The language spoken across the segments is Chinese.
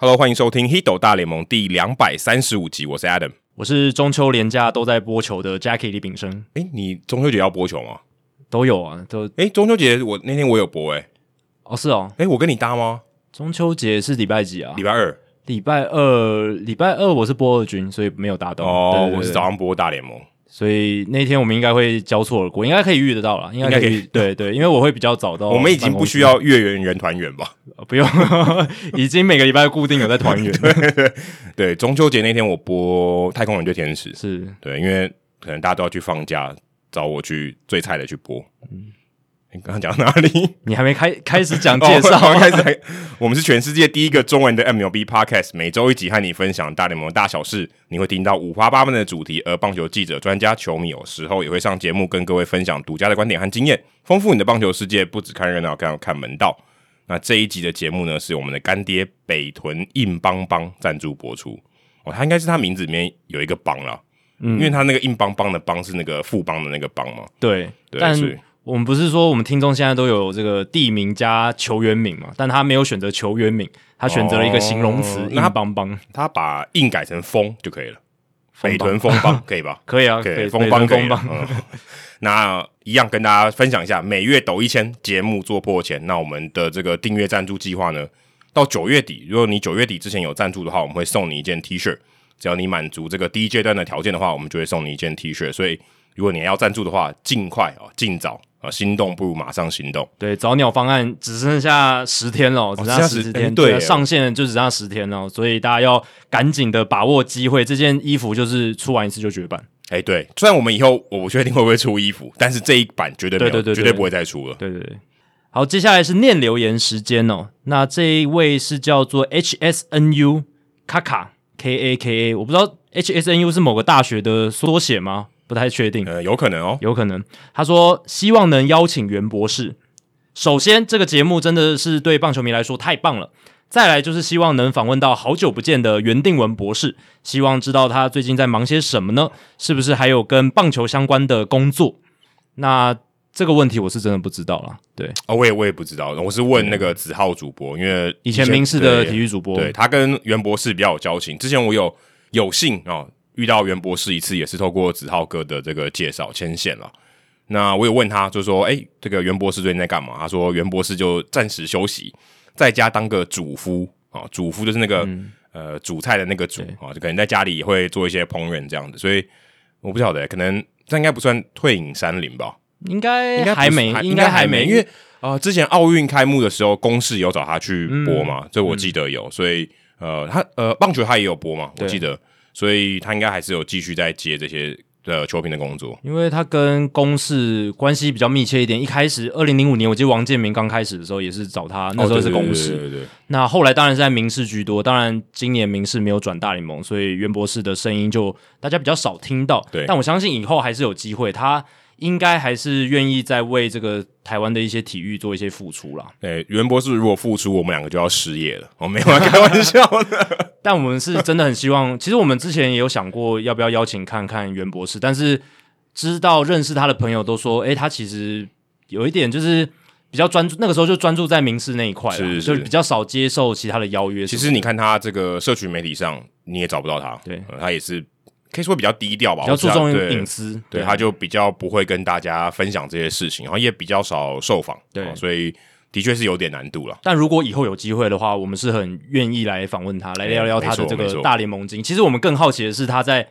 Hello，欢迎收听《h i d o 大联盟》第两百三十五集，我是 Adam，我是中秋连假都在播球的 Jackie 李炳生。哎，你中秋节要播球吗？都有啊，都哎，中秋节我那天我有播哎，哦是哦，哎，我跟你搭吗？中秋节是礼拜几啊？礼拜二，礼拜二，礼拜二我是播二军，所以没有搭到。哦，我是早上播大联盟。所以那天我们应该会交错而过，应该可以遇得到了，应该可以。对 对，因为我会比较早到。我们已经不需要月圆人团圆吧？不用，已经每个礼拜固定有在团圆。对，对，对，中秋节那天我播太空人对天使，是对，因为可能大家都要去放假，找我去最菜的去播。嗯。你刚刚讲到哪里？你还没开开始讲 介绍、哦，开始。我们是全世界第一个中文的 MLB Podcast，每周一集和你分享大联盟的大小事。你会听到五花八门的主题，而棒球记者、专家、球迷有时候也会上节目，跟各位分享独家的观点和经验，丰富你的棒球世界。不只看热闹，更要看门道。那这一集的节目呢，是我们的干爹北屯硬邦邦赞助播出。哦，他应该是他名字里面有一个邦了，嗯，因为他那个硬邦邦的邦是那个富邦的那个邦嘛。对，对，但所以。我们不是说我们听众现在都有这个地名加球员名嘛？但他没有选择球员名，他选择了一个形容词“硬邦邦”，他把“硬”改成“风”就可以了。北屯风邦可以吧？可以啊，可以。风邦风邦。那一样跟大家分享一下，每月抖一千，节目做破千。那我们的这个订阅赞助计划呢，到九月底，如果你九月底之前有赞助的话，我们会送你一件 T 恤。只要你满足这个第一阶段的条件的话，我们就会送你一件 T 恤。所以，如果你要赞助的话，尽快啊，尽早。啊，心动不如马上行动。对，早鸟方案只剩下十天了，只剩下十天，哦、对，上线就只剩下十天了，所以大家要赶紧的把握机会。这件衣服就是出完一次就绝版。哎，对，虽然我们以后我不确定会不会出衣服，但是这一版绝对没有，对对对对，绝对不会再出了。对对对，好，接下来是念留言时间哦。那这一位是叫做 H S N U 卡卡 K A K A，我不知道 H S N U 是某个大学的缩写吗？不太确定，呃，有可能哦，有可能。他说希望能邀请袁博士。首先，这个节目真的是对棒球迷来说太棒了。再来就是希望能访问到好久不见的袁定文博士，希望知道他最近在忙些什么呢？是不是还有跟棒球相关的工作？那这个问题我是真的不知道了。对，哦，我也我也不知道，我是问那个子浩主播，因为以前明视的体育主播，对，他跟袁博士比较有交情。之前我有有幸哦。遇到袁博士一次也是透过子浩哥的这个介绍牵线了。那我有问他，就说：“哎、欸，这个袁博士最近在干嘛？”他说：“袁博士就暂时休息，在家当个主夫啊，主夫就是那个、嗯、呃煮菜的那个主啊，就可能在家里也会做一些烹饪这样子。所以我不晓得，可能这应该不算退隐山林吧？应该应该还没，应该还没，因为啊、呃，之前奥运开幕的时候，公视有找他去播嘛，嗯、这我记得有。所以呃，他呃棒球他也有播嘛，我记得。”所以他应该还是有继续在接这些呃球评的工作，因为他跟公事关系比较密切一点。一开始，二零零五年，我记得王建民刚开始的时候也是找他，那时候是公视。对对对。那后来当然是在民事居多，当然今年民事没有转大联盟，所以袁博士的声音就大家比较少听到。对，但我相信以后还是有机会，他应该还是愿意在为这个台湾的一些体育做一些付出啦。对，袁博士如果付出，我们两个就要失业了。我没有开玩笑的。但我们是真的很希望，其实我们之前也有想过要不要邀请看看袁博士，但是知道认识他的朋友都说，诶，他其实有一点就是比较专注，那个时候就专注在民事那一块，是，是，就比较少接受其他的邀约。其实你看他这个社群媒体上，你也找不到他，对，呃、他也是可以说比较低调吧，比较注重隐私，对，对，他就比较不会跟大家分享这些事情，然后也比较少受访，对，呃、所以。的确是有点难度了，但如果以后有机会的话，我们是很愿意来访问他，来聊聊他的这个大联盟经。其实我们更好奇的是他在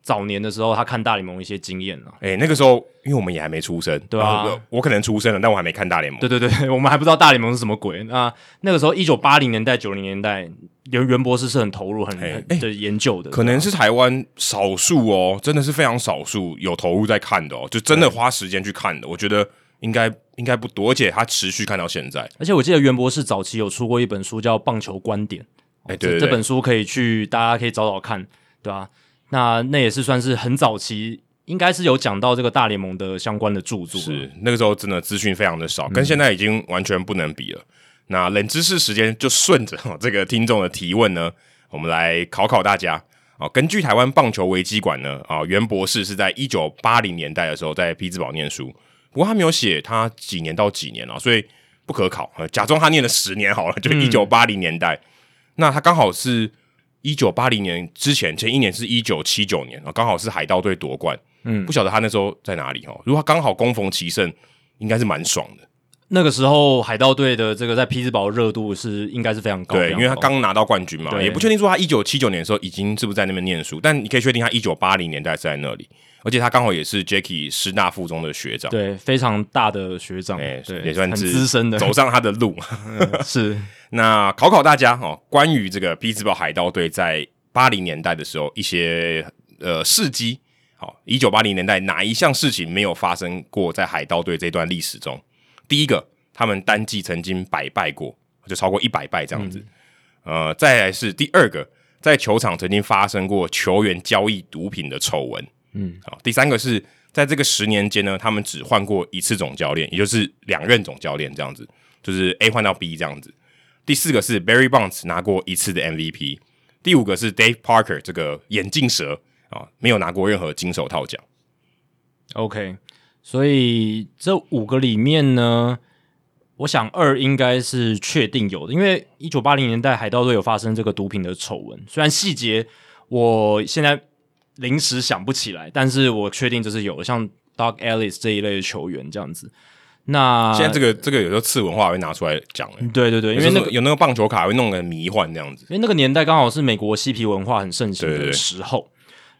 早年的时候，他看大联盟一些经验了。哎，那个时候因为我们也还没出生，对啊，我可能出生了，但我还没看大联盟。对对对，我们还不知道大联盟是什么鬼。那那个时候，一九八零年代、九零年代，袁袁博士是很投入、很很的研究的。可能是台湾少数哦，真的是非常少数有投入在看的哦，就真的花时间去看的。我觉得。应该应该不多，而且他持续看到现在。而且我记得袁博士早期有出过一本书，叫《棒球观点》。哎，对，这本书可以去，大家可以找找看，对吧？那那也是算是很早期，应该是有讲到这个大联盟的相关的著作。是那个时候真的资讯非常的少，跟现在已经完全不能比了。嗯、那冷知识时间就顺着 这个听众的提问呢，我们来考考大家啊。根据台湾棒球维基馆呢，啊，袁博士是在一九八零年代的时候在匹兹堡念书。不过他没有写他几年到几年啊，所以不可考。假装他念了十年 好了，就一九八零年代。嗯、那他刚好是一九八零年之前，前一年是一九七九年啊，刚好是海盗队夺冠。嗯，不晓得他那时候在哪里哦。如果他刚好攻逢其盛，应该是蛮爽的。那个时候海盗队的这个在匹兹堡热度是应该是非常高，对，因为他刚拿到冠军嘛，也不确定说他一九七九年的时候已经是不是在那边念书，但你可以确定他一九八零年代是在那里，而且他刚好也是 Jackie 师大附中的学长，对，非常大的学长，欸、对，也算是资深的，走上他的路。嗯、是，那考考大家哦，关于这个匹兹堡海盗队在八零年代的时候一些呃事迹。好，一九八零年代哪一项事情没有发生过在海盗队这段历史中？第一个，他们单季曾经百败过，就超过一百败这样子。嗯、呃，再来是第二个，在球场曾经发生过球员交易毒品的丑闻。嗯，好，第三个是在这个十年间呢，他们只换过一次总教练，也就是两任总教练这样子，就是 A 换到 B 这样子。第四个是 Barry Bonds 拿过一次的 MVP。第五个是 Dave Parker 这个眼镜蛇。啊，没有拿过任何金手套奖。OK，所以这五个里面呢，我想二应该是确定有的，因为一九八零年代海盗队有发生这个毒品的丑闻，虽然细节我现在临时想不起来，但是我确定这是有的，像 Doug Ellis 这一类的球员这样子。那现在这个这个有时候次文化会拿出来讲，对对对，因为那个有那个棒球卡会弄得很迷幻这样子，因为那个年代刚好是美国嬉皮文化很盛行的时候。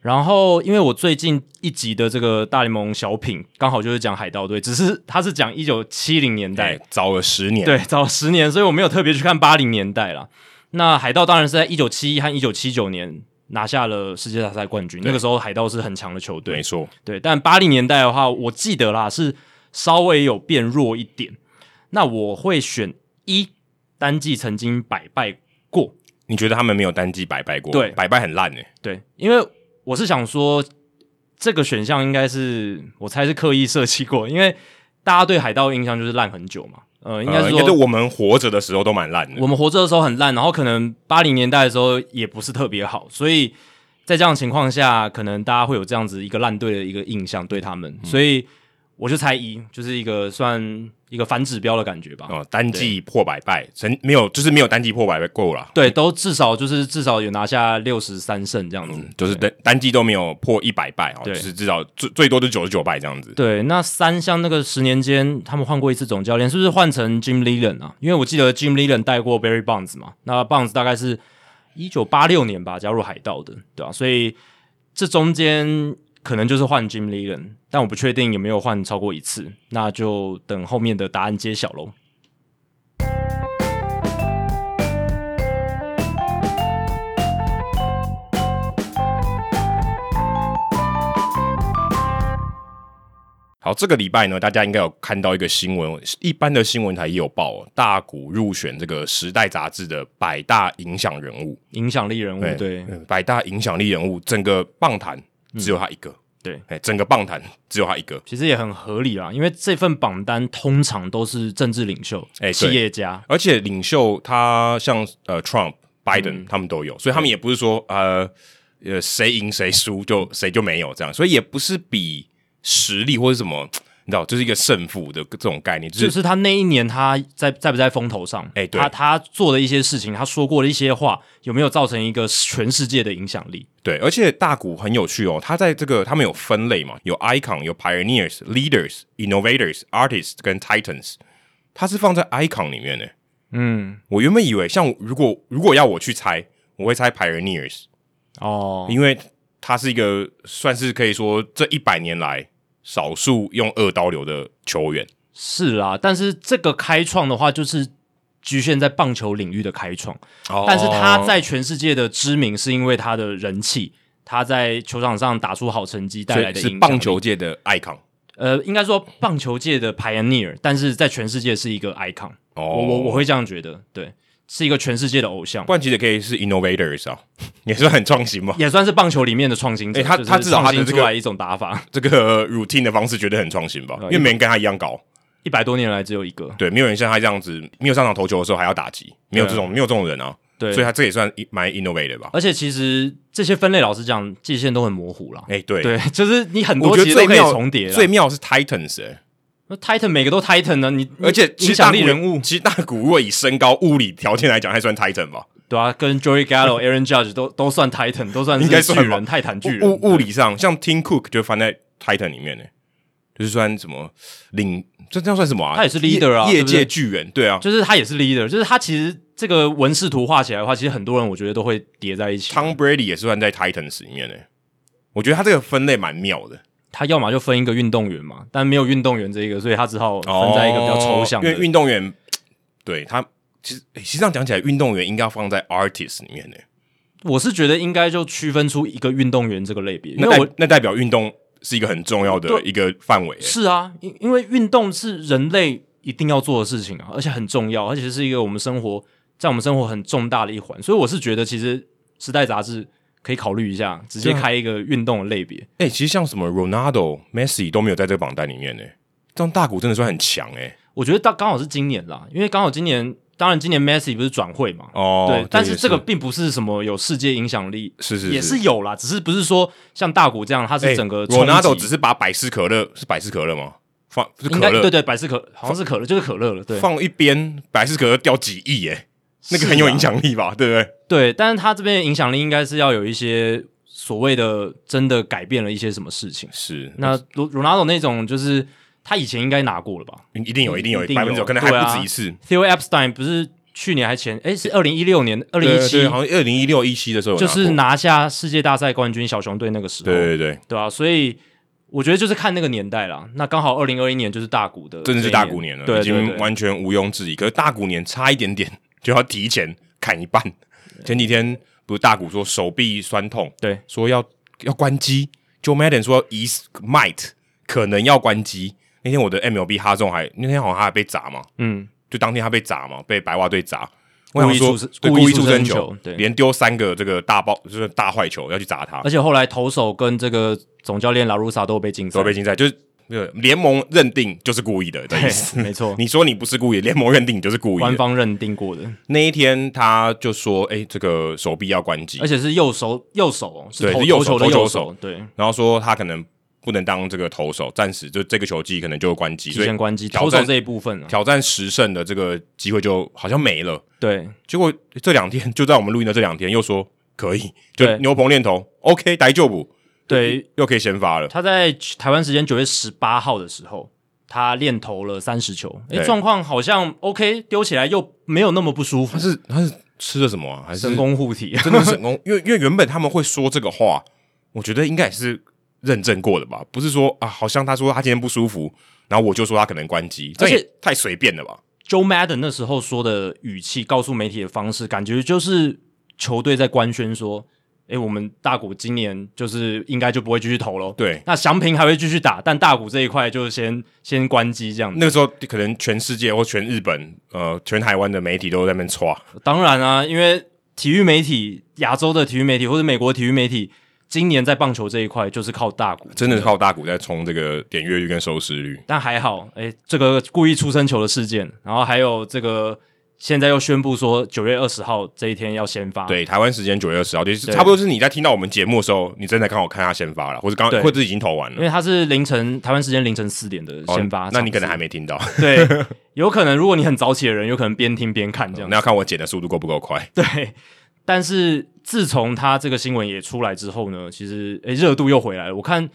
然后，因为我最近一集的这个大联盟小品刚好就是讲海盗队，只是他是讲一九七零年代，早了十年，对，早了十年，所以我没有特别去看八零年代啦。那海盗当然是在一九七一和一九七九年拿下了世界大赛冠军，那个时候海盗是很强的球队，没错。对，但八零年代的话，我记得啦是稍微有变弱一点。那我会选一，单季曾经百败过。你觉得他们没有单季百败过？对，百败很烂诶、欸。对，因为。我是想说，这个选项应该是我猜是刻意设计过，因为大家对海盗印象就是烂很久嘛。呃，应该是说，呃、我们活着的时候都蛮烂的。我们活着的时候很烂，然后可能八零年代的时候也不是特别好，所以在这样的情况下，可能大家会有这样子一个烂队的一个印象对他们，所以我就猜一，就是一个算。一个反指标的感觉吧。哦，单季破百败，成没有，就是没有单季破百败过了。对，都至少就是至少有拿下六十三胜这样子，嗯、就是单单季都没有破一百败，哦，就是至少最最多就九十九败这样子。对，那三像那个十年间，他们换过一次总教练，是不是换成 Jim Leyland 啊？因为我记得 Jim Leyland 带过 Barry Bonds 嘛，那 Bonds 大概是一九八六年吧加入海盗的，对吧、啊？所以这中间。可能就是换 Jim Leyland，但我不确定有没有换超过一次，那就等后面的答案揭晓喽。好，这个礼拜呢，大家应该有看到一个新闻，一般的新闻台也有报，大谷入选这个《时代》杂志的百大影响人物，影响力人物，对，对百大影响力人物，整个棒坛。只有他一个，嗯、对，哎，整个棒坛只有他一个，其实也很合理啦，因为这份榜单通常都是政治领袖、哎，企业家，而且领袖他像呃，Trump、Biden 他们都有，所以他们也不是说呃呃谁赢谁输就谁就没有这样，所以也不是比实力或者什么。你知道，就是一个胜负的这种概念，就是、就是他那一年他在在不在风头上？哎、欸，对，他他做的一些事情，他说过的一些话，有没有造成一个全世界的影响力？对，而且大股很有趣哦，他在这个他们有分类嘛，有 icon，有 pioneers、leaders、innovators、artists 跟 titans，他是放在 icon 里面的。嗯，我原本以为像如果如果要我去猜，我会猜 pioneers 哦，因为他是一个算是可以说这一百年来。少数用二刀流的球员是啊，但是这个开创的话，就是局限在棒球领域的开创。哦，但是他在全世界的知名，是因为他的人气，他在球场上打出好成绩带来的影响。是棒球界的 icon。呃，应该说棒球界的 pioneer，但是在全世界是一个 icon。哦，我我我会这样觉得，对。是一个全世界的偶像，冠军也可以是 innovators 啊，也算很创新嘛，也算是棒球里面的创新者。欸、他他至少他的这个一种打法，这个 routine 的方式绝对很创新吧？因为没人跟他一样高，一百多年来只有一个，对，没有人像他这样子，没有上场投球的时候还要打击，没有这种没有这种人啊，对，所以他这也算蛮 innovative 吧。而且其实这些分类老实讲，界限都很模糊了。哎、欸，对对，就是你很多其实都可以重叠，最妙是 Titans。那 Titan 每个都 Titan 呢？你而且影响力人物，其实大谷如果以身高物理条件来讲，还算 Titan 吧？对啊，跟 Joey Gallo、Aaron Judge 都都算 Titan，都算是巨人，泰坦巨人。物物理上，像 Tim Cook 就放在 Titan 里面呢，就是算什么领，这这样算什么啊？他也是 leader 啊，业界巨人，对啊，就是他也是 leader，就是他其实这个纹饰图画起来的话，其实很多人我觉得都会叠在一起。Tom Brady 也是算在 Titans 里面呢，我觉得他这个分类蛮妙的。他要么就分一个运动员嘛，但没有运动员这一个，所以他只好分在一个比较抽象的。因为运动员，对他其实，实际上讲起来，运动员应该要放在 artist 里面呢。我是觉得应该就区分出一个运动员这个类别，因为我那代表运动是一个很重要的一个范围。是啊，因因为运动是人类一定要做的事情啊，而且很重要，而且是一个我们生活在我们生活很重大的一环。所以我是觉得，其实《时代》杂志。可以考虑一下，直接开一个运动的类别。哎、欸，其实像什么 Ronaldo、Messi 都没有在这个榜单里面呢。这样大谷真的算很强哎。我觉得到刚好是今年啦，因为刚好今年，当然今年 Messi 不是转会嘛。哦，对，但是这个并不是什么有世界影响力，是是，是也是有啦，只是不是说像大谷这样，他是整个、欸、Ronaldo 只是把百事可乐是百事可乐吗？放是可乐，对对，百事可好像是可乐，就是可乐了。对，放一边百事可乐掉几亿耶，那个很有影响力吧？啊、对不对？对，但是他这边的影响力应该是要有一些。所谓的真的改变了一些什么事情？是那罗罗纳多那种，就是他以前应该拿过了吧？一定有，一定有，百分之九，可能还不止一次。Theo Epstein 不是去年还前？哎、欸，是二零一六年，二零一七，好像二零一六一七的时候，就是拿下世界大赛冠军小熊队那个时候。对对对，对啊，所以我觉得就是看那个年代啦。那刚好二零二一年就是大谷的，真的是大谷年了，对，已经完全毋庸置疑。可是大谷年差一点点就要提前砍一半。前几天不是大谷说手臂酸痛，对，说要。要关机，Joe Madden 说 is might 可能要关机。那天我的 MLB 哈中还那天好像他还被砸嘛，嗯，就当天他被砸嘛，被白袜队砸，故意出故意出生球，对，连丢三个这个大爆就是大坏球要去砸他，而且后来投手跟这个总教练拉鲁萨都被禁赛，都被禁赛，就是。联盟认定就是故意的的意思，没错。你说你不是故意，联盟认定你就是故意的。官方认定过的那一天，他就说：“哎、欸，这个手臂要关机，而且是右手，右手是对，是右手的右手，手。对，然后说他可能不能当这个投手，暂时就这个球季可能就关机，提前关机。投手这一部分挑战十胜的这个机会就好像没了。对，结果这两天就在我们录音的这两天又说可以，就牛棚练投，OK，大丈夫。对，又可以先发了。他在台湾时间九月十八号的时候，他练投了三十球，哎，状况好像 OK，丢起来又没有那么不舒服。他是他是吃了什么啊？还是神功护体？真的是神功？因为因为原本他们会说这个话，我觉得应该也是认证过的吧？不是说啊，好像他说他今天不舒服，然后我就说他可能关机，而且太随便了吧？Joe Madden 那时候说的语气，告诉媒体的方式，感觉就是球队在官宣说。哎、欸，我们大谷今年就是应该就不会继续投了。对，那祥平还会继续打，但大谷这一块就先先关机这样子。那个时候可能全世界或全日本，呃，全台湾的媒体都在那边刷。当然啊，因为体育媒体、亚洲的体育媒体或者美国体育媒体，今年在棒球这一块就是靠大谷，真的是靠大谷在冲这个点阅率跟收视率。但还好，哎、欸，这个故意出生球的事件，然后还有这个。现在又宣布说九月二十号这一天要先发，对，台湾时间九月二十号，就是差不多是你在听到我们节目的时候，你正在刚好看他先发了，或者刚或者已经投完了，因为他是凌晨台湾时间凌晨四点的先发，哦，那你可能还没听到，对，有可能如果你很早起的人，有可能边听边看这样，那要看我剪的速度够不够快，对。但是自从他这个新闻也出来之后呢，其实诶热度又回来了。我看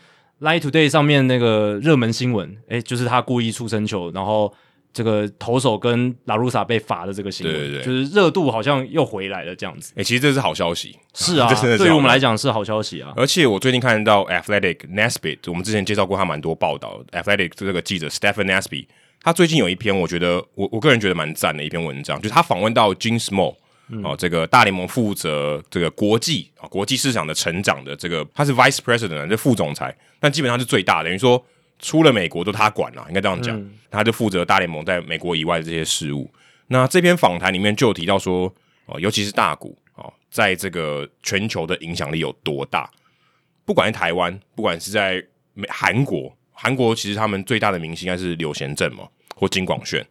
Line Today 上面那个热门新闻，诶就是他故意出生球，然后。这个投手跟拉鲁萨被罚的这个新闻，对对对，就是热度好像又回来了这样子。哎、欸，其实这是好消息，是啊，是对于我们来讲是好消息啊。而且我最近看到 Athletic Nesbitt，我们之前介绍过他蛮多报道。Athletic 这个记者 Stephen Nesbitt，他最近有一篇我觉得我我个人觉得蛮赞的一篇文章，就是他访问到 Jim Small，、嗯、哦，这个大联盟负责这个国际啊国际市场的成长的这个，他是 Vice President，就副总裁，但基本上是最大的，等于说。出了美国都他管了，应该这样讲，嗯、他就负责大联盟在美国以外的这些事务。那这篇访谈里面就有提到说，哦，尤其是大谷哦，在这个全球的影响力有多大？不管是台湾，不管是在美韩国，韩国其实他们最大的明星应该是柳贤镇嘛，或金广炫。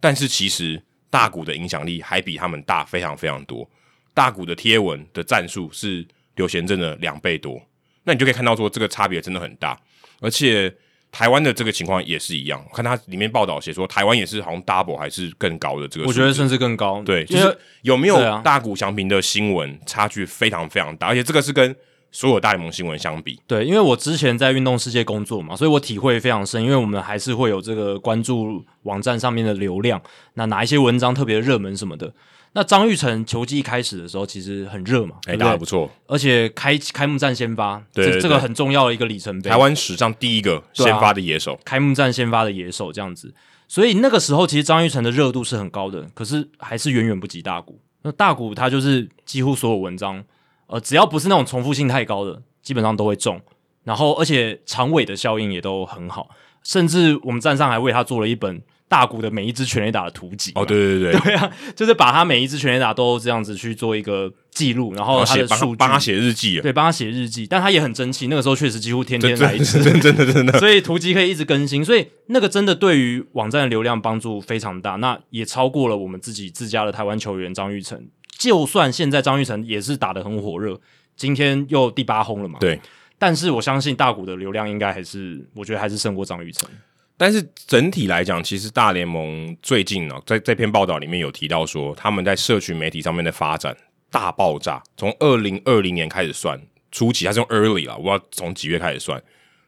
但是其实大谷的影响力还比他们大非常非常多。大谷的贴文的战术是柳贤镇的两倍多，那你就可以看到说这个差别真的很大，而且。台湾的这个情况也是一样，我看它里面报道写说，台湾也是好像 double 还是更高的这个，我觉得甚至更高。对，就是有没有大谷翔平的新闻差距非常非常大，而且这个是跟所有大联盟新闻相比。对，因为我之前在运动世界工作嘛，所以我体会非常深，因为我们还是会有这个关注网站上面的流量，那哪一些文章特别热门什么的。那张玉成球季一开始的时候，其实很热嘛，哎，打得不错，而且开开幕战先发，对，这这个很重要的一个里程碑，台湾史上第一个先发的野手，啊，开幕战先发的野手这样子，所以那个时候其实张玉成的热度是很高的，可是还是远远不及大谷。那大谷他就是几乎所有文章，呃，只要不是那种重复性太高的，基本上都会中，然后而且长尾的效应也都很好，甚至我们站上还为他做了一本。大谷的每一支全垒打的图集哦，对对对，对啊，就是把他每一支全垒打都这样子去做一个记录，然后他的数据。帮他写日记，对，帮他写日记，但他也很争气，那个时候确实几乎天天来一次，真的真的真的，所以图集可以一直更新，所以那个真的对于网站的流量帮助非常大，那也超过了我们自己自家的台湾球员张玉成，就算现在张玉成也是打得很火热，今天又第八轰了嘛，对，但是我相信大谷的流量应该还是，我觉得还是胜过张玉成。但是整体来讲，其实大联盟最近呢、啊，在这篇报道里面有提到说，他们在社群媒体上面的发展大爆炸。从二零二零年开始算，初期他是用 early 啦，我不知道从几月开始算。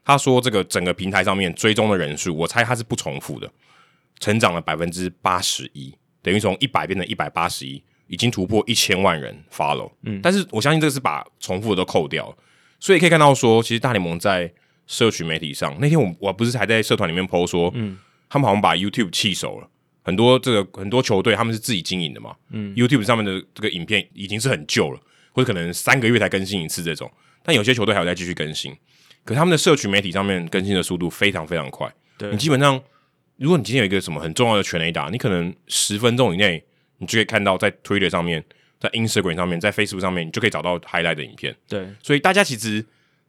他说这个整个平台上面追踪的人数，我猜他是不重复的，成长了百分之八十一，等于从一百变成一百八十一，已经突破一千万人 follow。嗯，但是我相信这个是把重复的都扣掉了，所以可以看到说，其实大联盟在社群媒体上，那天我我不是还在社团里面 po 说，嗯，他们好像把 YouTube 弃守了，很多这个很多球队他们是自己经营的嘛，嗯，YouTube 上面的这个影片已经是很旧了，或者可能三个月才更新一次这种，但有些球队还有在继续更新，可他们的社群媒体上面更新的速度非常非常快，对，你基本上，如果你今天有一个什么很重要的全垒打，你可能十分钟以内，你就可以看到在 Twitter 上面，在 Instagram 上面，在 Facebook 上面，你就可以找到 highlight 的影片，对，所以大家其实。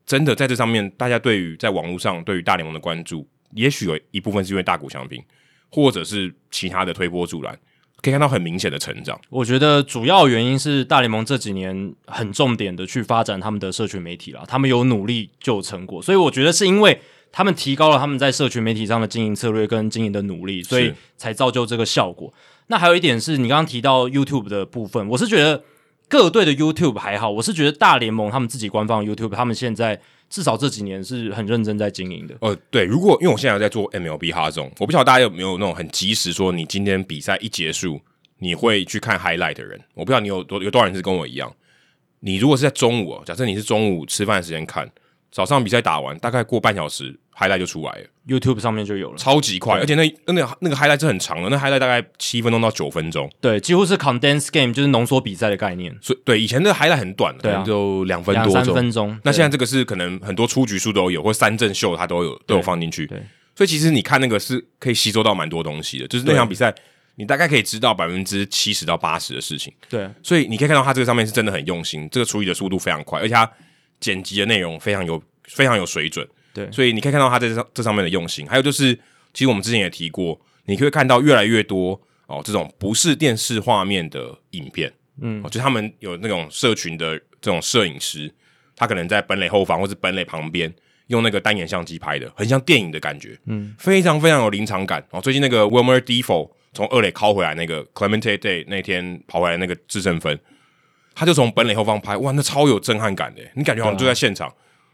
真的在这上面，大家对于在网络上对于大联盟的关注，也许有一部分是因为大谷翔平，或者是其他的推波助澜，可以看到很明显的成长。我觉得主要原因是大联盟这几年很重点的去发展他们的社群媒体啦，他们有努力就有成果，所以我觉得是因为他们提高了他们在社群媒体上的经营策略跟经营的努力，所以才造就这个效果。那还有一点是你刚刚提到 YouTube 的部分，我是觉得。各队的 YouTube 还好，我是觉得大联盟他们自己官方 YouTube，他们现在至少这几年是很认真在经营的。呃，对，如果因为我现在在做 MLB 哈这种，我不晓得大家有没有那种很及时说，你今天比赛一结束，你会去看 Highlight 的人。我不知道你有多有多少人是跟我一样。你如果是在中午，假设你是中午吃饭时间看，早上比赛打完，大概过半小时。Highlight 就出来了，YouTube 上面就有了，超级快，而且那那那个 highlight 是很长的，那 highlight 大概七分钟到九分钟，对，几乎是 condensed game，就是浓缩比赛的概念。所以对，以前的 highlight 很短，对啊，就两分多钟，三分钟。那现在这个是可能很多出局数都有，或三阵秀它都有都有放进去。对，所以其实你看那个是可以吸收到蛮多东西的，就是那场比赛你大概可以知道百分之七十到八十的事情。对，所以你可以看到它这个上面是真的很用心，这个处理的速度非常快，而且它剪辑的内容非常有非常有水准。对，所以你可以看到他在这上这上面的用心，还有就是，其实我们之前也提过，你可以看到越来越多哦，这种不是电视画面的影片，嗯，哦，就他们有那种社群的这种摄影师，他可能在本垒后方或是本垒旁边用那个单眼相机拍的，很像电影的感觉，嗯，非常非常有临场感。哦，最近那个 Wilmer Difo 从二垒拷回来那个 Clemente Day 那天跑回来那个制胜分，他就从本垒后方拍，哇，那超有震撼感的，你感觉好像就在现场，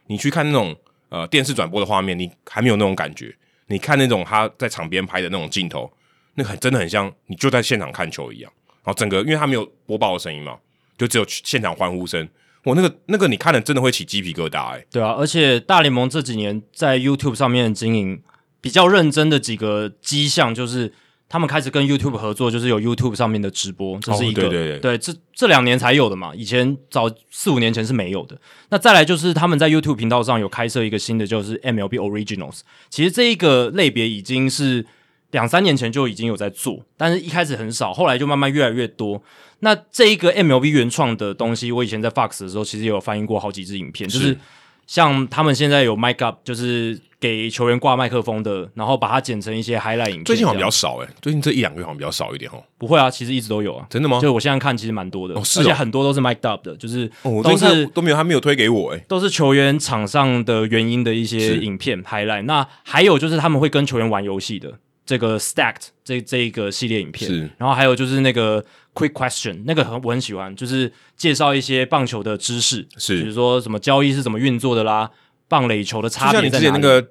你去看那种。呃，电视转播的画面，你还没有那种感觉。你看那种他在场边拍的那种镜头，那很真的很像你就在现场看球一样。然后整个，因为他没有播报的声音嘛，就只有现场欢呼声。我那个那个，你看了真的会起鸡皮疙瘩哎、欸。对啊，而且大联盟这几年在 YouTube 上面经营比较认真的几个迹象就是。他们开始跟 YouTube 合作，就是有 YouTube 上面的直播，这是一个、哦、对对对，对这这两年才有的嘛，以前早四五年前是没有的。那再来就是他们在 YouTube 频道上有开设一个新的，就是 MLB Originals。其实这一个类别已经是两三年前就已经有在做，但是一开始很少，后来就慢慢越来越多。那这一个 MLB 原创的东西，我以前在 Fox 的时候，其实也有翻译过好几支影片，是就是像他们现在有 Mic Up，就是。给球员挂麦克风的，然后把它剪成一些 highlight 影片。最近好像比较少哎、欸，最近这一两个月好像比较少一点哦。不会啊，其实一直都有啊。真的吗？就我现在看，其实蛮多的，哦是哦，而且很多都是 mic'd up 的，就是哦，都是都没有他没有推给我哎、欸，都是球员场上的原因的一些影片 highlight。那还有就是他们会跟球员玩游戏的这个 stacked 这这一个系列影片，是。然后还有就是那个 quick question，那个很我很喜欢，就是介绍一些棒球的知识，是，比如说什么交易是怎么运作的啦，棒垒球的差别在哪里。就像你之前那个。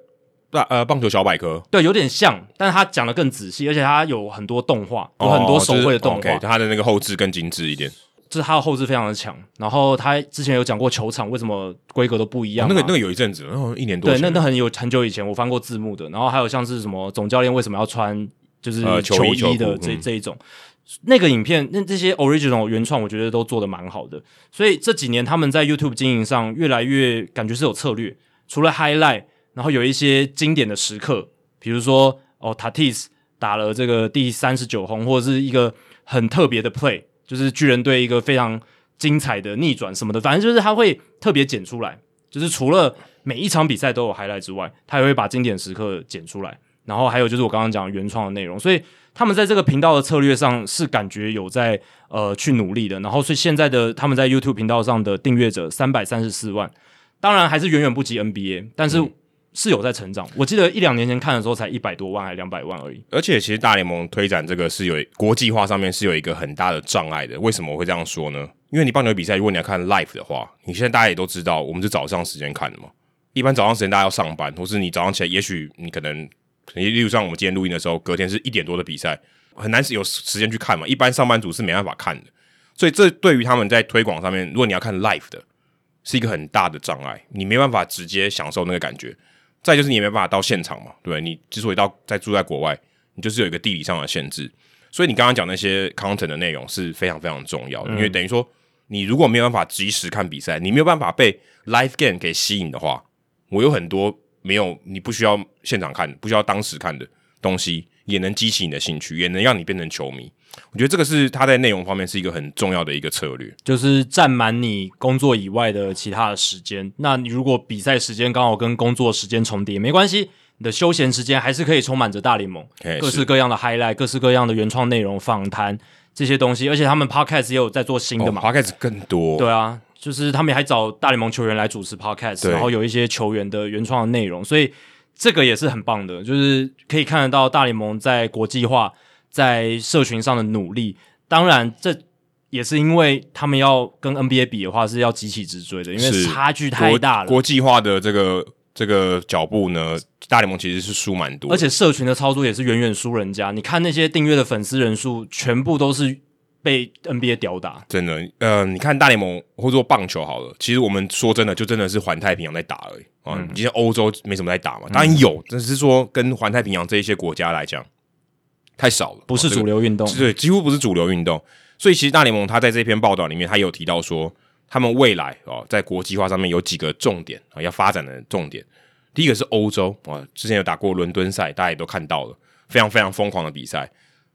棒呃，棒球小百科，对，有点像，但是他讲的更仔细，而且他有很多动画，有很多手绘的动画，他、哦就是 okay, 的那个后置更精致一点，就是他的后置非常的强。然后他之前有讲过球场为什么规格都不一样、啊哦，那个那个有一阵子，然后一年多，对，那那很有很久以前我翻过字幕的。然后还有像是什么总教练为什么要穿就是球衣的这、呃、这一种，那个影片那这些 original 原创，我觉得都做的蛮好的。所以这几年他们在 YouTube 经营上越来越感觉是有策略，除了 highlight。然后有一些经典的时刻，比如说哦，Tatis 打了这个第三十九轰，或者是一个很特别的 play，就是巨人队一个非常精彩的逆转什么的，反正就是他会特别剪出来。就是除了每一场比赛都有 highlight 之外，他也会把经典时刻剪出来。然后还有就是我刚刚讲原创的内容，所以他们在这个频道的策略上是感觉有在呃去努力的。然后所以现在的他们在 YouTube 频道上的订阅者三百三十四万，当然还是远远不及 NBA，但是。嗯是有在成长，我记得一两年前看的时候才一百多万还两百万而已。而且其实大联盟推展这个是有国际化上面是有一个很大的障碍的。为什么我会这样说呢？因为你棒球比赛，如果你要看 live 的话，你现在大家也都知道，我们是早上时间看的嘛。一般早上时间大家要上班，或是你早上起来，也许你可能，例如像我们今天录音的时候，隔天是一点多的比赛，很难有时间去看嘛。一般上班族是没办法看的，所以这对于他们在推广上面，如果你要看 live 的，是一个很大的障碍，你没办法直接享受那个感觉。再就是你也没办法到现场嘛，对？你之所以到在住在国外，你就是有一个地理上的限制，所以你刚刚讲那些 content 的内容是非常非常重要的，嗯、因为等于说你如果没有办法及时看比赛，你没有办法被 live game 给吸引的话，我有很多没有你不需要现场看，不需要当时看的东西，也能激起你的兴趣，也能让你变成球迷。我觉得这个是他在内容方面是一个很重要的一个策略，就是占满你工作以外的其他的时间。那你如果比赛时间刚好跟工作时间重叠，没关系，你的休闲时间还是可以充满着大联盟，各式各样的 highlight，各式各样的原创内容、访谈这些东西。而且他们 podcast 也有在做新的嘛、哦、，podcast 更多。对啊，就是他们还找大联盟球员来主持 podcast，然后有一些球员的原创的内容，所以这个也是很棒的，就是可以看得到大联盟在国际化。在社群上的努力，当然这也是因为他们要跟 NBA 比的话是要急起直追的，因为差距太大了。国际化的这个这个脚步呢，大联盟其实是输蛮多，而且社群的操作也是远远输人家。你看那些订阅的粉丝人数，全部都是被 NBA 吊打。真的，呃，你看大联盟或者说棒球好了，其实我们说真的，就真的是环太平洋在打而已啊。嗯、今天欧洲没什么在打嘛，当然有，只是说跟环太平洋这一些国家来讲。太少了，不是主流运动，对、这个，几乎不是主流运动。所以其实大联盟他在这篇报道里面，他也有提到说，他们未来哦，在国际化上面有几个重点啊，要发展的重点。第一个是欧洲啊，之前有打过伦敦赛，大家也都看到了，非常非常疯狂的比赛。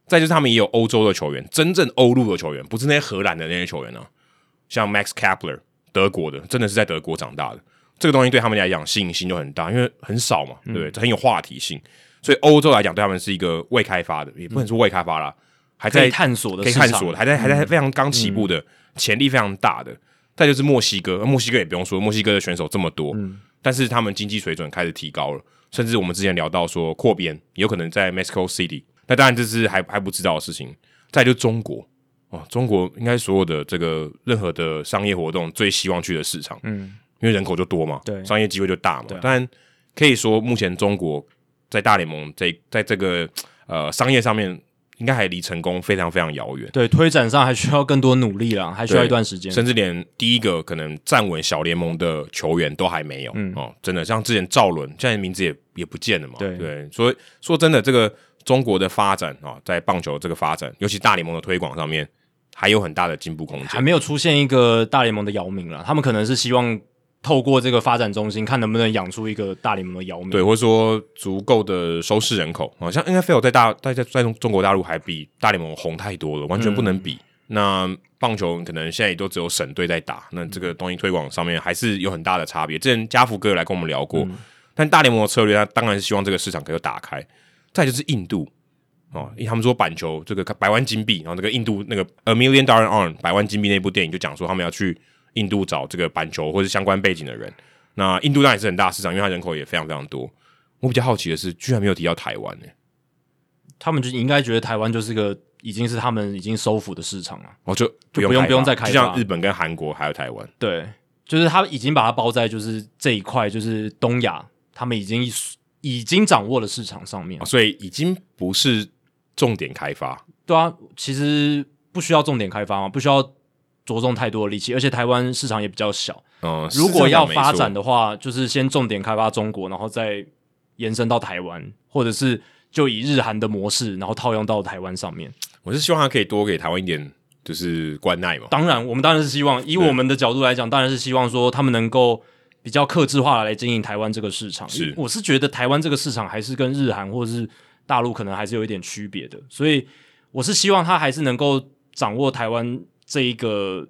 再就是他们也有欧洲的球员，真正欧陆的球员，不是那些荷兰的那些球员呢、啊，像 Max Kepler，德国的，真的是在德国长大的。这个东西对他们来讲吸引性就很大，因为很少嘛，对不对？嗯、很有话题性。所以欧洲来讲，对他们是一个未开发的，也不能说未开发啦，嗯、还在探索的，可以探索的，还在还在非常刚起步的，潜、嗯、力非常大的。再就是墨西哥，墨西哥也不用说，墨西哥的选手这么多，嗯、但是他们经济水准开始提高了，甚至我们之前聊到说扩编有可能在 Mexico City，那当然这是还还不知道的事情。再就是中国哦，中国应该所有的这个任何的商业活动最希望去的市场，嗯，因为人口就多嘛，对，商业机会就大嘛。当然可以说目前中国。在大联盟这在这个呃商业上面，应该还离成功非常非常遥远。对，推展上还需要更多努力啦，还需要一段时间。甚至连第一个可能站稳小联盟的球员都还没有。嗯哦，真的，像之前赵伦，现在名字也也不见了嘛。对对，所以说真的，这个中国的发展啊，在棒球这个发展，尤其大联盟的推广上面，还有很大的进步空间。还没有出现一个大联盟的姚明了，他们可能是希望。透过这个发展中心，看能不能养出一个大联盟的姚明，对，或者说足够的收视人口啊，像 NFL 在大在在在中中国大陆还比大联盟红太多了，完全不能比。嗯、那棒球可能现在也都只有省队在打，那这个东西推广上面还是有很大的差别。之前家福哥有来跟我们聊过，嗯、但大联盟的策略，他当然是希望这个市场可以打开。再就是印度哦，因为他们说板球这个百万金币，然后那个印度那个 A Million Dollar Arm 百万金币那部电影就讲说他们要去印度找这个板球或者相关背景的人。那印度当然也是很大市场，因为它人口也非常非常多。我比较好奇的是，居然没有提到台湾呢？他们就应该觉得台湾就是个已经是他们已经收复的市场了，哦，就不用不用再开发，就像日本跟韩国还有台湾，对，就是他已经把它包在就是这一块，就是东亚，他们已经已经掌握了市场上面，所以已经不是重点开发。对啊，其实不需要重点开发嘛，不需要着重太多的力气，而且台湾市场也比较小。嗯，如果要发展的话，就是先重点开发中国，然后再延伸到台湾，或者是就以日韩的模式，然后套用到台湾上面。我是希望他可以多给台湾一点，就是关爱嘛。当然，我们当然是希望，以我们的角度来讲，当然是希望说他们能够比较克制化来经营台湾这个市场。是，我是觉得台湾这个市场还是跟日韩或者是大陆可能还是有一点区别的，所以我是希望他还是能够掌握台湾这一个。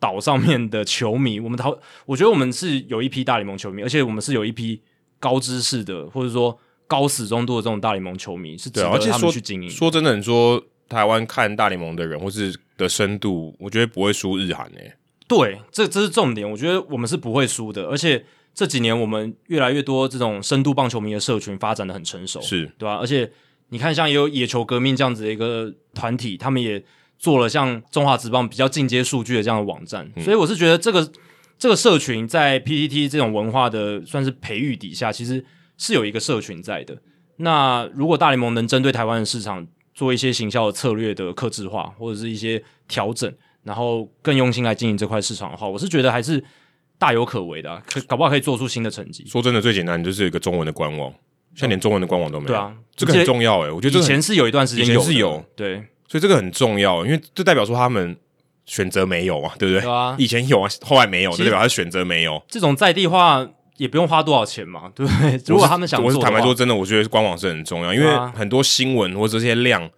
岛上面的球迷，我们讨，我觉得我们是有一批大联盟球迷，而且我们是有一批高知识的，或者说高死忠度的这种大联盟球迷，是值得他们去经营。说真的，你说台湾看大联盟的人，或是的深度，我觉得不会输日韩诶、欸。对，这这是重点，我觉得我们是不会输的。而且这几年我们越来越多这种深度棒球迷的社群发展的很成熟，是对吧？而且你看，像也有野球革命这样子的一个团体，他们也。做了像中华职棒比较进阶数据的这样的网站，嗯、所以我是觉得这个这个社群在 PTT 这种文化的算是培育底下，其实是有一个社群在的。那如果大联盟能针对台湾的市场做一些行销的策略的克制化，或者是一些调整，然后更用心来经营这块市场的话，我是觉得还是大有可为的、啊，可搞不好可以做出新的成绩。说真的，最简单就是一个中文的官网，现在连中文的官网都没有。对啊，这个很重要哎、欸，我觉得以前是有一段时间有，是有对。所以这个很重要，因为这代表说他们选择没有啊，对不对？对啊，以前有啊，后来没有，就代表他选择没有。这种在地化也不用花多少钱嘛，对不对？如果他们想做，我是坦白说，真的，我觉得官网是很重要，因为很多新闻或者这些量，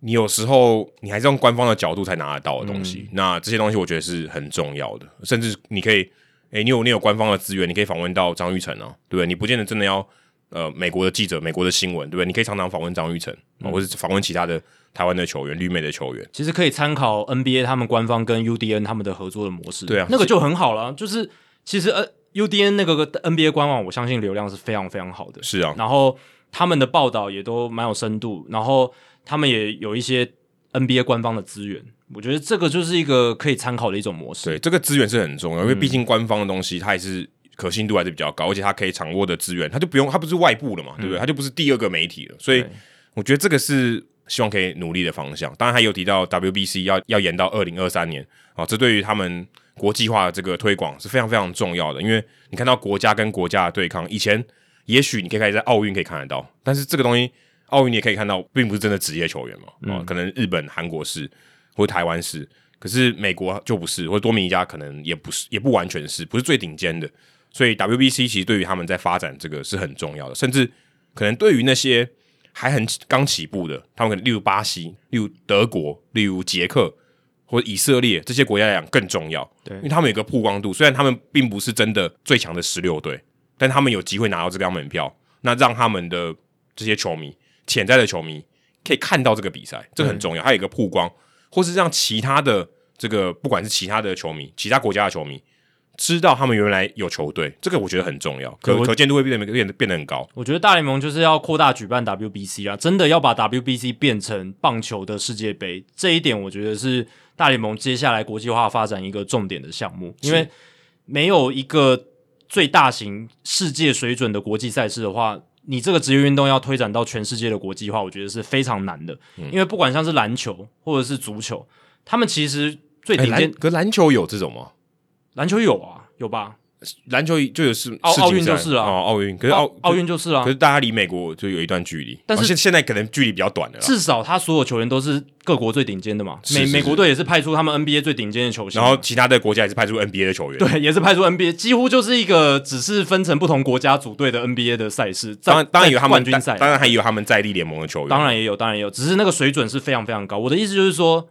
你有时候你还是用官方的角度才拿得到的东西。嗯、那这些东西我觉得是很重要的，甚至你可以，诶，你有你有官方的资源，你可以访问到张玉成啊，对不对？你不见得真的要呃美国的记者、美国的新闻，对不对？你可以常常访问张玉成，嗯、或者访问其他的。台湾的球员，旅美的球员，其实可以参考 NBA 他们官方跟 UDN 他们的合作的模式，对啊，那个就很好了。就是其实呃 UDN 那个 NBA 官网，我相信流量是非常非常好的，是啊。然后他们的报道也都蛮有深度，然后他们也有一些 NBA 官方的资源，我觉得这个就是一个可以参考的一种模式。对，这个资源是很重要，因为毕竟官方的东西它也是可信度还是比较高，而且他可以掌握的资源，他就不用，他不是外部了嘛，对不对？他就不是第二个媒体了，所以我觉得这个是。希望可以努力的方向，当然还有提到 WBC 要要延到二零二三年啊，这对于他们国际化的这个推广是非常非常重要的。因为你看到国家跟国家的对抗，以前也许你可以开始在奥运可以看得到，但是这个东西奥运你也可以看到，并不是真的职业球员嘛啊，嗯、可能日本、韩国是，或者台湾是，可是美国就不是，或者多米尼加可能也不是，也不完全是，不是最顶尖的。所以 WBC 其实对于他们在发展这个是很重要的，甚至可能对于那些。还很刚起步的，他们可能例如巴西、例如德国、例如捷克或者以色列这些国家来讲更重要，对，因为他们有个曝光度，虽然他们并不是真的最强的十六队，但他们有机会拿到这张门票，那让他们的这些球迷、潜在的球迷可以看到这个比赛，这很重要。还有一个曝光，或是让其他的这个不管是其他的球迷、其他国家的球迷。知道他们原来有球队，这个我觉得很重要，可可见度会变得变得变得很高。我觉得大联盟就是要扩大举办 WBC 啊，真的要把 WBC 变成棒球的世界杯，这一点我觉得是大联盟接下来国际化发展一个重点的项目。因为没有一个最大型世界水准的国际赛事的话，你这个职业运动要推展到全世界的国际化，我觉得是非常难的。嗯、因为不管像是篮球或者是足球，他们其实最顶尖。可篮球有这种吗？篮球有啊，有吧？篮球就有是奥奥运就是啊，哦，奥运可是奥奥运就是啊，可是大家离美国就有一段距离，但是现现在可能距离比较短了。至少他所有球员都是各国最顶尖的嘛，美美国队也是派出他们 NBA 最顶尖的球星，然后其他的国家也是派出 NBA 的球员，对，也是派出 NBA，几乎就是一个只是分成不同国家组队的 NBA 的赛事。当然当然有他们冠军赛，当然还有他们在地联盟的球员，当然也有，当然也有，只是那个水准是非常非常高。我的意思就是说。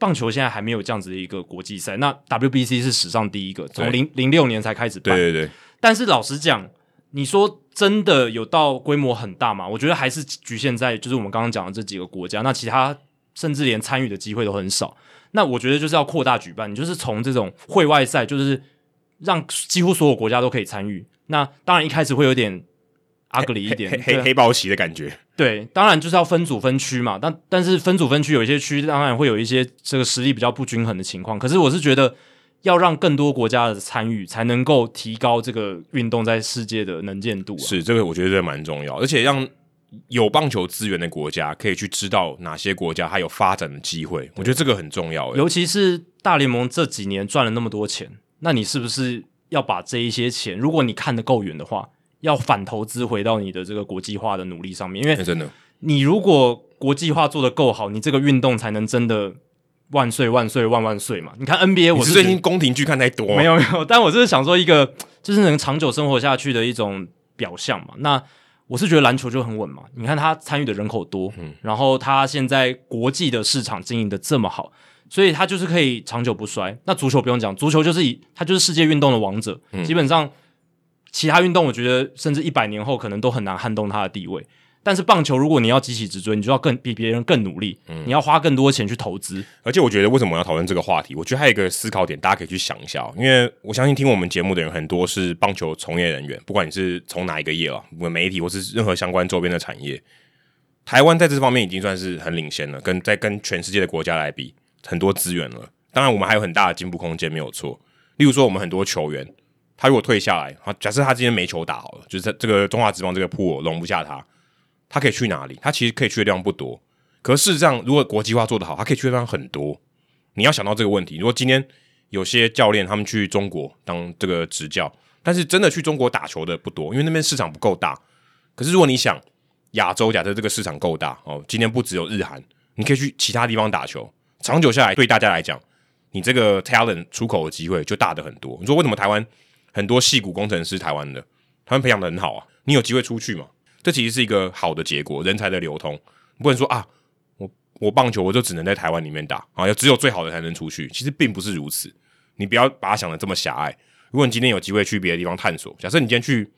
棒球现在还没有这样子的一个国际赛，那 WBC 是史上第一个，从零零六年才开始办。对对对。但是老实讲，你说真的有到规模很大吗？我觉得还是局限在就是我们刚刚讲的这几个国家，那其他甚至连参与的机会都很少。那我觉得就是要扩大举办，你就是从这种会外赛，就是让几乎所有国家都可以参与。那当然一开始会有点 ugly 一点，黑黑黑，黑豹旗的感觉。对，当然就是要分组分区嘛。但但是分组分区有一些区当然会有一些这个实力比较不均衡的情况。可是我是觉得。要让更多国家的参与，才能够提高这个运动在世界的能见度啊。是这个，我觉得这蛮重要，而且让有棒球资源的国家可以去知道哪些国家还有发展的机会。我觉得这个很重要。尤其是大联盟这几年赚了那么多钱，那你是不是要把这一些钱，如果你看得够远的话，要反投资回到你的这个国际化的努力上面？因为真的，你如果国际化做得够好，你这个运动才能真的。万岁万岁万万岁嘛！你看 NBA，我是最近宫廷剧看太多，没有没有，但我就是想说一个，就是能长久生活下去的一种表象嘛。那我是觉得篮球就很稳嘛。你看他参与的人口多，嗯，然后他现在国际的市场经营的这么好，所以他就是可以长久不衰。那足球不用讲，足球就是以他就是世界运动的王者，嗯，基本上其他运动我觉得甚至一百年后可能都很难撼动它的地位。但是棒球，如果你要急起直追，你就要更比别人更努力，嗯，你要花更多钱去投资。而且我觉得，为什么我要讨论这个话题？我觉得还有一个思考点，大家可以去想一下。因为我相信听我们节目的人很多是棒球从业人员，不管你是从哪一个业啊，我们媒体或是任何相关周边的产业，台湾在这方面已经算是很领先了，跟在跟全世界的国家来比，很多资源了。当然，我们还有很大的进步空间，没有错。例如说，我们很多球员，他如果退下来，啊假设他今天没球打好了，就是这个中华职棒这个 pool 容不下他。他可以去哪里？他其实可以去的地方不多，可是事实上，如果国际化做得好，他可以去的地方很多。你要想到这个问题。如果今天有些教练他们去中国当这个执教，但是真的去中国打球的不多，因为那边市场不够大。可是如果你想亚洲，假设这个市场够大哦，今天不只有日韩，你可以去其他地方打球，长久下来对大家来讲，你这个 talent 出口的机会就大的很多。你说为什么台湾很多戏骨工程师台湾的，他们培养的很好啊？你有机会出去嘛？这其实是一个好的结果，人才的流通。不能说啊，我我棒球我就只能在台湾里面打啊，要只有最好的才能出去。其实并不是如此，你不要把它想的这么狭隘。如果你今天有机会去别的地方探索，假设你今天去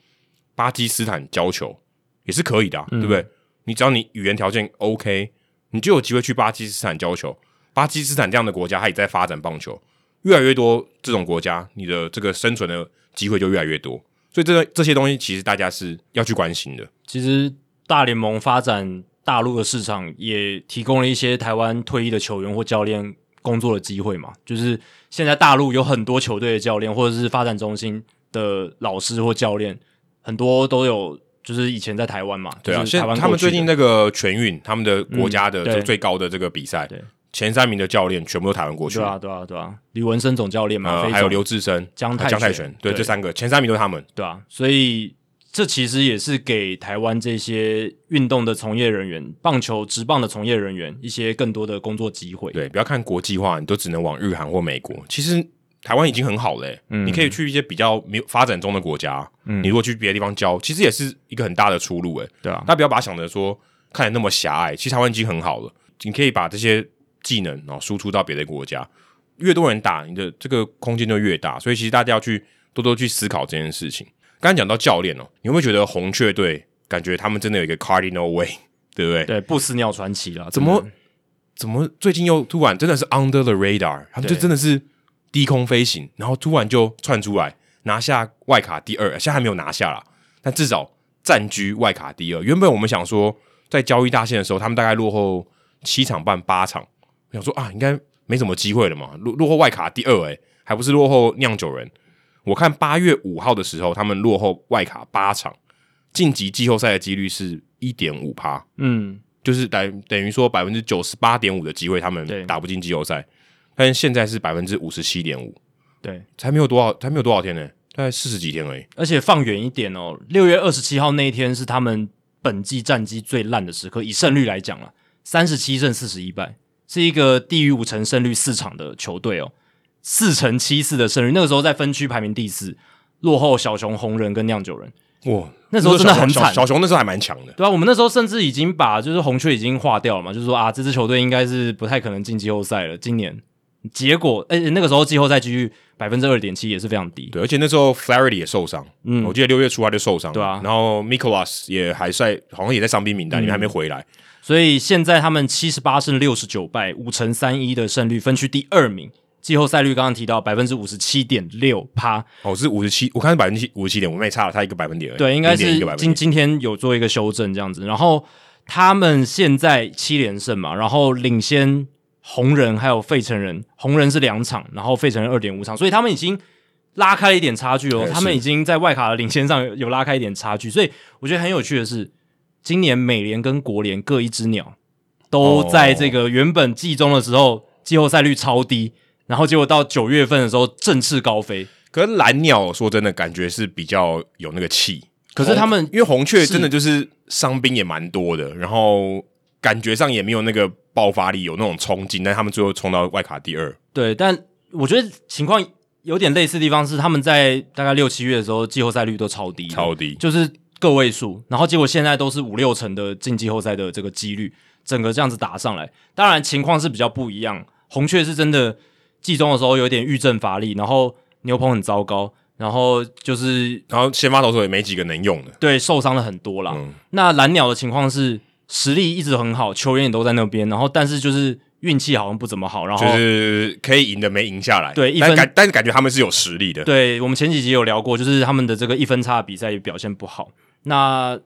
巴基斯坦教球也是可以的啊，嗯，对不对？你只要你语言条件 OK，你就有机会去巴基斯坦教球。巴基斯坦这样的国家，它也在发展棒球，越来越多这种国家，你的这个生存的机会就越来越多。所以这个这些东西其实大家是要去关心的。其实大联盟发展大陆的市场，也提供了一些台湾退役的球员或教练工作的机会嘛。就是现在大陆有很多球队的教练，或者是发展中心的老师或教练，很多都有，就是以前在台湾嘛。对啊，就是台湾他们最近那个全运，他们的国家的就最高的这个比赛。前三名的教练全部都台湾过去，对啊，对啊，对啊，李文生总教练嘛，呃、还有刘志生、江泰江泰拳，对，对。这三个前三名都是他们，对啊，所以这其实也是给台湾这些运动的从业人员、棒球、职棒的从业人员一些更多的工作机会。对，不要看国际化，你都只能往日韩或美国，其实台湾已经很好了，嗯，你可以去一些比较没有发展中的国家，嗯，你如果去别的地方教，其实也是一个很大的出路，诶，对啊，那不要把它想着说看得那么狭隘，其实台湾已经很好了，你可以把这些。技能然后输出到别的国家，越多人打，你的这个空间就越大。所以其实大家要去多多去思考这件事情。刚才讲到教练哦，你会不会觉得红雀队感觉他们真的有一个 Cardinal Way，对不对？对，不死鸟传奇了。怎么怎么最近又突然真的是 Under the Radar，他们就真的是低空飞行，然后突然就窜出来拿下外卡第二，现在还没有拿下啦，但至少占据外卡第二。原本我们想说在交易大线的时候，他们大概落后七场半八场。想说啊，应该没什么机会了嘛，落落后外卡第二，诶，还不是落后酿酒人。我看八月五号的时候，他们落后外卡八场，晋级季后赛的几率是一点五趴，嗯，就是等等于说百分之九十八点五的机会，他们打不进季后赛。但是现在是百分之五十七点五，对，才没有多少，才没有多少天呢，大概四十几天而已。而且放远一点哦，六月二十七号那一天是他们本季战绩最烂的时刻，以胜率来讲了，三十七胜四十一败。是一个低于五成胜率四场的球队哦，四成七四的胜率，那个时候在分区排名第四，落后小熊、红人跟酿酒人。哇，那时候真的很惨。小，熊那时候还蛮强的，对啊，我们那时候甚至已经把就是红雀已经划掉了嘛，就是说啊，这支球队应该是不太可能进季后赛了。今年结果，哎、欸，那个时候季后赛几率百分之二点七也是非常低。对，而且那时候 Flaherty 也受伤，嗯，我记得六月初他就受伤，对啊。然后 Mikolas 也还在，好像也在伤兵名单里面，还没回来。所以现在他们七十八胜六十九败，五成三一的胜率，分区第二名。季后赛率刚刚提到百分之五十七点六趴，哦，是五十七，我看是百分之五十七点，我没差了，他一个百分点而已。对，应该是今今天有做一个修正这样子。然后他们现在七连胜嘛，然后领先红人还有费城人，红人是两场，然后费城人二点五场，所以他们已经拉开了一点差距哦。他们已经在外卡的领先上有拉开一点差距，所以我觉得很有趣的是，今年美联跟国联各一只鸟都在这个原本季中的时候季后赛率超低。然后结果到九月份的时候振翅高飞，可是蓝鸟说真的感觉是比较有那个气，可是他们因为红雀真的就是伤兵也蛮多的，然后感觉上也没有那个爆发力，有那种冲劲，但他们最后冲到外卡第二。对，但我觉得情况有点类似的地方是，他们在大概六七月的时候季后赛率都超低，超低，就是个位数，然后结果现在都是五六成的进季后赛的这个几率，整个这样子打上来，当然情况是比较不一样，红雀是真的。季中的时候有点郁症乏力，然后牛棚很糟糕，然后就是，然后先发投手也没几个能用的，对，受伤了很多啦。嗯、那蓝鸟的情况是实力一直很好，球员也都在那边，然后但是就是运气好像不怎么好，然后就是可以赢的没赢下来，对，但感但是感觉他们是有实力的。对，我们前几集有聊过，就是他们的这个一分差的比赛也表现不好。那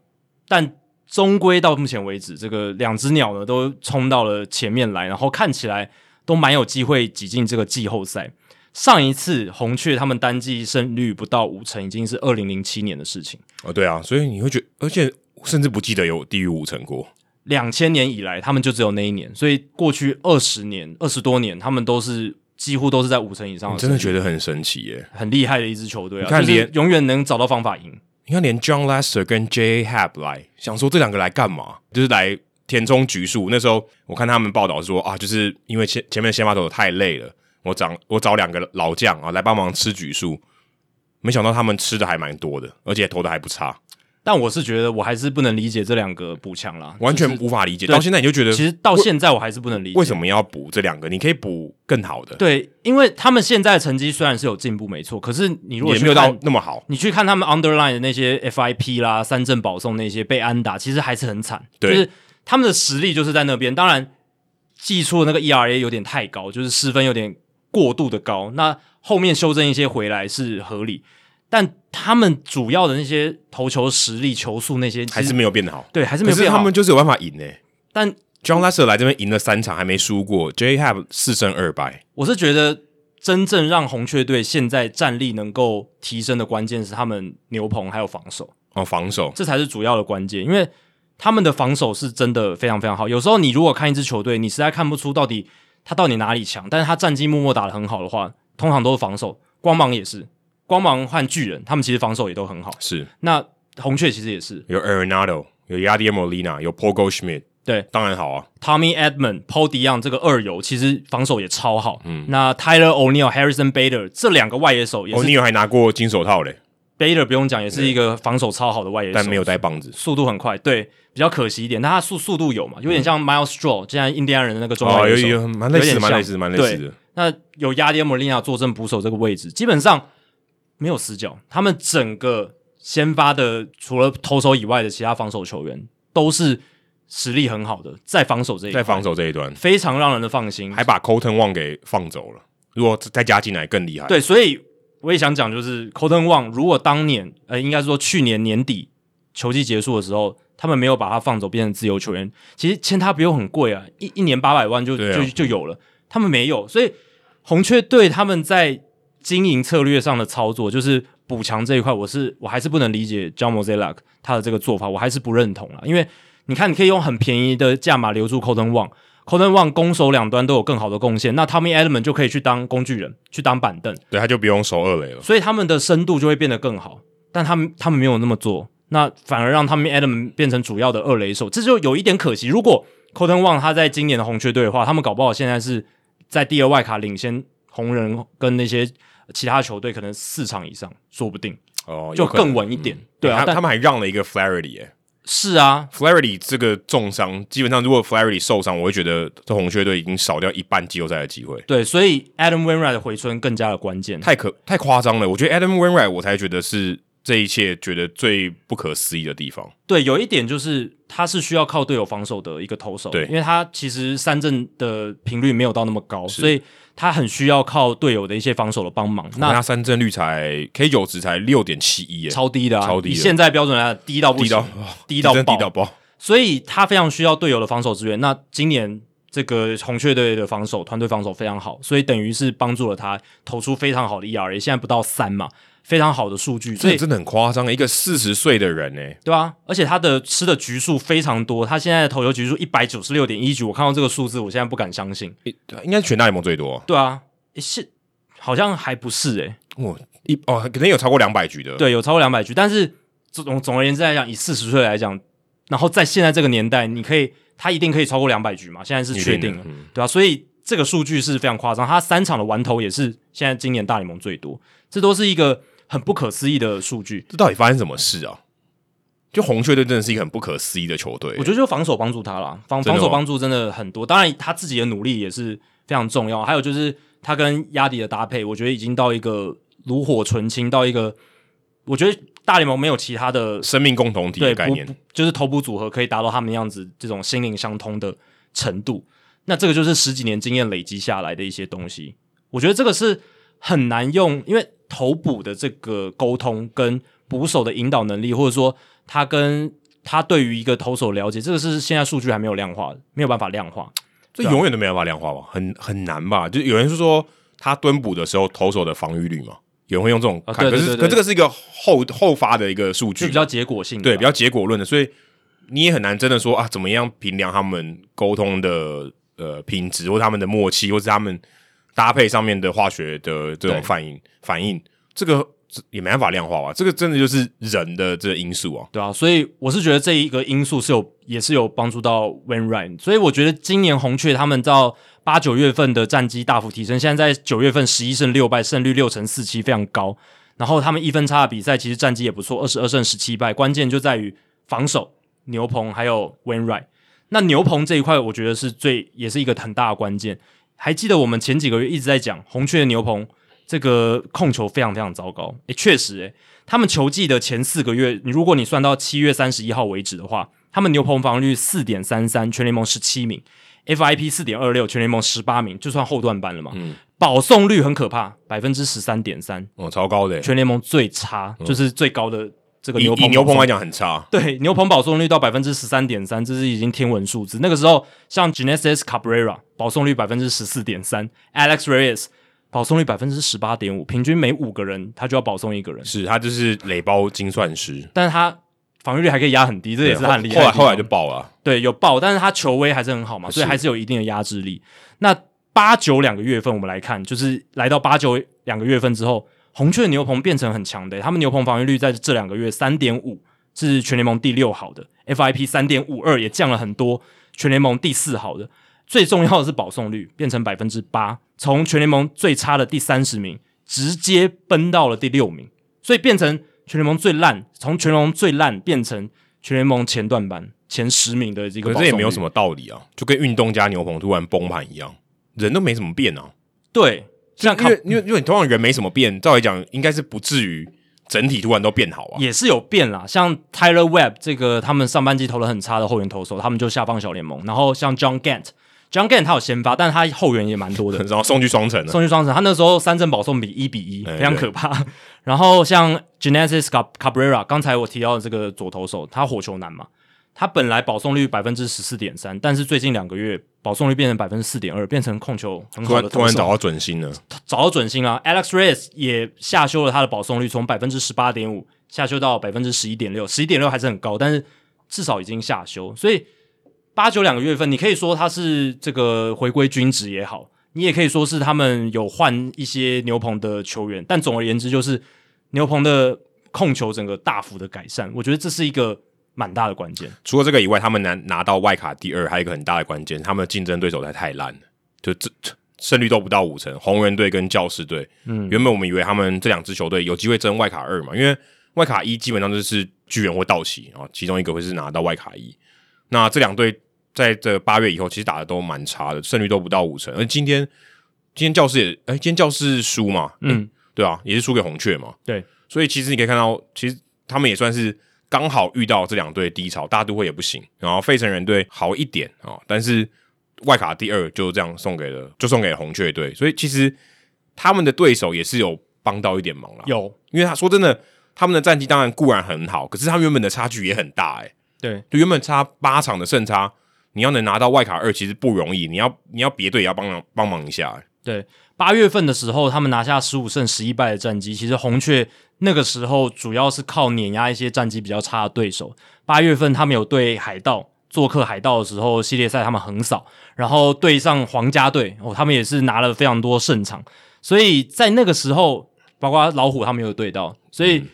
但终归到目前为止，这个两只鸟呢都冲到了前面来，然后看起来。都蛮有机会挤进这个季后赛。上一次红雀他们单季胜率不到五成，已经是二零零七年的事情。哦，对啊，所以你会觉得，而且甚至不记得有低于五成过。两千年以来，他们就只有那一年，所以过去二十年、二十多年，他们都是几乎都是在五成以上的。真的觉得很神奇耶，很厉害的一支球队啊！你看连，就是永远能找到方法赢。你看，连 John Lester 跟 J.A. Happ 来，想说这两个来干嘛？就是来。填充局数，那时候我看他们报道说啊，就是因为前前面的先发投手太累了，我找我找两个老将啊来帮忙吃局数，没想到他们吃的还蛮多的，而且投的还不差。但我是觉得我还是不能理解这两个补强啦，完全无法理解。到现在你就觉得，其实到现在我还是不能理解为什么要补这两个？你可以补更好的。对，因为他们现在的成绩虽然是有进步，没错，可是你如果也没有到那么好，你去看他们 underline 的那些 FIP 啦、三振保送那些被安打，其实还是很惨，对。就是他们的实力就是在那边，当然季初的那个 ERA 有点太高，就是失分有点过度的高。那后面修正一些回来是合理，但他们主要的那些投球实力、球速那些还是没有变得好。对，还是没有变好。他们就是有办法赢诶、欸。但 John Lester 来这边赢了三场，还没输过。J Happ 四胜二败。我是觉得真正让红雀队现在战力能够提升的关键是他们牛棚还有防守哦，防守这才是主要的关键，因为。他们的防守是真的非常非常好。有时候你如果看一支球队，你实在看不出到底他到底哪里强，但是他战绩默默打得很好的话，通常都是防守。光芒也是，光芒和巨人，他们其实防守也都很好。是，那红雀其实也是有 Arenado，有 Yadier Molina，有 Paul Goldschmidt。对，当然好啊。Tommy Paul DeJong 这个二游其实防守也超好。嗯，那 Tyler O'Neill、Harrison Bader 这两个外野手也是，O'Neill 还拿过金手套嘞。Bader 不用讲，也是一个防守超好的外野手，但没有带棒子，速度很快。对，比较可惜一点，但他速速度有嘛，有点像 Miles Straw，现在印第安人的那个中外野手，哦、有有蛮类似，蛮类似，蛮类似的。那有 Yadier Molina 坐镇捕手这个位置，基本上没有死角。他们整个先发的，除了投手以外的其他防守球员，都是实力很好的，在防守这一，在防守这一端非常让人的放心，还把 Colton Wong 给放走了。如果再加进来更厉害。对，所以。我也想讲，就是 Colton Wong 如果当年，呃，应该说去年年底球季结束的时候，他们没有把他放走，变成自由球员，其实签他不用很贵啊，一一年八百万就、啊、就就有了。他们没有，所以红雀队他们在经营策略上的操作，就是补强这一块，我是我还是不能理解 John Mozeliak 他的这个做法，我还是不认同啊。因为你看，你可以用很便宜的价码留住 Colton Wong，Colton Wong 攻守两端都有更好的贡献，那 Tommy Edman 就可以去当工具人，去当板凳，对，他就不用守二垒了，所以他们的深度就会变得更好。但他们他们没有那么做，那反而让 Tommy Edman 变成主要的二垒手，这就有一点可惜。如果 Kolten Wong 他在今年的红雀队的话，他们搞不好现在是在第二外卡领先红人跟那些其他球队可能四场以上，说不定哦，就更稳一点。嗯、对啊，他他们还让了一个 Flaherty 耶。是啊，Flaherty 这个重伤，基本上如果 Flaherty 受伤，我会觉得这红雀队已经少掉一半季后赛的机会。对，所以 Adam Wainwright 的回春更加的关键，太可太夸张了。我觉得 Adam Wainwright 我才觉得是这一切觉得最不可思议的地方。对，有一点就是他是需要靠队友防守的一个投手，对，因为他其实三振的频率没有到那么高，所以。他很需要靠队友的一些防守的帮忙。那他三振率才 K 九值才六点七一，超低的，啊，超低的。以现在标准来讲，低到不行，低到 低到爆，低到爆。所以他非常需要队友的防守支援。那今年这个红雀队的防守团队防守非常好，所以等于是帮助了他投出非常好的 ERA，现在不到三嘛。非常好的数据，所以真的很夸张。一个四十岁的人呢，对啊，而且他的吃的局数非常多，他现在的投球局数一百九十六点一局，我看到这个数字，我现在不敢相信。应该是全大联盟最多。对啊。是，好像还不是诶、欸，哦一哦，可能有超过两百局的，对，有超过两百局，但是总总而言之来讲，以四十岁来讲，然后在现在这个年代，你可以，他一定可以超过两百局嘛？现在是确定了，嗯、对吧、啊？所以这个数据是非常夸张，他三场的完投也是现在今年大联盟最多，这都是一个很不可思议的数据。这到底发生什么事啊？就红雀队真的是一个很不可思议的球队，我觉得就防守帮助他了，防防守帮助真的很多，当然他自己的努力也是非常重要，还有就是。他跟压迪的搭配，我觉得已经到一个炉火纯青，到一个我觉得大联盟没有其他的生命共同体的概念，就是头部组合可以达到他们样子这种心灵相通的程度。那这个就是十几年经验累积下来的一些东西。我觉得这个是很难用，因为投捕的这个沟通跟捕手的引导能力，或者说他跟他对于一个投手了解，这个是现在数据还没有量化的，没有办法量化。这永远都没办法量化吧，很很难吧？就有人是说他蹲捕的时候投手的防御率嘛，有人会用这种看，可是可这个是一个后后发的一个数据，就比较结果性的，对，比较结果论的，所以你也很难真的说啊，怎么样评量他们沟通的呃品质，或他们的默契，或是他们搭配上面的化学的这种反应反应，这个。也没办法量化吧，这个真的就是人的这个因素啊，对啊，所以我是觉得这一个因素是有，也是有帮助到 Wainwright，所以我觉得今年红雀他们到八九月份的战绩大幅提升，现在在九月份十一胜六败，胜率六成四七，非常高。然后他们一分差的比赛其实战绩也不错，二十二胜十七败，关键就在于防守牛棚还有 Wainwright。那牛棚这一块，我觉得是最也是一个很大的关键。还记得我们前几个月一直在讲红雀的牛棚。这个控球非常非常糟糕，诶，确实，诶，他们球季的前四个月，你如果你算到七月三十一号为止的话，他们牛棚防御率四点三三，全联盟十七名。；FIP 四点二六，全联盟十八名，就算后段班了嘛。嗯，保送率很可怕，百分之十三点三，哦，超高的，全联盟最差，嗯、就是最高的这个牛棚。以牛棚来讲很差，对，牛棚保送率到百分之十三点三，这是已经天文数字。那个时候，像 Genesis Cabrera 保送率百分之十四点三，Alex Reyes。保送率百分之十八点五，平均每五个人他就要保送一个人，是他就是垒包精算师，但是他防御率还可以压很低，这也是他很厉害。后来后来就爆了，对，有爆，但是他球威还是很好嘛，所以还是有一定的压制力。那八九两个月份我们来看，就是来到八九两个月份之后，红雀的牛棚变成很强的，他们牛棚防御率在这两个月三点五是全联盟第六好的，FIP 三点五二也降了很多，全联盟第四好的。最重要的是保送率变成百分之八，从全联盟最差的第三十名直接奔到了第六名，所以变成全联盟最烂，从全联盟最烂变成全联盟前段班前十名的这个。可是这也没有什么道理啊，就跟运动家牛棚突然崩盘一样，人都没怎么变啊。对，像因为因为因为你通常人没什么变，照理讲应该是不至于整体突然都变好啊。也是有变啦，像 Tyler Webb 这个他们上半季投的很差的后援投手，他们就下放小联盟，然后像 John Gant。John Gant 他有先发，但是他后援也蛮多的，然后送去双城，送去双城。他那时候三振保送比一比一，非常可怕。然后像 Genesis Cabrera，刚才我提到的这个左投手，他火球男嘛，他本来保送率百分之十四点三，但是最近两个月保送率变成百分之四点二，变成控球很好的突然找到准心了，找到准心了。Alex Reyes 也下修了他的保送率，从百分之十八点五下修到百分之十一点六，十一点六还是很高，但是至少已经下修，所以。八九两个月份，你可以说他是这个回归均值也好，你也可以说是他们有换一些牛棚的球员，但总而言之，就是牛棚的控球整个大幅的改善，我觉得这是一个蛮大的关键。除了这个以外，他们拿拿到外卡第二，还有一个很大的关键，他们的竞争对手才太烂了，就这胜率都不到五成。红人队跟教士队，嗯，原本我们以为他们这两支球队有机会争外卡二嘛，因为外卡一基本上就是巨人或道奇啊，其中一个会是拿到外卡一。那这两队在这八月以后，其实打的都蛮差的，胜率都不到五成。而今天今天教士也哎，今天教士输嘛，嗯，对啊，也是输给红雀嘛，对。所以其实你可以看到，其实他们也算是刚好遇到这两队低潮，大都会也不行，然后费城人队好一点啊，但是外卡第二就这样送给了，就送给了红雀队。所以其实他们的对手也是有帮到一点忙了，有，因为他说真的，他们的战绩当然固然很好，可是他们原本的差距也很大，欸，诶，对，就原本差八场的胜差，你要能拿到外卡二其实不容易，你要你要别队也要帮忙帮忙一下，欸，对。八月份的时候，他们拿下十五胜十一败的战绩。其实红雀那个时候主要是靠碾压一些战绩比较差的对手。八月份他们有对海盗做客海盗的时候，系列赛他们横扫，然后对上皇家队哦，他们也是拿了非常多胜场。所以在那个时候，包括老虎他们有对到，所以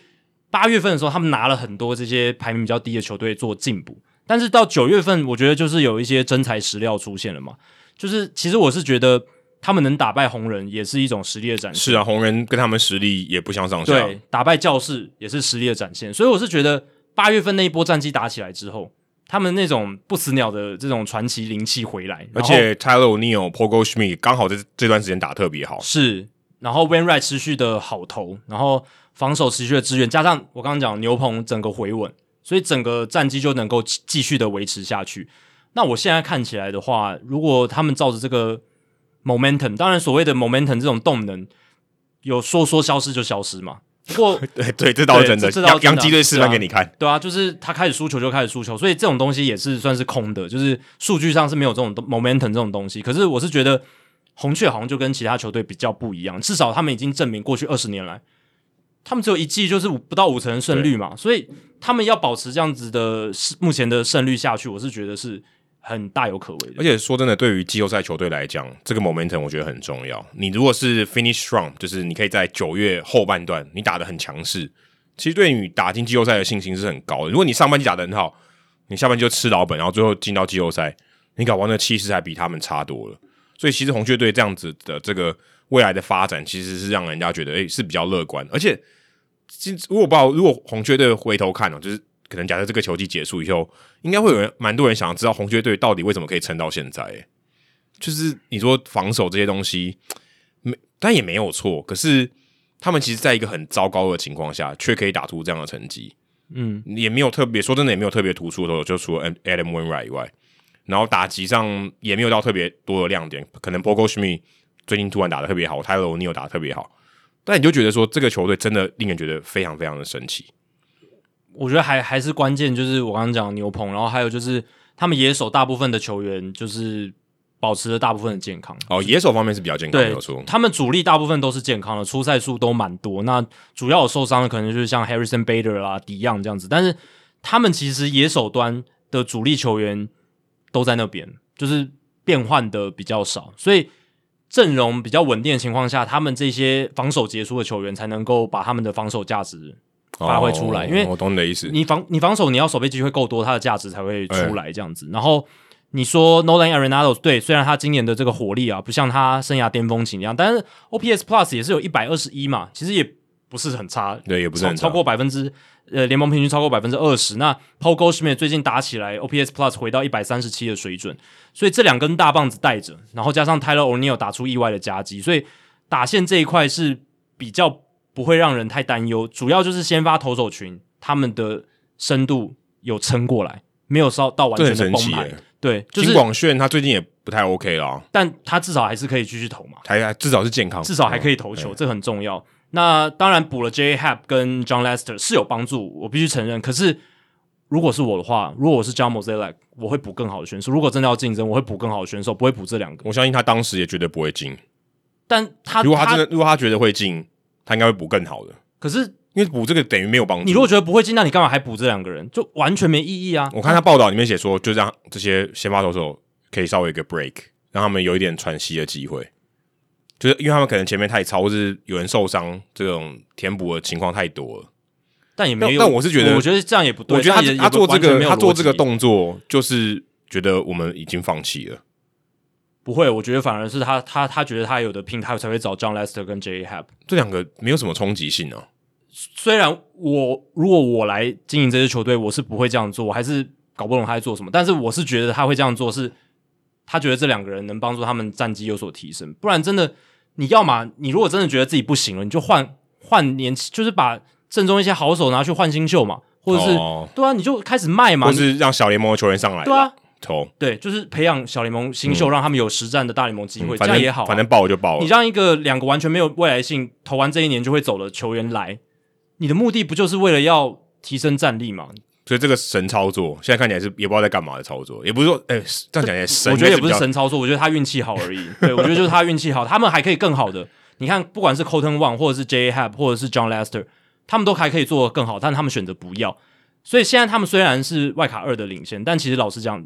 八月份的时候，他们拿了很多这些排名比较低的球队做进步。但是到九月份，我觉得就是有一些真材实料出现了嘛。就是其实我是觉得。他们能打败红人也是一种实力的展现。是啊，红人跟他们实力也不相上下。对，打败教室也是实力的展现。所以我是觉得八月份那一波战绩打起来之后，他们那种不死鸟的这种传奇灵气回来，而且 Tyler O'Neill、Paul Goldschmidt 刚好在这段时间打特别好。是，然后 Wainwright 持续的好投，然后防守持续的支援，加上我刚刚讲牛棚整个回稳，所以整个战绩就能够继续的维持下去。那我现在看起来的话，如果他们照着这个。momentum，当然所谓的 momentum 这种动能，有说说消失就消失嘛。不过 对对，这倒是真的。洋基队示范给你看，对啊，就是他开始输球就开始输球，所以这种东西也是算是空的，就是数据上是没有这种 momentum 这种东西。可是我是觉得红雀好像就跟其他球队比较不一样，至少他们已经证明过去二十年来，他们只有一季就是不到五成胜率嘛，所以他们要保持这样子的目前的胜率下去，我是觉得是。很大有可为的，而且说真的，对于季后赛球队来讲，这个 momentum 我觉得很重要。你如果是 finish strong，就是你可以在九月后半段你打得很强势，其实对你打进季后赛的信心是很高的。如果你上半季打得很好，你下半季就吃老本，然后最后进到季后赛，你搞完的气势还比他们差多了。所以其实红雀队这样子的这个未来的发展，其实是让人家觉得诶、是比较乐观。而且，如果不好，如果红雀队回头看哦，就是。可能假设这个球季结束以后，应该会有人蛮多人想要知道红雀队到底为什么可以撑到现在。欸，就是你说防守这些东西，没，但也没有错。可是他们其实在一个很糟糕的情况下，却可以打出这样的成绩。嗯，也没有特别说真的，也没有特别突出的，就除了 Adam Wainwright 以外，然后打击上也没有到特别多的亮点。可能 Paul Goldschmidt 最近突然打的特别好，Tyler O'Neill 打的特别好，但你就觉得说这个球队真的令人觉得非常非常的神奇。我觉得还还是关键，就是我刚刚讲的牛棚，然后还有就是他们野手大部分的球员就是保持了大部分的健康。哦，野手方面是比较健康，对，没有错。他们主力大部分都是健康的，出赛数都蛮多。那主要有受伤的可能就是像 Harrison Bader 啦、迪样这样子，但是他们其实野手端的主力球员都在那边，就是变换的比较少，所以阵容比较稳定的情况下，他们这些防守杰出的球员才能够把他们的防守价值。发挥出来，因为我懂你的意思。你防你防守，你要守备机会够多，它的价值才会出来这样子。然后你说 Nolan Arenado 对，虽然他今年的这个火力啊，不像他生涯巅峰期一样，但是 OPS Plus 也是有一百二十一嘛，其实也不是很差，对，也不是很差，超过百分之呃联盟平均超过百分之二十。那 Paul Goldschmidt 最近打起来，OPS Plus 回到一百三十七的水准，所以这两根大棒子带着，然后加上 Tyler O'Neill 打出意外的夹击，所以打线这一块是比较。不会让人太担忧，主要就是先发投手群他们的深度有撑过来，没有烧到完全的崩盘。对，就是金广炫他最近也不太 OK 了，但他至少还是可以继续投嘛，还至少是健康，至少还可以投球，嗯、这很重要。那当然补了 J Happ 跟 John Lester 是有帮助，我必须承认。可是如果是我的话，如果我是 John Mozeliak，我会补更好的选手。如果真的要竞争，我会补更好的选手，不会补这两个。我相信他当时也绝对不会进，但他如果他真的，如果他觉得会进。他应该会补更好的，可是因为补这个等于没有帮助。你如果觉得不会进，那你干嘛还补这两个人？就完全没意义啊！我看他报道里面写说，就让这些先发投手可以稍微一个 break，让他们有一点喘息的机会。就是因为他们可能前面太超，或是有人受伤，这种填补的情况太多了。但也没有，但我是觉得，我觉得这样也不对。我觉得他他做这个，他做这个动作，就是觉得我们已经放弃了。不会，我觉得反而是他，他他觉得他有的拼，他才会找 John Lester 跟 J.A. Happ 这两个没有什么冲击性哦、啊。虽然我如果我来经营这支球队，我是不会这样做，我还是搞不懂他在做什么。但是我是觉得他会这样做，是他觉得这两个人能帮助他们战绩有所提升。不然真的，你要嘛，你如果真的觉得自己不行了，你就换换年轻，就是把正中一些好手拿去换新秀嘛，或者是、哦、对啊，你就开始卖嘛，或是让小联盟的球员上来，对啊。投对，就是培养小联盟新秀，嗯、让他们有实战的大联盟机会，嗯、这样也好、啊。反正爆就爆了。你让一个两个完全没有未来性，投完这一年就会走的球员来，你的目的不就是为了要提升战力吗？所以这个神操作，现在看起来是也不知道在干嘛的操作，也不是说，哎、欸，这样讲也神。我觉得也不是神操作，我觉得他运气好而已。对，我觉得就是他运气好，他们还可以更好的。你看，不管是 Colton Wang 或者是 J.A. Happ 或者是 John Lester，他们都还可以做得更好，但他们选择不要。所以现在他们虽然是外卡二的领先，但其实老实讲。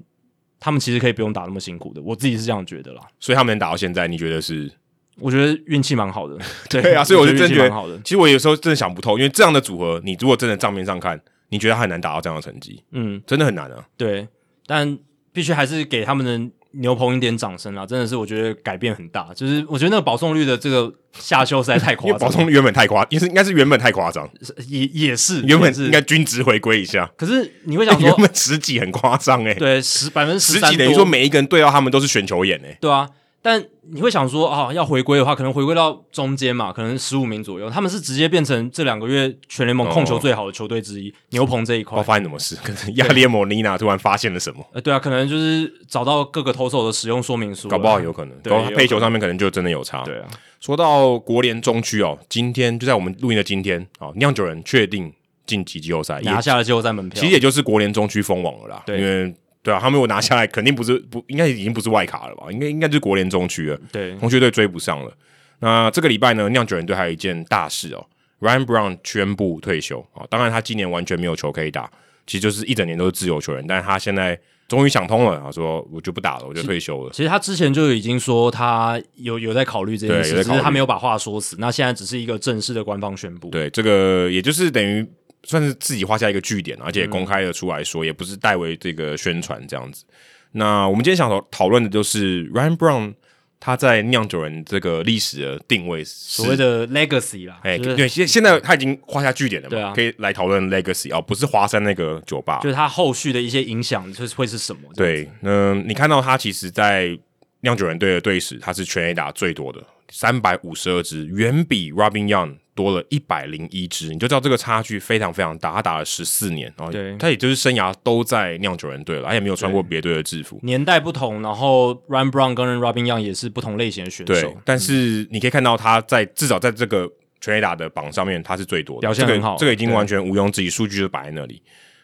他们其实可以不用打那么辛苦的，我自己是这样觉得啦。所以他们能打到现在，你觉得是？我觉得运气蛮好的。对，对啊，所以我就真觉得，蛮好的。其实我有时候真的想不透，因为这样的组合，你如果真的账面上看，你觉得他很难达到这样的成绩？嗯，真的很难啊。对，但必须还是给他们的。牛棚一点掌声啊！真的是我觉得改变很大，就是我觉得那个保送率的这个下修实在太夸张，因为保送率原本太夸，也是应该是原本太夸张，也也是原本是应该均值回归一下。可是你会想说，原本十几很夸张诶，对，十百分之十几等于说每一个人对到他们都是选球眼诶、欸，对啊。但你会想说啊，要回归的话，可能回归到中间嘛，可能十五名左右。他们是直接变成这两个月全联盟控球最好的球队之一，哦、牛棚这一块。发生什么事？可能亚列莫尼娜突然发现了什么？呃，对啊，可能就是找到各个投手的使用说明书，搞不好有可能。对，配球上面可能就真的有差。对啊，说到国联中区哦，今天就在我们录音的今天啊，酿酒人确定晋级季后赛，拿下了季后赛门票，其实也就是国联中区封王了啦。对，因为。对啊，他们如果拿下来，肯定不是不，应该已经不是外卡了吧？应该应该就是国联中区了。对，红雀队追不上了。那这个礼拜呢，酿酒人队还有一件大事哦，Ryan Brown 宣布退休啊。当然，他今年完全没有球可以打，其实就是一整年都是自由球员。但是他现在终于想通了，啊说我就不打了，我就退休了。其实他之前就已经说他有有在考虑这件事，只是他没有把话说死。那现在只是一个正式的官方宣布。对，这个也就是等于。算是自己画下一个据点，而且公开的出来说，也不是代为这个宣传这样子。那我们今天想讨讨论的就是 Ryan Brown 他在酿酒人这个历史的定位，所谓的 legacy 啦。哎，对，现现在他已经画下据点了嘛？对啊，可以来讨论 legacy 哦，不是华山那个酒吧，就是他后续的一些影响，就是会是什么？对，嗯，你看到他其实，在酿酒人队的队史，他是全 A 打最多的，三百五十二支，远比 Robin Young。多了一百零一支，你就知道这个差距非常非常大。他打了十四年，然后他也就是生涯都在酿酒人队了，他也没有穿过别队的制服。年代不同，然后 Ryan Brown 跟 Robin Young 也是不同类型的选手。对，但是你可以看到他在至少在这个全垒打的榜上面，他是最多的，表现很好。这个这个已经完全毋庸置疑，数据就摆在那里。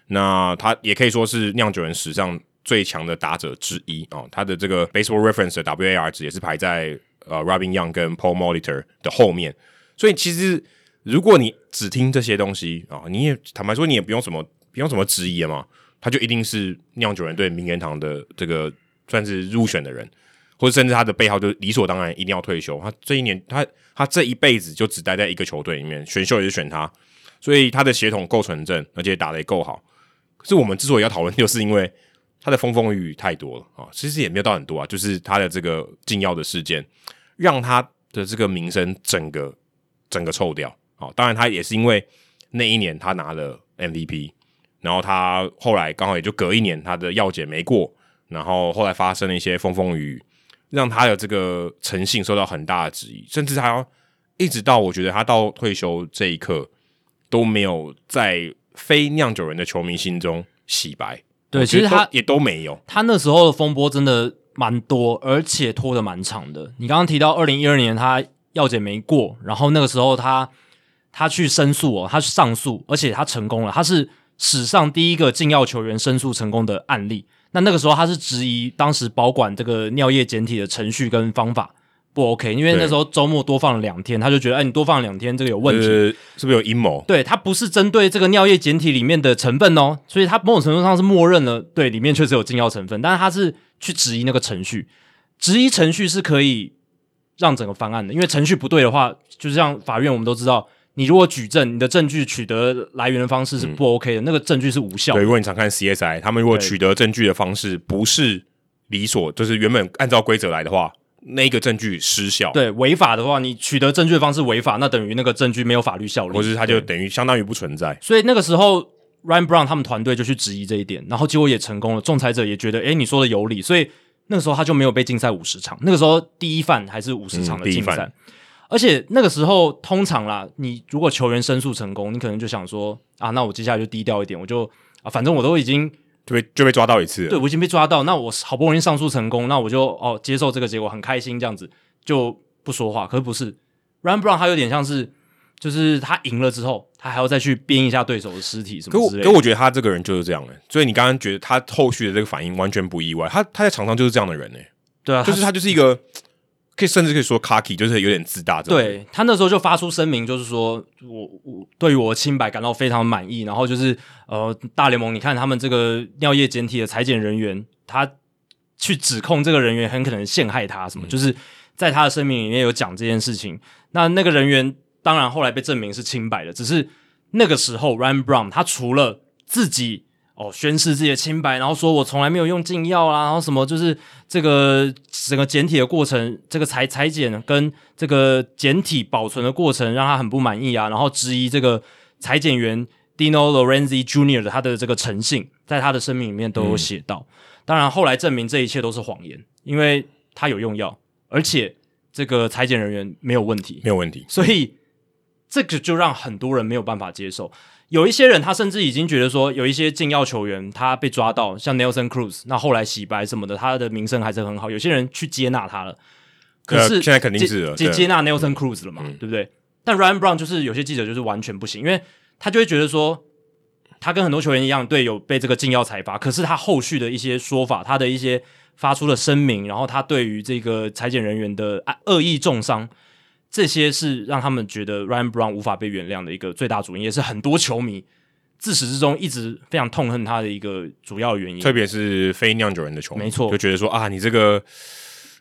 那他也可以说是酿酒人史上最强的打者之一哦。他的这个 Baseball Reference 的 WAR 值也是排在呃 Robin Young 跟 Paul Molitor 的后面。所以其实，如果你只听这些东西啊，你也坦白说，你也不用什么不用什么质疑嘛，他就一定是酿酒人队名人堂的这个算是入选的人，或者甚至他的背号就理所当然一定要退休。他这一年，他他这一辈子就只待在一个球队里面，选秀也是选他，所以他的血统够纯正，而且打得也够好。可是我们之所以要讨论，就是因为他的风风雨雨太多了啊，其实也没有到很多啊，就是他的这个禁药的事件，让他的这个名声整个。整个臭掉，好，当然他也是因为那一年他拿了 MVP，然后他后来刚好也就隔一年他的药检没过，然后后来发生了一些风风雨雨，让他的这个诚信受到很大的质疑，甚至他要一直到我觉得他到退休这一刻都没有在非酿酒人的球迷心中洗白。对，其实他也都没有，他那时候的风波真的蛮多，而且拖得蛮长的。你刚刚提到二零一二年他。药检没过，然后那个时候他他去申诉哦，他去上诉，而且他成功了，他是史上第一个禁药球员申诉成功的案例。那那个时候他是质疑当时保管这个尿液检体的程序跟方法不 OK，因为那时候周末多放了两天，他就觉得哎，你多放两天这个有问题，是不是有阴谋？对，他不是针对这个尿液检体里面的成分哦，所以他某种程度上是默认了，对，里面确实有禁药成分，但是他是去质疑那个程序，质疑程序是可以。让整个翻案的，因为程序不对的话，就是像法院，我们都知道，你如果举证，你的证据取得来源的方式是不 OK 的，嗯、那个证据是无效的。对，如果你常看 CSI，他们如果取得证据的方式不是理所，就是原本按照规则来的话，那个证据失效。对，违法的话，你取得证据的方式违法，那等于那个证据没有法律效力，或是它就等于相当于不存在。所以那个时候，Ryan Brown 他们团队就去质疑这一点，然后结果也成功了，仲裁者也觉得，哎，你说的有理，所以那个时候他就没有被禁赛五十场。那个时候第一犯还是五十场的禁赛。嗯而且那个时候，通常啦，你如果球员申诉成功，你可能就想说啊，那我接下来就低调一点，我就啊，反正我都已经就被就被抓到一次了，对，我已经被抓到，那我好不容易上诉成功，那我就哦接受这个结果，很开心，这样子就不说话。可是不是，Ryan Brown 他有点像是，就是他赢了之后，他还要再去编一下对手的尸体什么之类的。可我，可我觉得他这个人就是这样诶，所以你刚刚觉得他后续的这个反应完全不意外，他他在场上就是这样的人诶，对啊，就是他就是一个。可以甚至可以说，Cocky 就是有点自大。对，他那时候就发出声明，就是说我我对于我的清白感到非常满意。然后就是呃，大联盟，你看他们这个尿液检体的裁剪人员，他去指控这个人员很可能陷害他什么，嗯、就是在他的声明里面有讲这件事情。那那个人员当然后来被证明是清白的，只是那个时候 Ryan Brown 他除了自己。哦，宣示自己的清白，然后说我从来没有用禁药啦，然后什么就是这个整个检体的过程，这个裁裁剪跟这个检体保存的过程让他很不满意啊，然后质疑这个裁剪员 Dino Lorenzi Jr. 的他的这个诚信，在他的声明里面都有写到。嗯、当然后来证明这一切都是谎言，因为他有用药，而且这个裁剪人员没有问题，没有问题，所以这个就让很多人没有办法接受。有一些人，他甚至已经觉得说，有一些禁药球员他被抓到，像 Nelson Cruz，那后来洗白什么的，他的名声还是很好。有些人去接纳他了，可是、呃、现在肯定是接接纳 Nelson Cruz 了嘛，嗯、对不对？但 Ryan Brown 就是有些记者就是完全不行，因为他就会觉得说，他跟很多球员一样，对，有被这个禁药裁罚，可是他后续的一些说法，他的一些发出的声明，然后他对于这个裁剪人员的恶意重伤。这些是让他们觉得 Ryan Brown 无法被原谅的一个最大主因，也是很多球迷自始至终一直非常痛恨他的一个主要原因。特别是非酿酒人的球迷，没错，就觉得说啊，你这个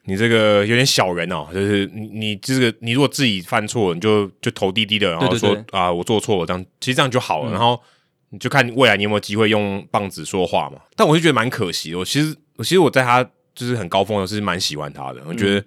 你这个有点小人哦，就是你你这个你如果自己犯错，你就就头低低的，然后说啊，我做错了，这样其实这样就好了。嗯、然后你就看未来你有没有机会用棒子说话嘛。但我就觉得蛮可惜的。我其实我其实我在他就是很高峰的时候是蛮喜欢他的，我觉得。嗯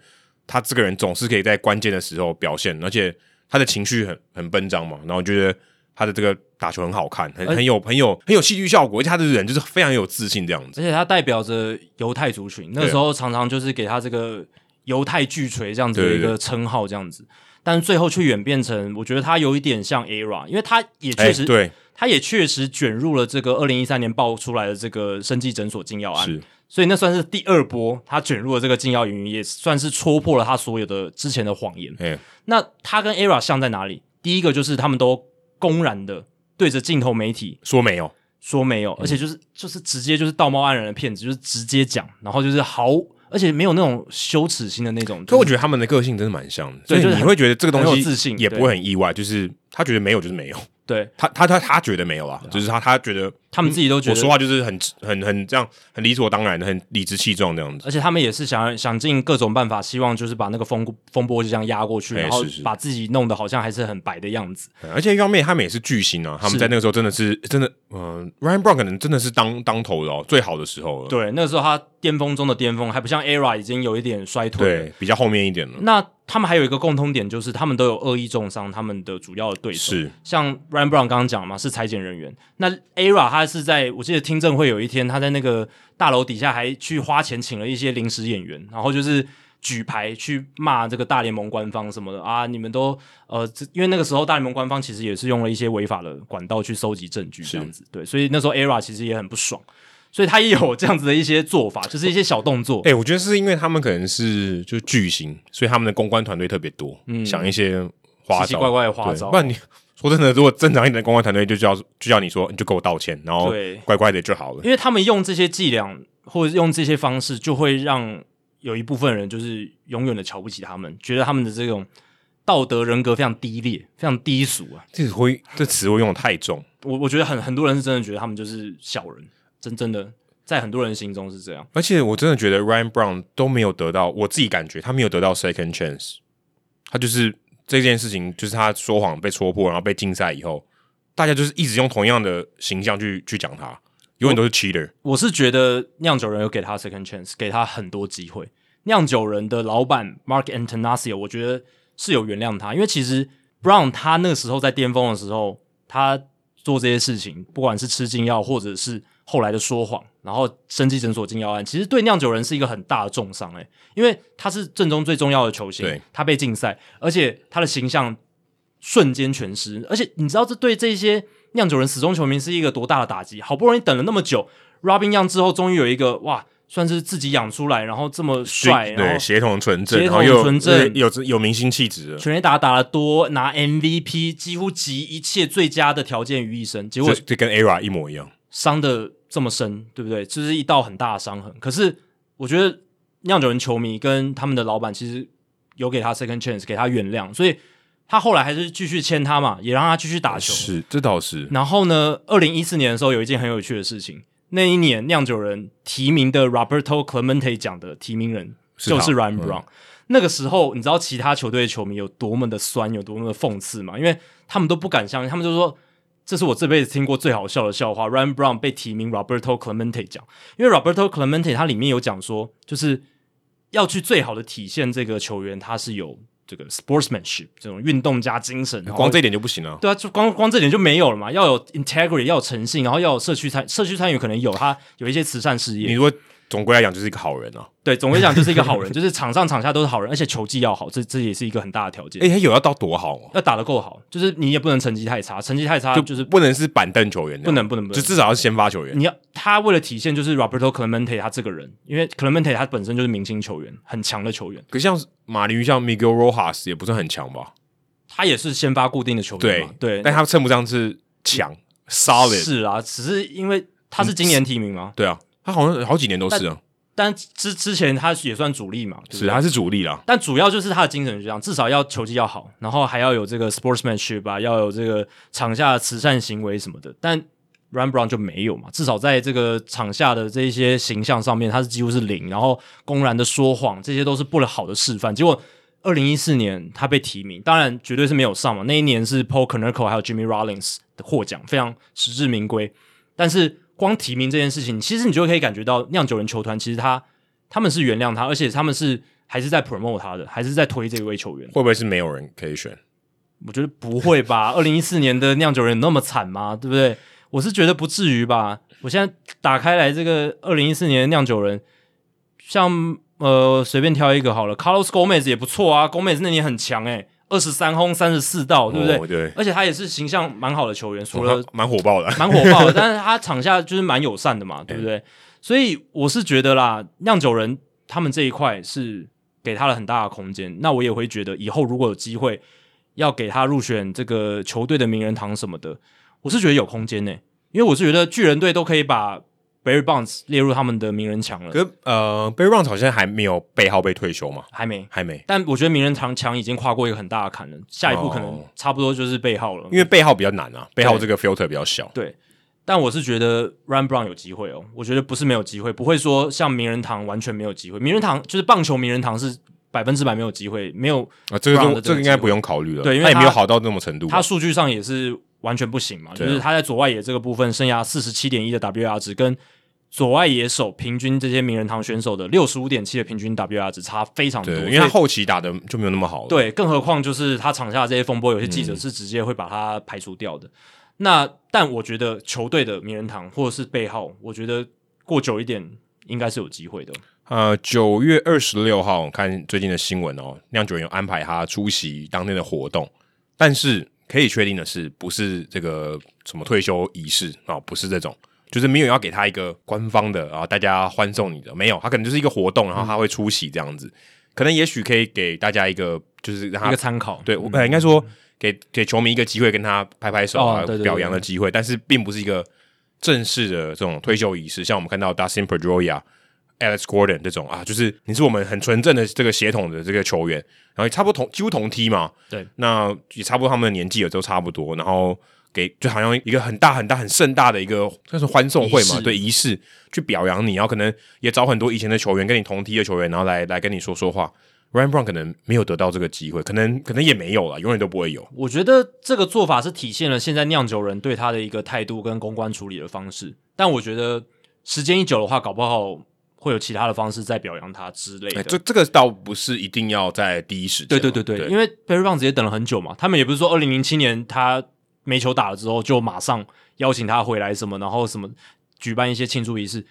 他这个人总是可以在关键的时候表现，而且他的情绪很很奔张嘛，然后我觉得他的这个打球很好看，很很有很有很有戏剧效果，而且他的人就是非常有自信这样子。而且他代表着犹太族群，那个时候常常就是给他这个犹太巨锤这样子的一个称号这样子，但是最后却演变成我觉得他有一点像 ERA，因为他也确实、欸、对，他也确实卷入了这个二零一三年爆出来的这个生技诊所禁药案。是所以那算是第二波，他卷入了这个禁药云，也算是戳破了他所有的之前的谎言。嘿那他跟 ERA 像在哪里？第一个就是他们都公然的对着镜头媒体说没有，说没有，而且就是就是直接就是道貌岸然的骗子，就是直接讲，然后就是毫，而且没有那种羞耻心的那种。所以我觉得他们的个性真的蛮像的，所以你会觉得这个东西自信也不会很意外，就是他觉得没有就是没有。对他，他他他觉得没有啊，就是他他觉得他们自己都觉得、嗯、我说话就是很很很这样，很理所当然的，很理直气壮这样子。而且他们也是想想尽各种办法，希望就是把那个风风波就这样压过去，然后把自己弄得好像还是很白的样子。而且一方面，他们也是巨星啊，他们在那个时候真的是，是真的，嗯、呃、Ryan Brown 可能真的是当当头的哦，最好的时候了。对，那个时候他巅峰中的巅峰，还不像 ERA 已经有一点衰退，对，比较后面一点了。那他们还有一个共通点，就是他们都有恶意重伤他们的主要的对手，是像 Ryan Brown 刚刚讲嘛，是裁剪人员。那 ERA 他是在我记得听证会有一天，他在那个大楼底下还去花钱请了一些临时演员，然后就是举牌去骂这个大联盟官方什么的啊，你们都呃，因为那个时候大联盟官方其实也是用了一些违法的管道去收集证据这样子，是对，所以那时候 ERA 其实也很不爽。所以他也有这样子的一些做法，就是一些小动作。哎、欸，我觉得是因为他们可能是就巨星，所以他们的公关团队特别多，嗯，想一些花招，奇奇怪怪的花招。不然你 说真的，如果正常一点的公关团队就叫就叫你说，你就给我道歉，然后乖乖的就好了。因为他们用这些伎俩或者用这些方式，就会让有一部分人就是永远的瞧不起他们，觉得他们的这种道德人格非常低劣，非常低俗啊。这词汇这词我用的太重，我我觉得很很多人是真的觉得他们就是小人。真正的在很多人心中是这样，而且我真的觉得 Ryan Brown 都没有得到，我自己感觉他没有得到 second chance。他就是这件事情，就是他说谎被戳破，然后被禁赛以后，大家就是一直用同样的形象去去讲他，永远都是 cheater。我是觉得酿酒人有给他 second chance，给他很多机会。酿酒人的老板 Mark Attanasio，我觉得是有原谅他，因为其实 Brown 他那个时候在巅峰的时候，他做这些事情，不管是吃禁药，或者是后来的说谎，然后生技诊所禁药案，其实对酿酒人是一个很大的重伤诶，因为他是正中最重要的球星，他被禁赛，而且他的形象瞬间全失，而且你知道这对这些酿酒人死忠球迷是一个多大的打击？好不容易等了那么久，Robin Young 之后终于有一个哇。算是自己养出来，然后这么帅，对，协同纯正，血统纯正，有有，有明星气质，全垒打打得多，拿 MVP，几乎集一切最佳的条件于一身，结果这，这跟 ERA 一模一样，伤的这么深，对不对？这，就是一道很大的伤痕。可是我觉得酿酒人球迷跟他们的老板其实有给他 second chance，给他原谅，所以他后来还是继续签他嘛，也让他继续打球。是，这倒是。然后呢，二零一四年的时候有一件很有趣的事情。那一年，酿酒人提名的 Roberto Clemente 奖的提名人就是 Ryan Brown。嗯、那个时候，你知道其他球队的球迷有多么的酸，有多么的讽刺吗？因为他们都不敢相信，他们就说：“这是我这辈子听过最好笑的笑话。”Ryan Brown 被提名 Roberto Clemente 奖，因为 Roberto Clemente 他里面有讲说，就是要去最好的体现这个球员，他是有。这个 sportsmanship 这种运动家精神，光这一点就不行了。对啊，就光光这点就没有了嘛。要有 integrity，要有诚信，然后要有社区参社区参与，可能有他有一些慈善事业。你如果总归来讲就是一个好人啊，对，总归讲就是一个好人，就是场上场下都是好人，而且球技要好，这这也是一个很大的条件。诶、欸，他有要到多好？要打得够好，就是你也不能成绩太差，成绩太差就是不能是板凳球员，不能不能不能，就至少要是先发球员。你要他为了体现就是 Roberto Clemente 他这个人，因为 Clemente 他本身就是明星球员，很强的球员。可像马林鱼像 Miguel Rojas 也不是很强吧？他也是先发固定的球员嘛，对，对但他称不上是强 solid。是啊，只是因为他是今年提名吗？对啊，他好像好几年都是啊。但之之前他也算主力嘛，对对是他是主力啦。但主要就是他的精神就这样，至少要球技要好，然后还要有这个 sportsmanship 吧，要有这个场下的慈善行为什么的。但 Ryan Brown 就没有嘛，至少在这个场下的这一些形象上面，他是几乎是零，然后公然的说谎，这些都是不好的示范。结果二零一四年他被提名，当然绝对是没有上嘛。那一年是 Paul Konerko 还有 Jimmy Rollins 的获奖，非常实至名归。但是光提名这件事情，其实你就可以感觉到酿酒人球团其实他他们是原谅他，而且他们是还是在 promote 他的，还是在推这位球员。会不会是没有人可以选？我觉得不会吧。二零一四年的酿酒人那么惨吗？对不对？我是觉得不至于吧。我现在打开来这个二零一四年的酿酒人，像呃随便挑一个好了，Carlos Gomez 也不错啊。Gomez 那年很强诶、欸。二十三轰三十四盗，对不对？哦、对，而且他也是形象蛮好的球员，除了蛮火爆的，蛮火爆的。但是他场下就是蛮友善的嘛，对不对？所以我是觉得啦，酿酒人他们这一块是给他了很大的空间。那我也会觉得，以后如果有机会要给他入选这个球队的名人堂什么的，我是觉得有空间呢。因为我是觉得巨人队都可以把。Barry Bonds 列入他们的名人墙了。可呃，Barry Bonds 好像还没有背号被退休嘛？还没，还没。但我觉得名人堂墙已经跨过一个很大的坎了，下一步可能差不多就是背号了。因为背号比较难啊，背号这个 filter 比较小。对，但我是觉得 Ryan Brown 有机会哦。我觉得不是没有机会，不会说像名人堂完全没有机会。名人堂就是棒球名人堂是百分之百没有机会，没有啊，这个这个应该不用考虑了。对，因为他，他也没有好到那么程度。他数据上也是完全不行嘛，就是他在左外野这个部分，生涯四十七点一的 WAR 值跟。左外野手平均这些名人堂选手的六十五点七的平均 WR 值差非常多，因为他后期打的就没有那么好了。对，更何况就是他场下这些风波，有些记者是直接会把他排除掉的。嗯、那但我觉得球队的名人堂或者是背号，我觉得过久一点应该是有机会的。呃，九月二十六号，我看最近的新闻哦，酿酒人有安排他出席当天的活动，但是可以确定的是，不是这个什么退休仪式啊、哦，不是这种。就是没有要给他一个官方的啊，大家欢送你的没有，他可能就是一个活动，然后他会出席这样子，嗯、可能也许可以给大家一个就是让他一个参考，对，我本来应该说给给球迷一个机会跟他拍拍手啊，哦、对对对。表扬的机会，但是并不是一个正式的这种退休仪式，像我们看到 Dustin Pedroia、Alex Gordon 这种啊，就是你是我们很纯正的这个血统的这个球员，然后也差不多同几乎同梯嘛，对，那也差不多他们的年纪也都差不多，然后。给就好像一个很大很大很盛大的一个算是欢送会嘛，对仪式去表扬你，然后可能也找很多以前的球员跟你同梯的球员，然后来来跟你说说话。Ryan Brown 可能没有得到这个机会，可能可能也没有了，永远都不会有。我觉得这个做法是体现了现在酿酒人对他的一个态度跟公关处理的方式，但我觉得时间一久的话，搞不好会有其他的方式在表扬他之类的。这这个倒不是一定要在第一时间。对对对对，对因为 Barry Bonds 也等了很久嘛，他们也不是说二零零七年他没球打了之后就马上邀请他回来什么，然后什么举办一些庆祝仪式。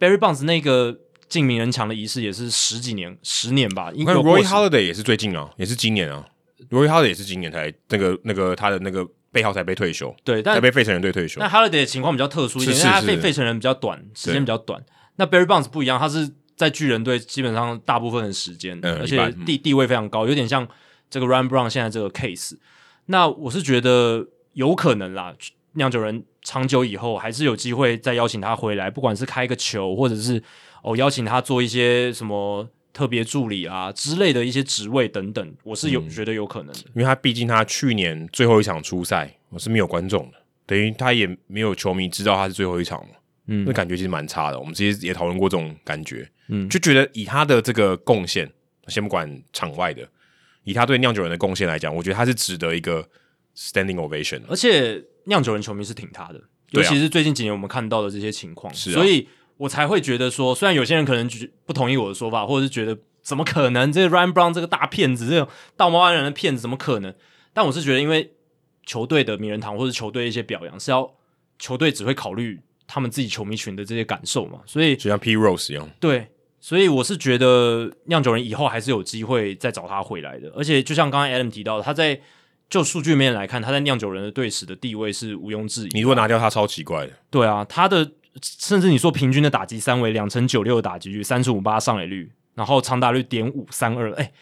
Barry Bonds 那个进名人墙的仪式也是十几年、十年吧。因为 Roy Holiday 也是最近啊，也是今年啊。Roy Holiday 也是今年才那个那个他的那个背号才被退休，对，但才被费城人队退休。那 Holiday 的情况比较特殊一点，因为他被费城人比较短，时间比较短。那 Barry Bonds 不一样，他是在巨人队基本上大部分的时间，嗯、而且地地位非常高，有点像这个 Ryan Brown 现在这个 case。那我是觉得有可能啦，酿酒人长久以后还是有机会再邀请他回来，不管是开个球，或者是。哦，邀请他做一些什么特别助理啊之类的一些职位等等，我是有、嗯、觉得有可能的，因为他毕竟他去年最后一场出赛我是没有观众的，等于他也没有球迷知道他是最后一场嘛，嗯，那感觉其实蛮差的。我们之前也讨论过这种感觉，嗯，就觉得以他的这个贡献，先不管场外的，以他对酿酒人的贡献来讲，我觉得他是值得一个 standing ovation。而且酿酒人球迷是挺他的，尤其是最近几年我们看到的这些情况，是、啊，所以。我才会觉得说，虽然有些人可能不同意我的说法，或者是觉得怎么可能这个 Ryan Brown 这个大骗子，这种道貌岸然的骗子怎么可能？但我是觉得，因为球队的名人堂或者球队一些表扬是要球队只会考虑他们自己球迷群的这些感受嘛，所以就像 P Rose 一样，对，所以我是觉得酿酒人以后还是有机会再找他回来的。而且就像刚刚 Adam 提到的，他在就数据面来看，他在酿酒人的队史的地位是毋庸置疑。你如果拿掉他，超奇怪的。对啊，他的。甚至你说平均的打击三围两成九六的打击率，三十五八上垒率，然后长打率点五三二，哎，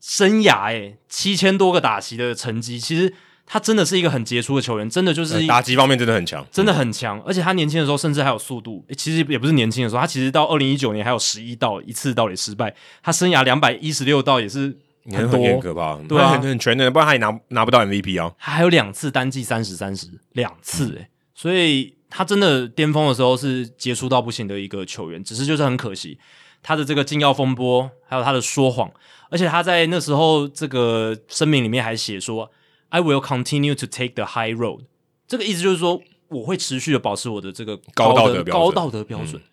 生涯哎七千多个打席的成绩，其实他真的是一个很杰出的球员，真的就是打击方面真的很强，真的很强，而且他年轻的时候甚至还有速度，其实也不是年轻的时候，他其实到二零一九年还有十一道一次到底失败，他生涯两百一十六道也是很多，很可怕，对啊，很很全能，不然他也拿拿不到 MVP 啊，他还有两次单季三十三十两次哎，所以。他真的巅峰的时候是杰出到不行的一个球员，只是就是很可惜，他的这个禁药风波，还有他的说谎，而且他在那时候这个声明里面还写说：“I will continue to take the high road。”这个意思就是说，我会持续的保持我的这个高道德。高道德标准。嗯、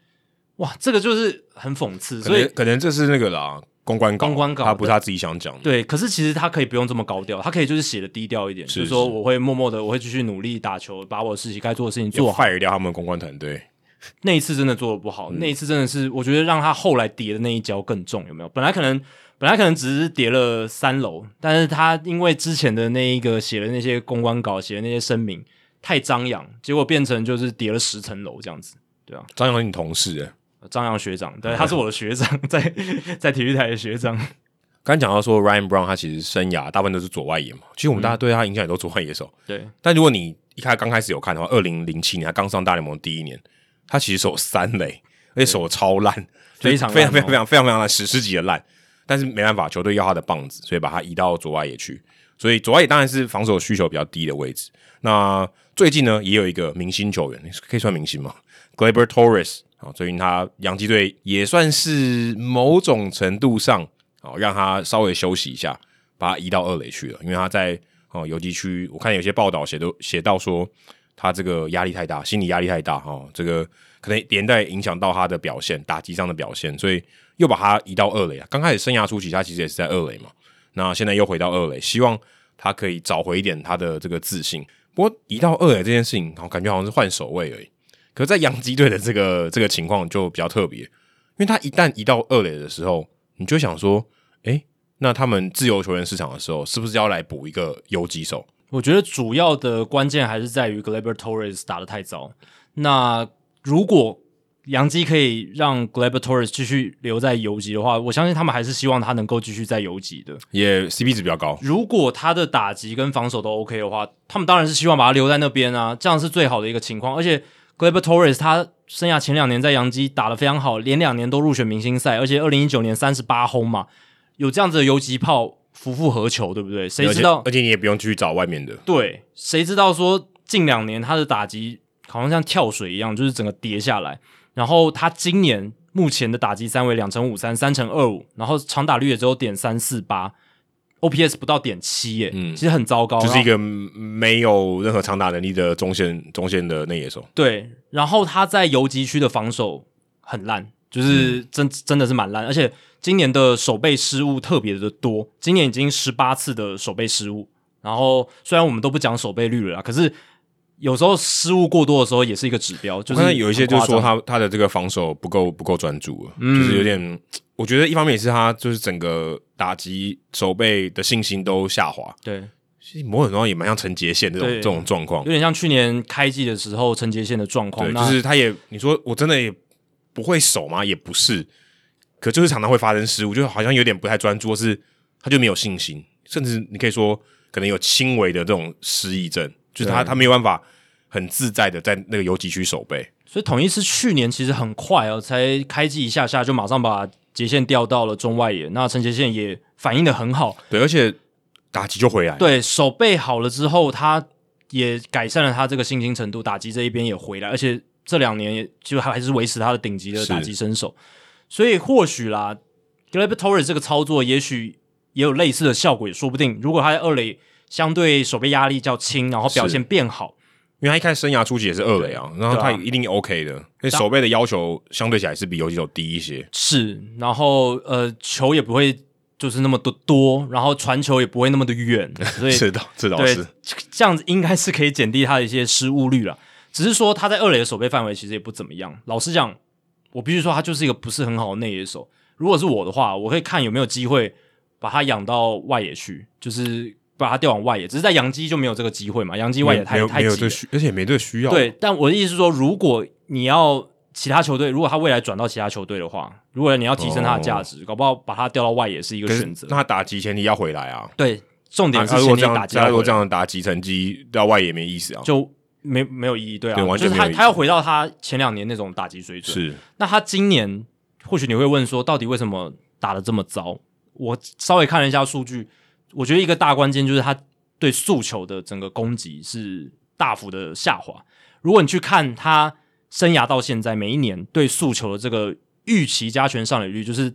哇，这个就是很讽刺，所以可能这是那个啦。公关稿，公关稿，他不是他自己想讲的。对，可是其实他可以不用这么高调，他可以就是写的低调一点，就是说我会默默的，我会继续努力打球，把我的事情该做的事情做好。fire 掉他们公关团队，那一次真的做的不好，嗯、那一次真的是我觉得让他后来跌的那一跤更重，有没有？本来可能本来可能只是跌了三楼，但是他因为之前的那一个写的那些公关稿，写的那些声明太张扬，结果变成就是跌了十层楼这样子，对啊。张扬是你同事哎，张扬学长，对，他是我的学长，在 在体育台的学长。刚讲到说，Ryan Brown 他其实生涯大部分都是左外野嘛，其实我们大家对他影响也都左外野手。嗯、对，但如果你一开刚开始有看的话，二零零七年他刚上大联盟第一年，他其实手三垒，而且手超烂，非常非常非常非常非常非常的史诗级的烂。但是没办法，球队要他的棒子，所以把他移到左外野去。所以左外野当然是防守需求比较低的位置。那最近呢，也有一个明星球员，可以算明星吗？Gleber Torres 啊，最近他洋基队也算是某种程度上。哦，让他稍微休息一下，把他移到二垒去了，因为他在哦游击区，我看有些报道写都写到说他这个压力太大，心理压力太大哦，这个可能连带影响到他的表现，打击上的表现，所以又把他移到二垒啊。刚开始生涯初期，他其实也是在二垒嘛，那现在又回到二垒，希望他可以找回一点他的这个自信。不过移到二垒这件事情，我感觉好像是换守卫而已。可是在洋基队的这个这个情况就比较特别，因为他一旦移到二垒的时候。你就想说，诶，那他们自由球员市场的时候，是不是要来补一个游击手？我觉得主要的关键还是在于 Gleber Torres 打得太糟。那如果洋基可以让 Gleyber Torres 继续留在游击的话，我相信他们还是希望他能够继续在游击的，也 CP 值比较高。如果他的打击跟防守都 OK 的话，他们当然是希望把他留在那边啊，这样是最好的一个情况。而且 Gleyber Torres 他生涯前两年在洋基打得非常好，连两年都入选明星赛，而且二零一九年三十八轰嘛，有这样子的游击炮，夫复何求，对不对？谁知道而？而且你也不用去找外面的。对，谁知道说近两年他的打击好像像跳水一样，就是整个跌下来。然后他今年目前的打击三围两成五三，三成二五，然后长打率也只有点三四八。OPS 不到点七耶，嗯，其实很糟糕，就是一个没有任何长打能力的中线中线的内野手。对，然后他在游击区的防守很烂，就是真、嗯、真的是蛮烂，而且今年的守备失误特别的多，今年已经十八次的守备失误。然后虽然我们都不讲守备率了啦，可是有时候失误过多的时候也是一个指标。就是有一些就是说他他的这个防守不够不够专注，嗯，就是有点。我觉得一方面也是他就是整个打击守备的信心都下滑。对，其实某种程度也蛮像陈杰宪这种这种状况，有点像去年开季的时候陈杰宪的状况。对，就是他也你说我真的也不会守吗？也不是，可就是常常会发生失误，就好像有点不太专注，或是他就没有信心，甚至你可以说可能有轻微的这种失忆症，就是他他没有办法很自在的在那个游击区守备。所以统一是去年其实很快哦，才开季一下下就马上把。杰线调到了中外野，那陈杰宪也反应的很好，对，而且打击就回来，对，守备好了之后，他也改善了他这个信心程度，打击这一边也回来，而且这两年也就还还是维持他的顶级的打击身手，所以或许啦，Gleyber Torres 这个操作也许也有类似的效果，也说不定。如果他在二垒相对守备压力较轻，然后表现变好。因为他一开始生涯初期也是二垒啊，然后他一定 OK 的，所以守备的要求相对起来是比游击手低一些。是，然后呃，球也不会就是那么多多，然后传球也不会那么的远，所以 是的，这倒是这样子，应该是可以减低他的一些失误率了。只是说他在二垒的守备范围其实也不怎么样。老实讲，我必须说他就是一个不是很好的内野手。如果是我的话，我会看有没有机会把他养到外野去，就是。把他调往外野，只是在洋基就没有这个机会嘛？洋基外野太太挤了，而且没这需要。对，但我的意思是说，如果你要其他球队，如果他未来转到其他球队的话，如果你要提升他的价值，哦、搞不好把他调到外野是一个选择。那他打击前提要回来啊。对，重点是前提打击。他如果这样打击成绩到外野没意思啊，就没没有意义。对啊，对完全就是他他要回到他前两年那种打击水准。是，那他今年或许你会问说，到底为什么打的这么糟？我稍微看了一下数据，我觉得一个大关键就是他。对速球的整个攻击是大幅的下滑。如果你去看他生涯到现在每一年对速球的这个预期加权上垒率，就是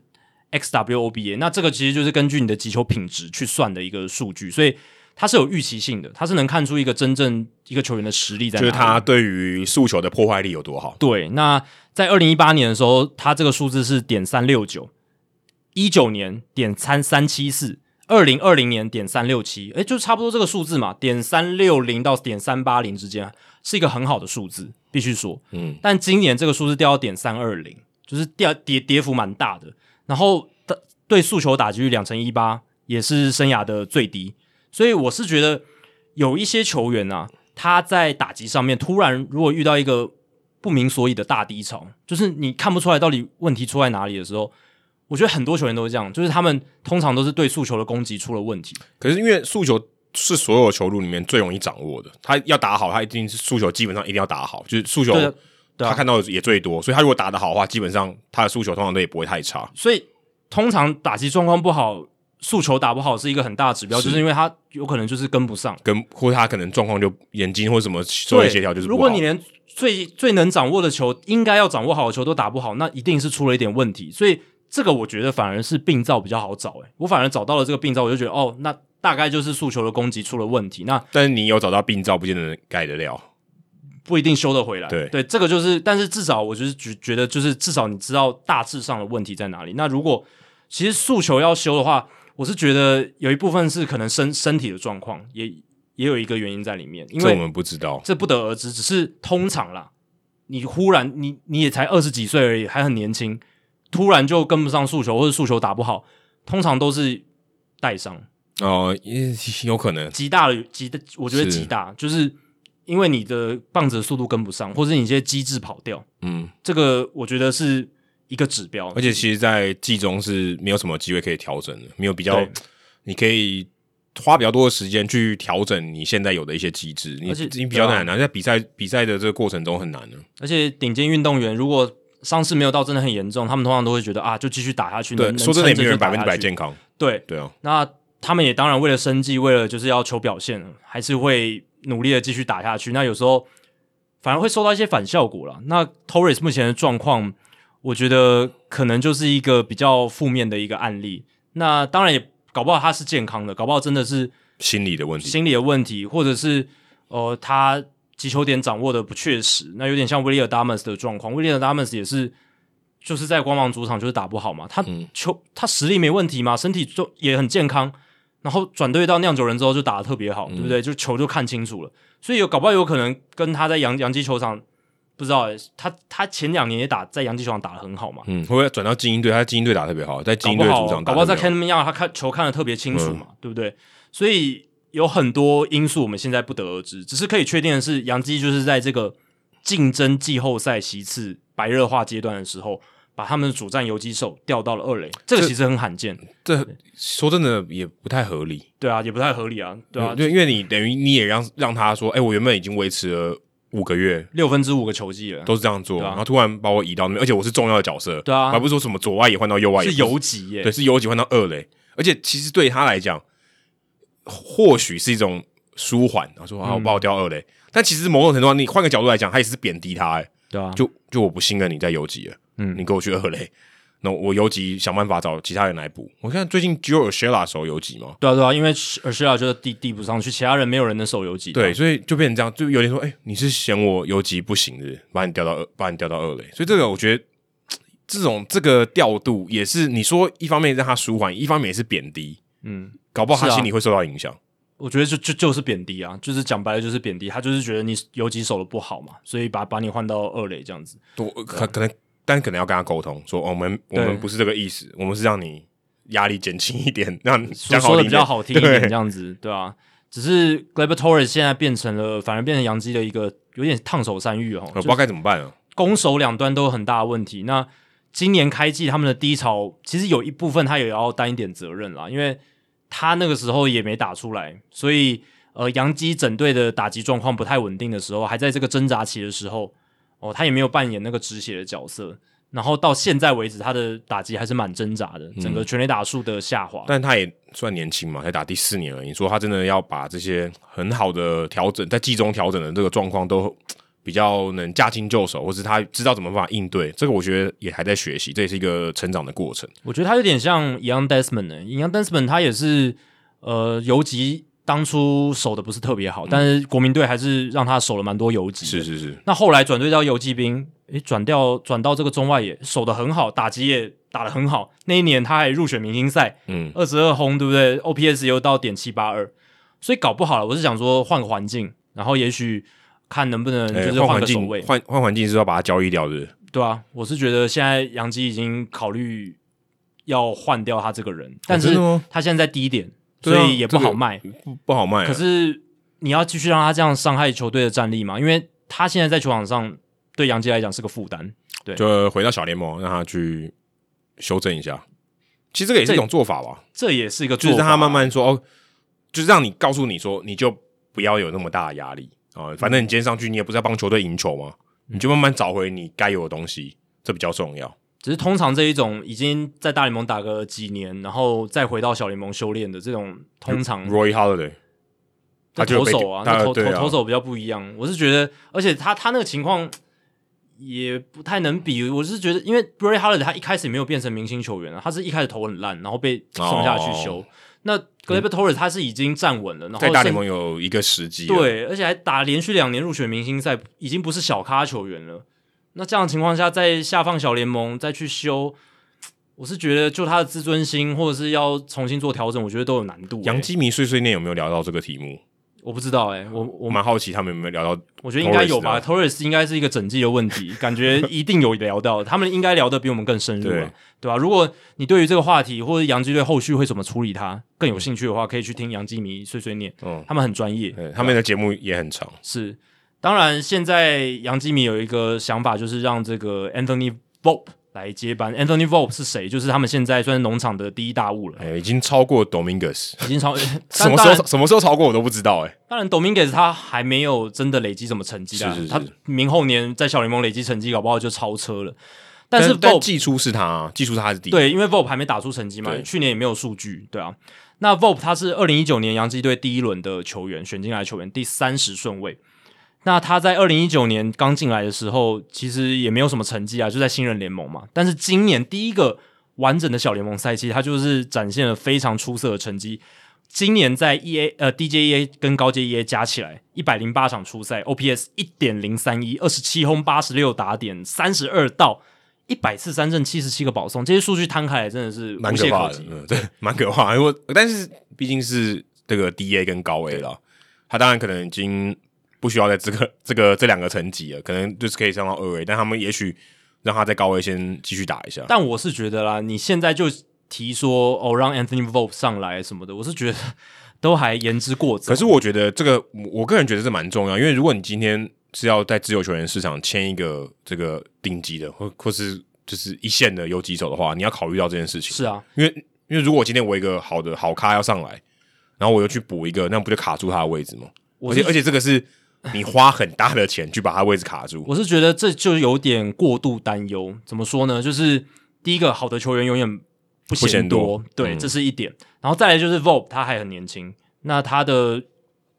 xWOBA，那这个其实就是根据你的击球品质去算的一个数据，所以它是有预期性的，它是能看出一个真正一个球员的实力在。就是他对于速球的破坏力有多好。对，那在二零一八年的时候，他这个数字是点三六九，一九年点三三七四。二零二零年点三六七，诶，就差不多这个数字嘛，点三六零到点三八零之间是一个很好的数字，必须说，嗯。但今年这个数字掉到点三二零，就是掉跌跌幅蛮大的。然后的对诉求打击率两成一八，也是生涯的最低。所以我是觉得有一些球员啊，他在打击上面突然如果遇到一个不明所以的大低潮，就是你看不出来到底问题出在哪里的时候。我觉得很多球员都是这样，就是他们通常都是对速球的攻击出了问题。可是因为速球是所有球路里面最容易掌握的，他要打好，他一定是速球基本上一定要打好，就是速球他看到的也最多，所以他如果打得好的话，基本上他的速球通常都也不会太差。所以通常打击状况不好，速球打不好是一个很大的指标，就是因为他有可能就是跟不上，跟或者他可能状况就眼睛或什么作为协调就是不好。如果你连最最能掌握的球，应该要掌握好的球都打不好，那一定是出了一点问题。所以。这个我觉得反而是病灶比较好找，诶，我反而找到了这个病灶，我就觉得哦，那大概就是诉求的攻击出了问题。那但是你有找到病灶，不见得能改得了，不一定修得回来。对对，这个就是，但是至少我就是觉觉得，就是至少你知道大致上的问题在哪里。那如果其实诉求要修的话，我是觉得有一部分是可能身身体的状况，也也有一个原因在里面。因为我们不知道，这不得而知。只是通常啦，你忽然你你也才二十几岁而已，还很年轻。突然就跟不上速球，或者速球打不好，通常都是带伤。哦，有可能。极大的极的，我觉得极大，是就是因为你的棒子的速度跟不上，或者你一些机制跑掉，嗯，这个我觉得是一个指标。而且其实，在季中是没有什么机会可以调整的，没有比较，你可以花比较多的时间去调整你现在有的一些机制，而且你你比较难，啊，在比赛比赛的这个过程中很难的。而且顶尖运动员如果伤势没有到真的很严重，他们通常都会觉得啊，就继续打下去。对，说真的，也没有人百分之百健康。对对啊，那他们也当然为了生计，为了就是要求表现，还是会努力的继续打下去。那有时候反而会收到一些反效果了。那 Torres 目前的状况，我觉得可能就是一个比较负面的一个案例。那当然也搞不好他是健康的，搞不好真的是心理的问题，心理的问题，或者是呃他。击球点掌握的不确实，那有点像 Willy Adames 的状况。Willy Adames 也是就是在光芒主场就是打不好嘛，他球、嗯、他实力没问题嘛，身体就也很健康，然后转队到酿酒人之后就打的特别好，嗯、对不对？就球就看清楚了，所以有搞不好有可能跟他在洋洋基球场。不知道、欸、他他前两年也打在洋基球场打的很好嘛？嗯，会不会转到精英队？他精英队打得特别好，在精英队主场打，搞不好在 Kentman Young 他看球看的特别清楚嘛，嗯、对不对？所以有很多因素我们现在不得而知，只是可以确定的是，杨基就是在这个竞争季后赛席次白热化阶段的时候，把他们的主战游击手调到了二垒，这个其实很罕见。这说真的也不太合理。对啊，也不太合理啊，对啊，对，因为你等于你也让让他说，哎、欸，我原本已经维持了。五个月，六分之五个球季了，都是这样做，啊、然后突然把我移到那边，而且我是重要的角色，对啊，而不是说什么左外野换到右外野，是游击耶，对，是游击换到二垒，而且其实对他来讲，或许是一种舒缓，然后说啊，我把我掉二垒，嗯、但其实某种程度上，你换个角度来讲，他也是贬低他，哎，对啊，就就我不信任你在游击了，嗯，你给我去二垒。那我游击想办法找其他人来补。我看最近只有 Urshela 守游击嘛？对啊，对啊，因为 Urshela 就是递递不上去，其他人没有人能守游击。对，所以就变成这样，就有点说，哎、欸，你是嫌我游击不行的，把你调到二，把你调到二垒。所以这个我觉得，这种这个调度也是你说一方面让他舒缓，一方面也是贬低。嗯，搞不好他心里会受到影响、啊。我觉得就就就是贬低啊，就是讲白了就是贬低。他就是觉得你游击手的不好嘛，所以把把你换到二垒这样子。多可可能。但可能要跟他沟通，说、哦、我们我们不是这个意思，我们是让你压力减轻一点，让讲说的比较好听一点，这样子对吧、啊？只是 Gleyber Torres 现在变成了，反而变成洋基的一个有点烫手山芋哦，我不知道该怎么办啊。攻守两端都有很大的问题。那今年开季他们的低潮，其实有一部分他也要担一点责任啦，因为他那个时候也没打出来，所以呃，杨基整队的打击状况不太稳定的时候，还在这个挣扎期的时候。哦，他也没有扮演那个止血的角色，然后到现在为止，他的打击还是蛮挣扎的，整个全垒打数的下滑。嗯、但他也算年轻嘛，才打第四年而已。你说他真的要把这些很好的调整，在季中调整的这个状况都比较能驾轻就熟，或是他知道怎么办法应对，这个我觉得也还在学习，这也是一个成长的过程。我觉得他有点像 Ian Desmond 呢，Ian Desmond 他也是呃游击。当初守的不是特别好，但是国民队还是让他守了蛮多游击。是是是。那后来转队到游击兵，诶，转掉转到这个中外野，守的很好，打击也打的很好。那一年他还入选明星赛，嗯，二十二轰，对不对？OPS 又到点七八二，所以搞不好了。我是想说换个环境，然后也许看能不能就是换个守卫，换换环境是要把他交易掉的。对啊，我是觉得现在杨基已经考虑要换掉他这个人，但是他现在在低点。所以也不好卖，这个、不，不好卖、啊。可是你要继续让他这样伤害球队的战力嘛？因为他现在在球场上对杨基来讲是个负担。对，就回到小联盟让他去修正一下。其实这个也是一种做法吧。这，这也是一个做法，就是让他慢慢说哦，就是让你告诉你说，你就不要有那么大的压力啊、哦。反正你今天上去，你也不是要帮球队赢球嘛，你就慢慢找回你该有的东西，这比较重要。只是通常这一种已经在大联盟打个几年，然后再回到小联盟修炼的这种，通常 Roy Holiday，他投手啊，他投投、啊、投手比较不一样。我是觉得，而且他他那个情况也不太能比。我是觉得，因为 Roy Halladay 他一开始没有变成明星球员啊，他是一开始投很烂，然后被送下去修。哦、那 Gleyber Torres 他是已经站稳了，然后在大联盟有一个时机，对，而且还打连续两年入选明星赛，已经不是小咖球员了。那这样的情况下，在下放小联盟再去修，我是觉得就他的自尊心，或者是要重新做调整，我觉得都有难度、欸。洋基迷碎碎念有没有聊到这个题目？我不知道哎、欸，我我蛮好奇他们有没有聊到。我觉得应该有吧，Torres 应该是一个整季的问题，感觉一定有聊到，他们应该聊得比我们更深入、啊，对对吧、啊？如果你对于这个话题或者杨基队后续会怎么处理它更有兴趣的话，可以去听杨基迷碎碎念，嗯，他们很专业，他们的节目也很长，是。当然，现在杨基迷有一个想法，就是让这个 Anthony Volpe 来接班。Anthony Volpe 是谁？就是他们现在算是农场的第一大物了。欸、已经超过 Dominguez，已经超 什么时候？什么时候超过我都不知道、欸。哎，当然 Dominguez 他还没有真的累积什么成绩，是是是，他明后年在小联盟累积成绩，搞不好就超车了。但是 Volpe 季初是他，季初他是第一。对，因为 Volpe 还没打出成绩嘛，对去年也没有数据，对啊。那 Volpe 他是二零一九年洋基队第一轮的球员，选进来的球员，第三十顺位。那他在二零一九年刚进来的时候，其实也没有什么成绩啊，就在新人联盟嘛。但是今年第一个完整的小联盟赛季，他就是展现了非常出色的成绩。今年在 E A 呃 D J E A 跟高阶 E A 加起来一百零八场初赛，O P S 一点零三一，二十七轰八十六打点，三十二盗，一百次三振，七十七个保送，这些数据摊开来真的是蛮可怕的，嗯，对，蛮可怕的。因为但是毕竟是这个 D A 跟高 A 了，他当然可能已经不需要在这个 这个这两个层级了，可能就是可以上到二 A，但他们也许让他在高位先继续打一下。但我是觉得啦，你现在就提说哦，让 Anthony Volpe 上来什么的，我是觉得都还言之过早。可是我觉得这个，我个人觉得这蛮重要，因为如果你今天。是要在自由球员市场签一个这个顶级的，或或是就是一线的游击手的话，你要考虑到这件事情。是啊，因为因为如果今天我一个好的好咖要上来，然后我又去补一个，那不就卡住他的位置吗？而且而且这个是你花很大的钱去把他位置卡住。我是觉得这就有点过度担忧。怎么说呢？就是第一个，好的球员永远不嫌多，多对，嗯、这是一点。然后再来就是 Volpe，他还很年轻，那他的。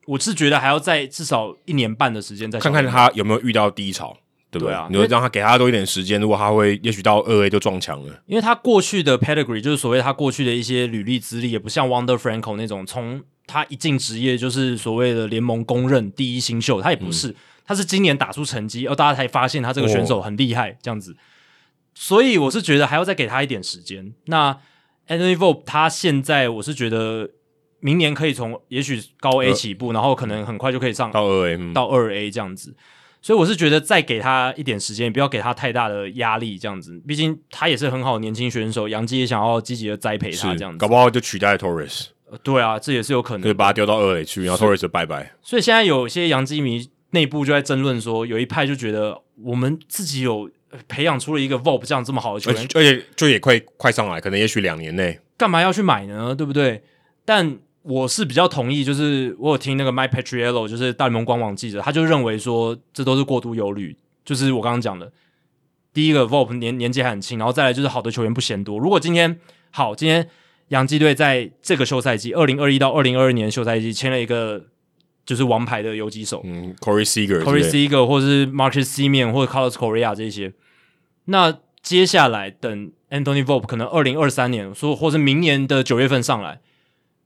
我是觉得还要再至少一年半的时间再看看他有没有遇到低潮，对不对？对啊，你会让他给他多一点时间，如果他会，也许到二 A 就撞墙了。因为他过去的 pedigree 就是所谓他过去的一些履历资历，也不像 Wonder Franco 那种，从他一进职业就是所谓的联盟公认第一新秀，他也不是，嗯、他是今年打出成绩，哦大家才发现他这个选手很厉害，哦、这样子。所以我是觉得还要再给他一点时间。那 Anthony Volpe 他现在我是觉得。明年可以从也许高 A 起步，呃、然后可能很快就可以上到二 A，到二 A 这样子。所以我是觉得再给他一点时间，不要给他太大的压力，这样子。毕竟他也是很好的年轻选手，杨基也想要积极的栽培他，这样子。搞不好就取代 Torres。呃，对啊，这也是有可能。可以把他丢到二垒去，然后 Torres 就拜拜。所以现在有些洋基迷内部就在争论说，有一派就觉得我们自己有培养出了一个 Volpe 这样这么好的球员，而且就也快快上来，可能也许两年内，干嘛要去买呢？对不对？但我是比较同意，就是我有听那个 Mike Petriello，就是大联盟官网记者，他就认为说这都是过度忧虑。就是我刚刚讲的，第一个 Volpe 年年纪还很轻，然后再来就是好的球员不嫌多。如果今天好，今天洋基队在这个休赛季，二零二一到二零二二年休赛季签了一个就是王牌的游击手，嗯，Corey Seager，Corey Seager，或者是 Marcus Semien 或者 Carlos Correa 这些。那接下来等 Anthony Volpe 可能二零二三年说，或者明年的九月份上来，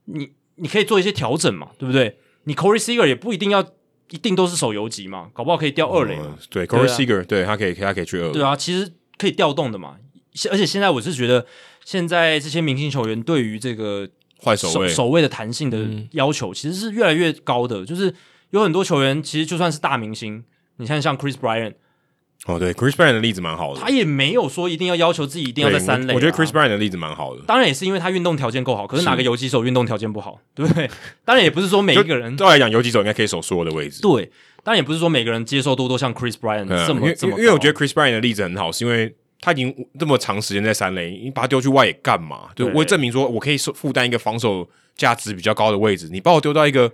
你。你可以做一些调整嘛，对不对？你 Corey Seager 也不一定要一定都是守游击嘛，搞不好可以调二垒对，Corey Seager 对他可以，他可以去二。对啊，其实可以调动的嘛。而且现在我是觉得，现在这些明星球员对于这个坏守卫守卫的弹性的要求，其实是越来越高的。嗯、就是有很多球员，其实就算是大明星，你看像 Chris Bryant。哦，对，Chris Bryant 的例子蛮好的。他也没有说一定要要求自己一定要在三垒、啊。我觉得 Chris Bryant 的例子蛮好的。当然也是因为他运动条件够好。可是哪个游击手运动条件不好，对不对？当然也不是说每一个人。对来讲，游击手应该可以守所有的位置。对，当然也不是说每个人接受多多像 Chris Bryant 这么、嗯、这么高。因为我觉得 Chris Bryant 的例子很好，是因为他已经这么长时间在三垒，你把他丢去外野干嘛？对，我会证明说我可以负担一个防守价值比较高的位置。你把我丢到一个。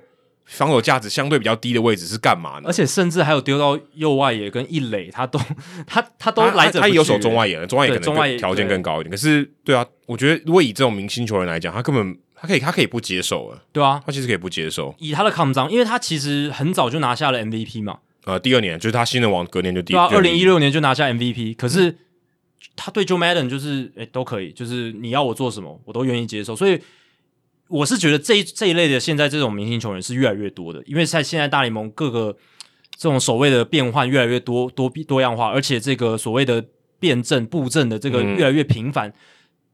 防守价值相对比较低的位置是干嘛呢？而且甚至还有丢到右外野跟一垒，他都 他他都来者。他也有守中外野，中外野可能条件更高一点。可是，对啊，我觉得如果以这种明星球员来讲，他根本他可以他可以不接受啊。对啊，他其实可以不接受。以他的抗张，因为他其实很早就拿下了 MVP 嘛。呃，第二年就是他新人王，隔年就第对啊，二零一六年就拿下 MVP。可是他对 Joe Madden 就是诶都可以，就是你要我做什么，我都愿意接受。所以。我是觉得这一这一类的现在这种明星球员是越来越多的，因为在现在大联盟各个这种所谓的变换越来越多多多样化，而且这个所谓的变阵布阵的这个越来越频繁。嗯、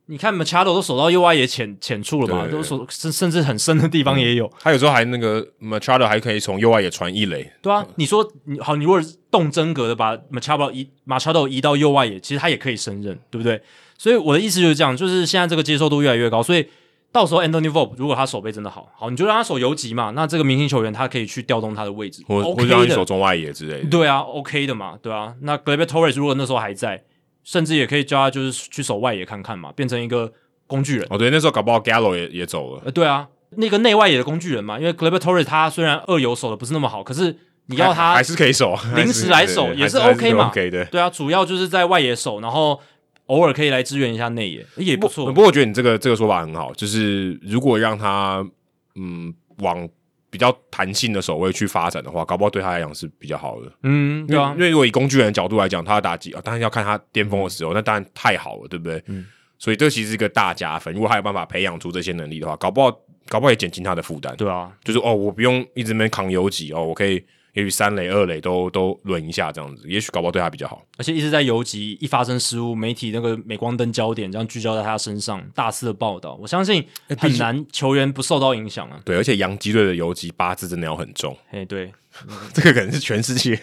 你看 Machado 都守到右外野浅浅处了嘛，都守甚甚至很深的地方也有。他有时候还那个 Machado 还可以从右外野传一垒。对啊，你说你好，你如果动真格的把 Machado 移 Machado 移到右外野，其实他也可以胜任，对不对？所以我的意思就是这样，就是现在这个接受度越来越高，所以。到时候 Anthony Volpe 如果他手背真的好，好你就让他守游击嘛。那这个明星球员他可以去调动他的位置，或者让你守中外野之类的。对啊，OK 的嘛，对啊。那 Gleyber Torres 如果那时候还在，甚至也可以叫他就是去守外野看看嘛，变成一个工具人。哦，对，那时候搞不好 Gallo 也也走了。呃，对啊，那个内外野的工具人嘛，因为 Torres 他虽然二游守的不是那么好，可是你要他还是可以守，临时来守也是 OK 嘛。OK 的，对啊，主要就是在外野守，然后。偶尔可以来支援一下内野，也不错。不过我觉得你这个这个说法很好，就是如果让他嗯往比较弹性的守卫去发展的话，搞不好对他来讲是比较好的。嗯，对啊，因为如果以工具人的角度来讲，他的打击啊，当然要看他巅峰的时候，那当然太好了，对不对？嗯。所以这其实是一个大加分。如果他有办法培养出这些能力的话，搞不好搞不好也减轻他的负担。对啊，就是哦，我不用一直没扛游击哦，我可以也许三垒、二垒都都轮一下这样子，也许搞不好对他比较好。而且一直在游击，一发生失误，媒体那个镁光灯焦点这样聚焦在他身上，大肆的报道，我相信很难球员不受到影响啊。对，而且洋基队的游击八字真的要很重。哎，对，这个可能是全世界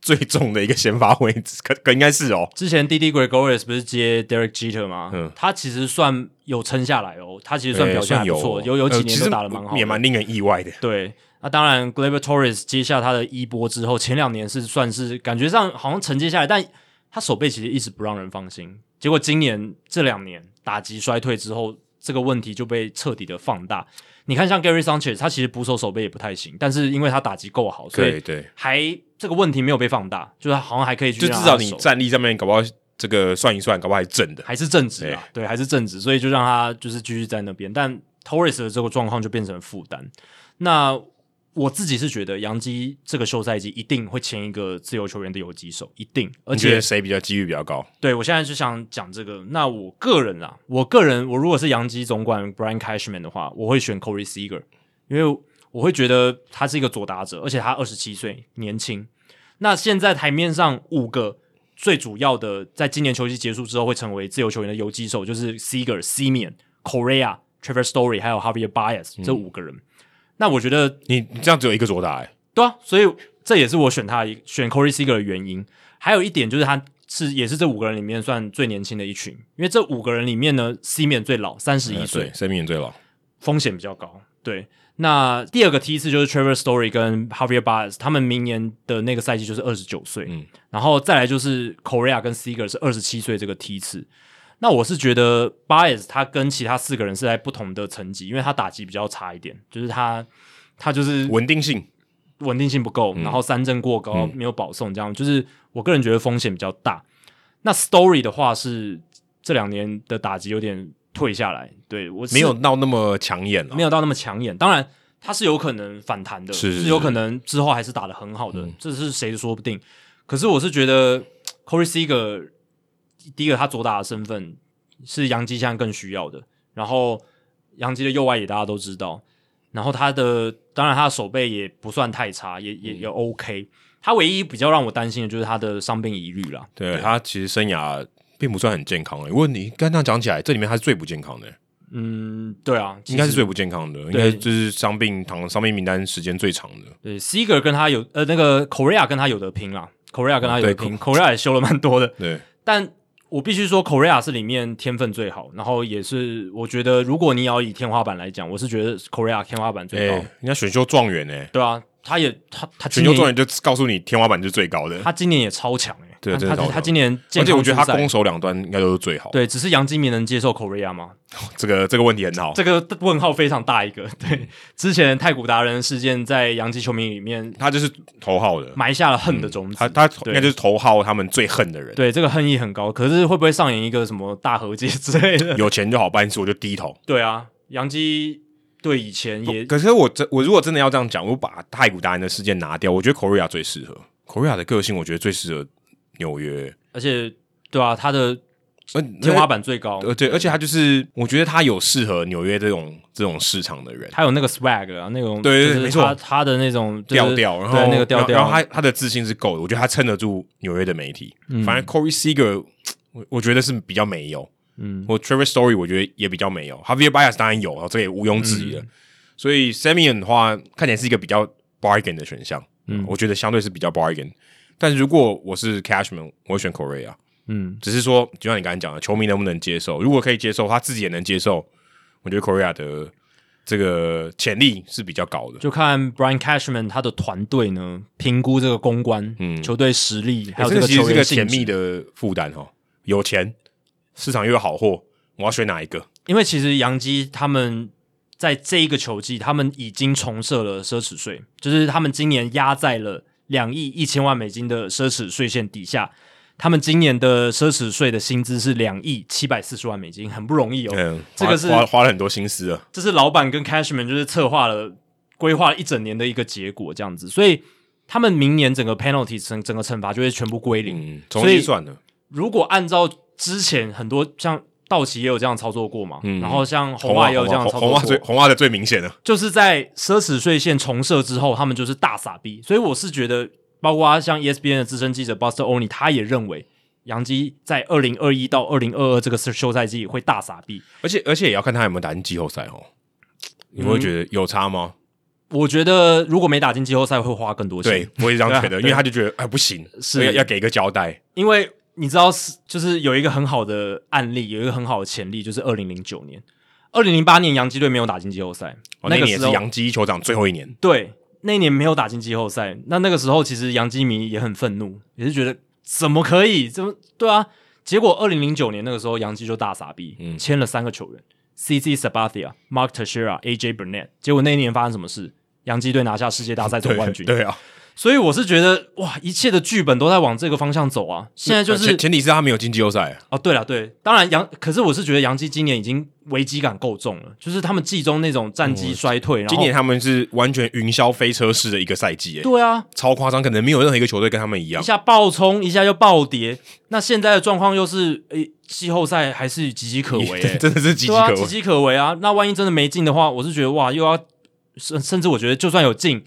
最重的一个先发位置，可可应该是哦。之前 Didi Gregorius 不是接 Derek Jeter 吗？嗯，他其实算有撑下来哦，他其实算表现还不错，有有几年都打得蛮好，也蛮令人意外的。对，那当然 Gleyber Torres 接下他的衣钵之后，前两年是算是感觉上好像承接下来，但他手背其实一直不让人放心。结果今年这两年打击衰退之后，这个问题就被彻底的放大。你看，像 Gary Sanchez，他其实捕手手背也不太行，但是因为他打击够好，所以对还这个问题没有被放大，就是好像还可以去。就至少你战力上面搞不好这个算一算，搞不好还是正的，还是正值啊，对，对，还是正值，所以就让他就是继续在那边。但 Torres 的这个状况就变成了负担。那我自己是觉得，杨基这个休赛季一定会签一个自由球员的游击手，一定。而且谁比较机遇比较高？对，我现在就想讲这个。那我个人啊，我个人，我如果是杨基总管 Brian Cashman 的话，我会选 Corey Seager，因为我会觉得他是一个左打者，而且他二十七岁，年轻。那现在台面上五个最主要的，在今年球季结束之后会成为自由球员的游击手，就是 Seager、Semien、Correa、Trevor Story 还有 Harvey Baez、嗯、这五个人。那我觉得你你这样只有一个左打哎，对啊，所以这也是我选他选 Corey Seager 的原因。还有一点就是他是也是这五个人里面算最年轻的一群，因为这五个人里面呢，Semien 最老，三十一岁，Semien 最老，风险比较高。对，那第二个梯次就是 Trevor Story 跟 Javier Baez，他们明年的那个赛季就是二十九岁，嗯，然后再来就是 Correa 跟 Seager 是二十七岁这个梯次。那我是觉得 Bias 他跟其他四个人是在不同的层级，因为他打击比较差一点，就是他他就是稳定性稳定性不够，嗯、然后三振过高，嗯、没有保送，这样就是我个人觉得风险比较大。那 Story 的话是这两年的打击有点退下来，对我没有到那么抢眼了，没有到那么抢眼。当然他是有可能反弹的，是，是，是，是有可能之后还是打得很好的，嗯、这是谁说不定。可是我是觉得 Corey Seager。第一个，他左打的身份是杨基现在更需要的。然后，杨基的右外野大家都知道。然后他的，当然他的手背也不算太差，也也也 OK。他唯一比较让我担心的就是他的伤病疑虑了。对，对他其实生涯并不算很健康诶。如果你刚刚讲起来，这里面他是最不健康的。嗯，对啊，应该是最不健康的，应该就是伤病躺伤病名单时间最长的。对，Seager 跟他有呃那个 Correa 跟他有得拼啦，Correa 跟他有得拼，Correa 也修了蛮多的。对，但。我必须说，Correa 是里面天分最好，然后也是我觉得，如果你要以天花板来讲，我是觉得 Correa 天花板最高。人家选秀状元呢？对啊，他也他他选秀状元就告诉你天花板是最高的。他今年也超强诶。对，他他今年，而且我觉得他攻守两端应该都是最好。对，只是杨基迷能接受 Correa 吗？这个这个问题很好，这个问号非常大一个。对，之前太古达人事件在杨基球迷里面，他就是头号的，埋下了恨的种子。他他应该就是头号他们最恨的人。对，这个恨意很高。可是会不会上演一个什么大和解 之类的？有钱就好办事，我就低头。对啊，杨基对以前也，可是我真我如果真的要这样讲，我把太古达人的事件拿掉，我觉得 Correa 最适合。Correa 的个性，我觉得最适合纽约。而且，对啊，他的天花板最高，呃，对，而且他就是，我觉得他有适合纽约这种这种市场的人，他有那个 swag 啊，那种对没错，他的那种调调，然后对那个调调，然后他他的自信是够的，我觉得他撑得住纽约的媒体。反正 Corey Seager，我我觉得是比较没有，嗯，我 Trevor Story，我觉得也比较没有，Javier Baez 当然有，这个也毋庸置疑的。所以 Semien 的话，看起来是一个比较 bargain 的选项，嗯，我觉得相对是比较 bargain。但是如果我是 Cashman，我会选 Correa。嗯，只是说，就像你刚才讲的，球迷能不能接受？如果可以接受，他自己也能接受，我觉得 Correa 的这个潜力是比较高的。就看 Brian Cashman 他的团队呢，评估这个公关，嗯，球队实力，还有这个球员，欸，这个其实是个甜蜜的负担哦。有钱，市场又有好货，我要选哪一个？因为其实杨基他们在这一个球季，他们已经重设了奢侈税，就是他们今年压在了。两亿一千万美金的奢侈税线底下，他们今年的奢侈税的薪资是两亿七百四十万美金，很不容易哦。嗯，这个是花花了很多心思啊。这是老板跟 Cashman 就是策划了、规划了一整年的一个结果，这样子。所以他们明年整个 penalty 整整个惩罚就会全部归零。嗯，重新算的。如果按照之前很多像道奇也有这样操作过嘛，嗯、然后像红袜也有这样操作过，红袜最红袜的最明显的，就是在奢侈税线重设之后，他们就是大傻逼，所以我是觉得，包括像 ESPN 的资深记者 Buster Olney，他也认为杨基在二零二一到二零二二这个休赛季会大傻逼，而且而且也要看他有没有打进季后赛哦，你会觉得有差吗？嗯、我觉得如果没打进季后赛会花更多钱，对，我也这样觉得，啊、因为他就觉得哎不行，是。要要给一个交代，因为。你知道是就是有一个很好的案例，有一个很好的潜力，就是二零零九年、二零零八年洋基队没有打进季后赛，哦，那个年是洋基球长最后一年。对，那一年没有打进季后赛，那那个时候其实洋基迷也很愤怒，也是觉得怎么可以？怎么对啊？结果二零零九年那个时候洋基就大傻逼，嗯，签了三个球员：CC Sabathia、Mark Teixeira、AJ Burnett。结果那一年发生什么事？洋基队拿下世界大赛总冠军。对，对啊。所以我是觉得哇，一切的剧本都在往这个方向走啊！现在就是前前提是他没有进季后赛哦。对了，对，当然杨，可是我是觉得杨基今年已经危机感够重了，就是他们季中那种战绩衰退，今年他们是完全云霄飞车式的一个赛季，对啊，超夸张，可能没有任何一个球队跟他们一样，一下暴冲，一下又暴跌。那现在的状况又是，诶，季后赛还是岌岌可危，真的是岌岌可危，岌岌可危啊！那万一真的没进的话，我是觉得哇，又要甚甚至我觉得就算有进，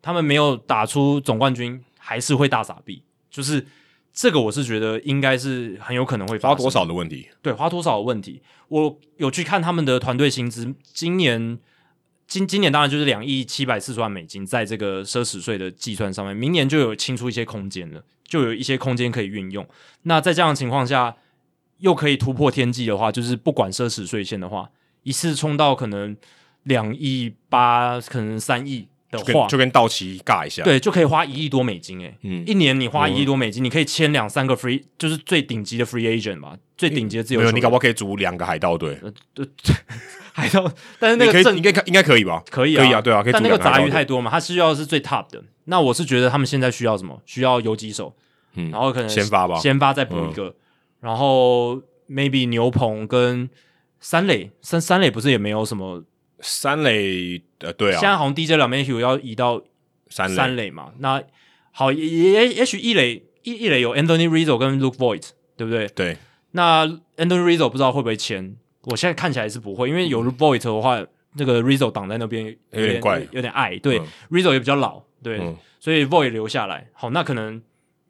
他们没有打出总冠军。还是会大傻逼，就是这个，我是觉得应该是很有可能会发花多少的问题。对，花多少的问题。我有去看他们的团队薪资，今年今今年当然就是两亿七百四十万美金，在这个奢侈税的计算上面，明年就有清出一些空间了，就有一些空间可以运用。那在这样的情况下，又可以突破天际的话，就是不管奢侈税线的话，一次冲到可能两亿八，可能三亿。的话就跟道奇尬一下，对，就可以花一亿多美金诶、欸，嗯，一年你花一亿多美金，嗯、你可以签两三个 free，就是最顶级的 free agent 嘛，最顶级的自由球员，你搞不好可以组两个海盗队，呃，对，海盗，但是那个可以应该应该可以吧？可以啊，可以啊，对啊，可以但那个杂鱼太多嘛，他需要的是最 top 的。那我是觉得他们现在需要什么？需要游击手，嗯，然后可能先发吧，先发再补一个，嗯、然后 maybe 牛棚跟三垒，三三垒不是也没有什么。三垒呃，对啊，现在好像 DJ LeMahieu 要移到三三垒嘛。那好，也也也许一垒一一垒有 Anthony Rizzo 跟 Luke Voit，对不对？对。那 Anthony Rizzo 不知道会不会签？我现在看起来是不会，因为有 Luke Voit 的话，这、嗯、个 Rizzo 挡在那边有点，有点怪，有点矮。对、嗯、，Rizzo 也比较老，对，嗯、所以 Voit 留下来。好，那可能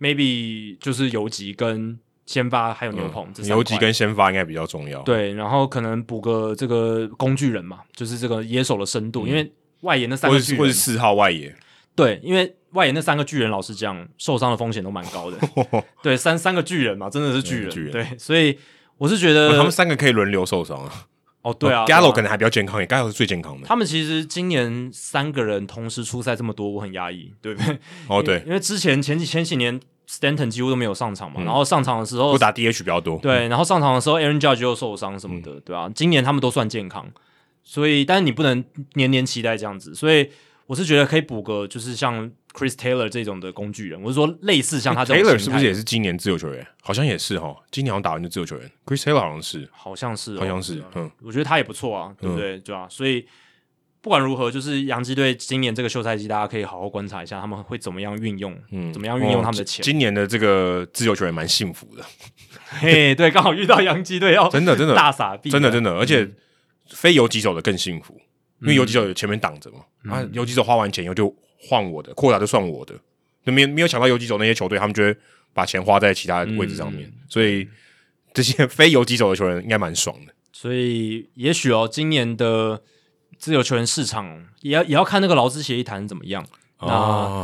maybe 就是游击跟。先发还有牛棚，嗯、游击跟先发应该比较重要。对，然后可能补个这个工具人嘛，就是这个野手的深度，嗯、因为外野那三个巨人，或是四号外野。对，因为外野那三个巨人，老实讲，受伤的风险都蛮高的。对，三三个巨人嘛，真的是巨人。巨人对，所以我是觉得、哦、他们三个可以轮流受伤啊。哦，对啊，Gallo 可能还比较健康，也 Gallo 是最健康的。他们其实今年三个人同时出赛这么多，我很压抑，对不对？哦，对，因为之前前几前几年。Stanton 几乎都没有上场嘛，嗯、然后上场的时候不打 DH 比较多，对，然后上场的时候 Aaron Judge 又受伤什么的，嗯、对吧、啊？今年他们都算健康，所以但是你不能年年期待这样子，所以我是觉得可以补个就是像 Chris Taylor 这种的工具人，我是说类似像他这种 Taylor 是不是也是今年自由球员？好像也是哈，今年好像打完就自由球员，Chris Taylor 好像是，好像是、哦，好像是，嗯，我觉得他也不错啊，对不对？嗯、对吧、啊？所以。不管如何，就是洋基队今年这个休赛季，大家可以好好观察一下，他们会怎么样运用，嗯，怎么样运用他们的钱。哦、今年的这个自由球员蛮幸福的，嘿，对，刚好遇到洋基队要真的真的大傻逼，真的真的，而且非游击手的更幸福，嗯、因为游击手有前面挡着嘛，嗯、啊，游击手花完钱以后就换我的，扩大就算我的，就没没有抢到游击手那些球队，他们就会把钱花在其他位置上面，嗯、所以这些非游击手的球员应该蛮爽的。所以也许哦，今年的。自由球员市场也要也要看那个劳资协议谈怎么样。啊，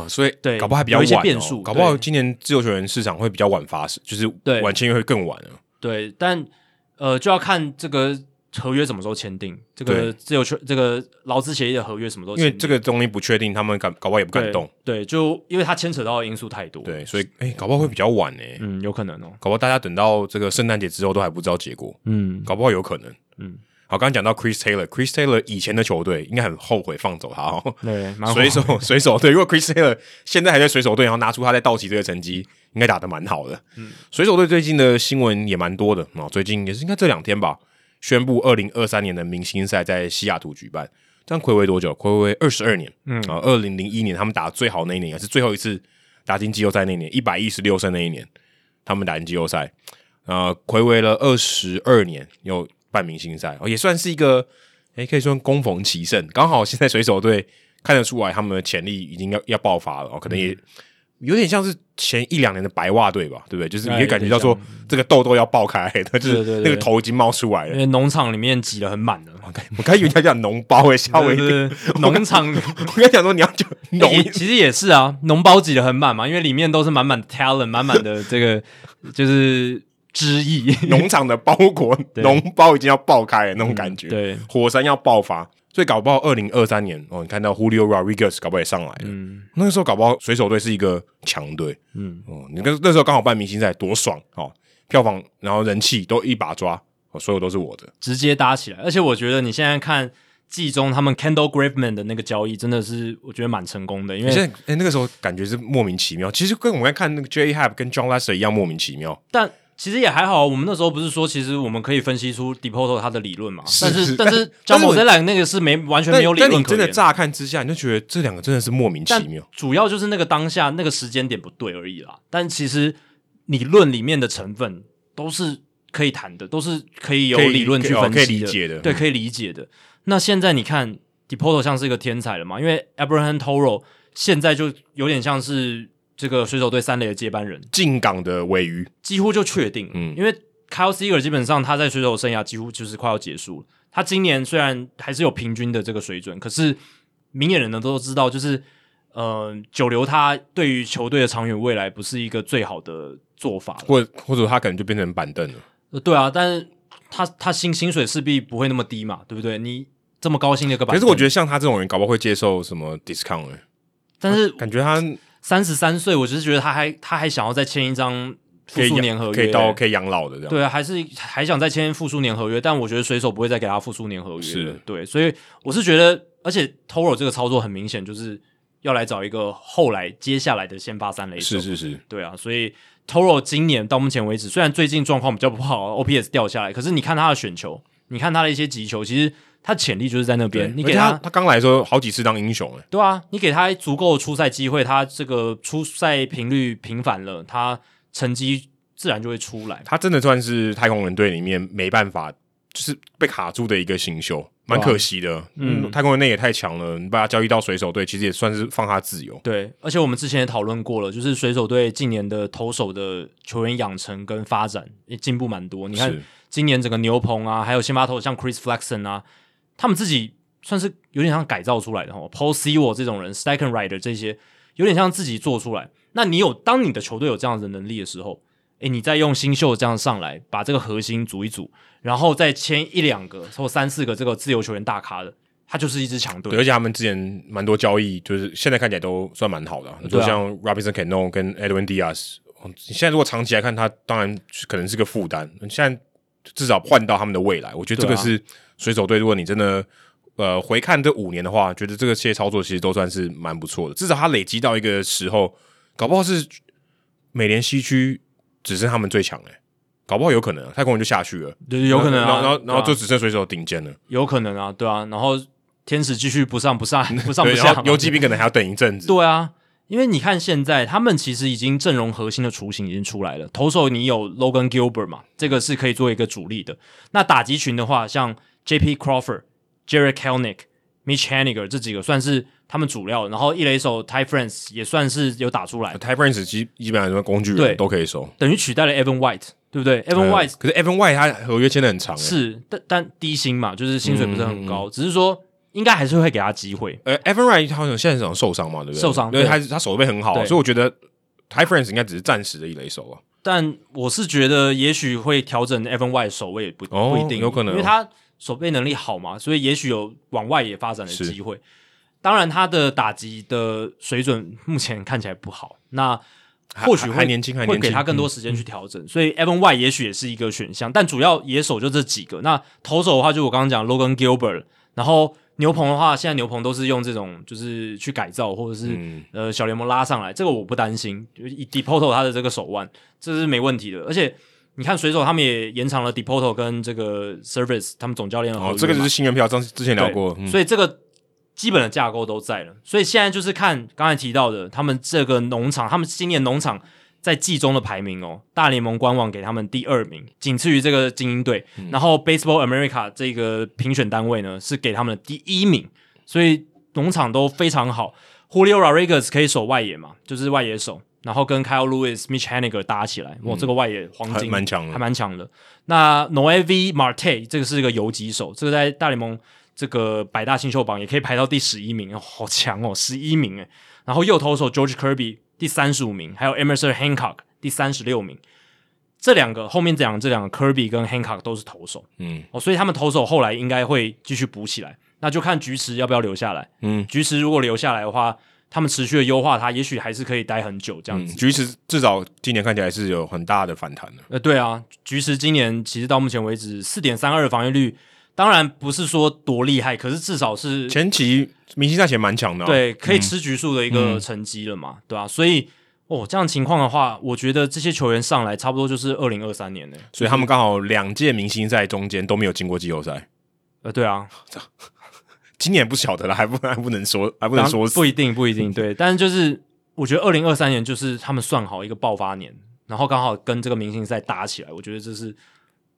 那所以对，搞不好还比较晚、哦、有一些变数，搞不好今年自由球员市场会比较晚发生，就是晚签约会更晚了。对，但呃就要看这个合约什么时候签订，这个自由球这个劳资协议的合约什么时候因为这个东西不确定，他们敢搞不好也不敢动。对，对，就因为它牵扯到的因素太多，对，所以哎、欸，搞不好会比较晚呢。嗯，有可能哦，搞不好大家等到这个圣诞节之后都还不知道结果，嗯，搞不好有可能，嗯。好，刚刚讲到 Chris Taylor，Chris Taylor 以前的球队应该很后悔放走他哦。对，水手 水手队，如果 Chris Taylor 现在还在水手队，然后拿出他在道奇这个成绩，应该打得蛮好的。嗯，水手队最近的新闻也蛮多的啊，最近也是应该这两天吧，宣布二零二三年的明星赛在西雅图举办，这样暌违多久？暌违二十二年。嗯啊，二零零一年他们打最好那一年，也是最后一次打进季后赛那一年，一百一十六胜那一年，他们打进季后赛。呃，暌违了二十二年又办明星赛，哦，也算是一个，哎，可以说攻逢其胜，刚好现在水手队看得出来他们的潜力已经要要爆发了，哦，可能也。嗯有点像是前一两年的白袜队吧，对不对？就是你会感觉到说这个痘痘要爆开，它 就是那个头已经冒出来了。因为农场里面挤得很满了。我刚以为他讲脓包诶，稍微农场。我刚讲说你要讲农，其实也是啊，脓包挤得很满嘛，因为里面都是满满的 talent，满满的这个就是汁液。农场的包裹，农包已经要爆开了那种感觉，对，火山要爆发。所以搞不好二零二三年哦，你看到 Julio Rodriguez 搞不好也上来了。嗯，那个时候搞不好水手队是一个强队。嗯哦，你跟那时候刚好办明星赛，多爽哦！票房然后人气都一把抓，哦，所有都是我的，直接搭起来。而且我觉得你现在看季中他们 Kendall Graveman 的那个交易，真的是我觉得蛮成功的。因为现在哎，那个时候感觉是莫名其妙，其实跟我们看那个 J Happ 跟 John Lester 一样莫名其妙。但其实也还好，我们那时候不是说，其实我们可以分析出 Depoto 他的理论嘛？但是但是 John Mozeliak 那个是没完全没有理论可言。真的乍看之下，你就觉得这两个真的是莫名其妙。主要就是那个当下那个时间点不对而已啦。但其实理论里面的成分都是可以谈的，都是可以有理论去分析的，可以理解的，对，可以理解的。那现在你看 Depoto 像是一个天才了嘛？因为 Abraham Toro 现在就有点像是。这个水手队三垒的接班人，进港的尾鱼几乎就确定，嗯，因为 Kyle Seager 基本上他在水手生涯几乎就是快要结束了。他今年虽然还是有平均的这个水准，可是明眼人呢都知道，就是呃，久留他对于球队的长远未来不是一个最好的做法，或或者他可能就变成板凳了。呃，对啊，但是他他薪薪水势必不会那么低嘛，对不对？你这么高薪的一个板凳，可是我觉得像他这种人，搞不好会接受什么 discount 欸，但是感觉他。三十三岁，我只是觉得他还他还想要再签一张复数年合约，可以到可以养老的这样。对啊，还是还想再签复数年合约，但我觉得水手不会再给他复数年合约。是，对，所以我是觉得，而且 Toro 这个操作很明显就是要来找一个后来接下来的先发三垒手。是是是，对啊，所以 Toro 今年到目前为止，虽然最近状况比较不好，OPS 掉下来，可是你看他的选球，你看他的一些击球，其实。他潜力就是在那边，你给他，他刚来的时候好几次当英雄诶。对啊，你给他足够的出赛机会，他这个出赛频率频繁了，他成绩自然就会出来。他真的算是太空人队里面没办法，就是被卡住的一个新秀，蛮可惜的。嗯，太空人内也太强了，你把他交易到水手队，其实也算是放他自由。对，而且我们之前也讨论过了，就是水手队近年的投手的球员养成跟发展也进步蛮多。你看今年整个牛棚啊，还有先发投像 Chris Flexen 啊。他们自己算是有点像改造出来的哦，Paul Sewald 这种人，Steckenrider 这些有点像自己做出来。那你有当你的球队有这样子的能力的时候，诶，你再用新秀这样上来，把这个核心组一组，然后再签一两个或三四个这个自由球员大咖的，他就是一支强队。而且他们之前蛮多交易，就是现在看起来都算蛮好的，啊，就像 Robinson Cano 跟 Edwin Diaz。你现在如果长期来看，他当然可能是个负担。现在至少换到他们的未来，我觉得这个是。水手队，如果你真的呃回看这五年的话，觉得这个些操作其实都算是蛮不错的。至少他累积到一个时候，搞不好是美联西区只剩他们最强诶、欸，搞不好有可能、啊、太空人就下去了，对，有可能啊。然后然后然后就只剩水手顶尖了，有可能啊，对啊。然后天使继续不上 不上不上不下，游击兵可能还要等一阵子，对啊。因为你看，现在他们其实已经阵容核心的雏形已经出来了。投手你有 Logan Gilbert 嘛，这个是可以做一个主力的。那打击群的话，像 J.P. Crawford、Jarred Kelenic、Mitch Haniger 这几个算是他们主料。然后一垒手 Ty France 也算是有打出来。Ty France 基基本上什么工具人都可以收，等于取代了 Evan White，对不对？Evan White，、嗯、可是 Evan White 他合约签的很长，是，但但低薪嘛，就是薪水不是很高，嗯、只是说。应该还是会给他机会。呃，Evan Wright 他好像现在是受伤嘛，对不对？受伤，因为他他守备很好，所以我觉得 Ty France 应该只是暂时的一垒手啊。但我是觉得，也许会调整 Evan Wright 守卫，不不一定，有可能，因为他守备能力好嘛，所以也许有往外野发展的机会。当然，他的打击的水准目前看起来不好，那或许还年轻，还会给他更多时间去调整。所以 Evan Wright 也许也是一个选项，但主要野手就这几个。那投手的话，就我刚刚讲 Logan Gilbert，然后。牛棚的话，现在牛棚都是用这种，就是去改造或者是、嗯、呃小联盟拉上来，这个我不担心。就以 Depoto 他的这个手腕，这是没问题的。而且你看水手他们也延长了 Depoto 跟这个 Service 他们总教练的合约。哦，这个就是新人票，之之前聊过，所以这个基本的架构都在了。所以现在就是看刚才提到的，他们这个农场，他们今年农场在季中的排名哦，大联盟官网给他们第二名，仅次于这个精英队。嗯、然后 Baseball America 这个评选单位呢是给他们的第一名，所以农场都非常好。Julio Rodriguez 可以守外野嘛，就是外野手，然后跟 Kyle Lewis、Mitch Haniger 搭起来，哇，这个外野黄金蛮强的，还蛮强的。那 Noelvi Marte 这个是一个游击手，这个在大联盟这个百大新秀榜也可以排到第十一名，哦，好强哦，十一名诶。然后右投手 George Kirby 第三十五名，还有 Emerson Hancock 第三十六名。这两个后面讲这两个 Kirby 跟 Hancock 都是投手，嗯，哦，所以他们投手后来应该会继续补起来。那就看菊池要不要留下来。嗯，菊池如果留下来的话，他们持续的优化他，也许还是可以待很久这样子。嗯、菊池至少今年看起来是有很大的反弹的。呃，对啊，橘池今年其实到目前为止四点三二的防御率，当然不是说多厉害，可是至少是前期明星赛前蛮强的、啊。对，可以吃局数的一个成绩了嘛，嗯、对吧、啊？所以哦，这样情况的话，我觉得这些球员上来差不多就是二零二三年呢。所以他们刚好两届明星赛中间都没有进过季后赛。呃，对啊。今年不晓得了，还不还不能说，还不能说，不一定，不一定，对。但是就是，我觉得二零二三年就是他们算好一个爆发年，然后刚好跟这个明星赛搭起来，我觉得这是。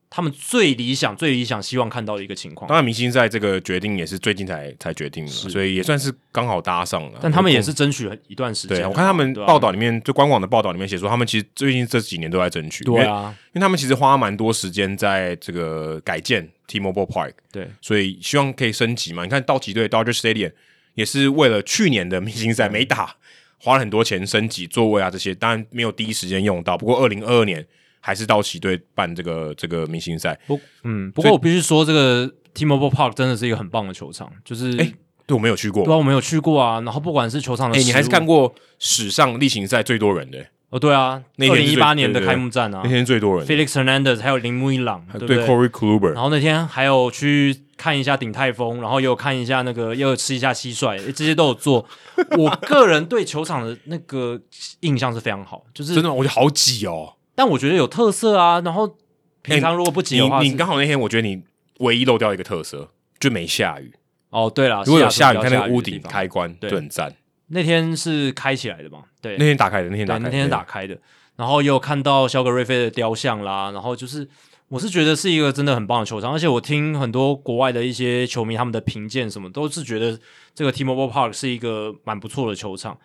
他们最理想、最理想、希望看到的一个情况。当然，明星赛这个决定也是最近才才决定的，所以也算是刚好搭上了。但他们也是争取了一段时间。对，我看他们报道里面，就官网的报道里面写说，他们其实最近这几年都在争取。对啊，因为他们其实花蛮多时间在这个改建 T-Mobile Park。对，所以希望可以升级嘛。你看道奇队 Dodger Stadium 也是为了去年的明星赛没打，花了很多钱升级座位啊这些，当然没有第一时间用到。不过二零二二年。还是道奇队办这个这个明星赛，不，嗯，不过我必须说，这个 T-Mobile Park 真的是一个很棒的球场，就是，哎，对我没有去过，对啊，我没有去过啊。然后不管是球场的，哎，你还是看过史上例行赛最多人的，哦，对啊，二零一八年的开幕战啊，那天最多人，Felix Hernandez 还有铃木一朗，对，Corey Kluber，然后那天还有去看一下鼎泰丰，然后又看一下那个，又吃一下蟋蟀，这些都有做。我个人对球场的那个印象是非常好，就是真的，我觉得好挤哦。但我觉得有特色啊，然后平常如果不急的话，你刚好那天我觉得你唯一漏掉一个特色，就没下雨。哦，对了，如果有下雨，看那个屋顶开关就很赞。那天是开起来的嘛？对，那天打开的，那天打开，那天打开的。然后又看到肖格瑞菲的雕像啦，然后就是我是觉得是一个真的很棒的球场，而且我听很多国外的一些球迷他们的评鉴什么，都是觉得这个 T-Mobile Park 是一个蛮不错的球场。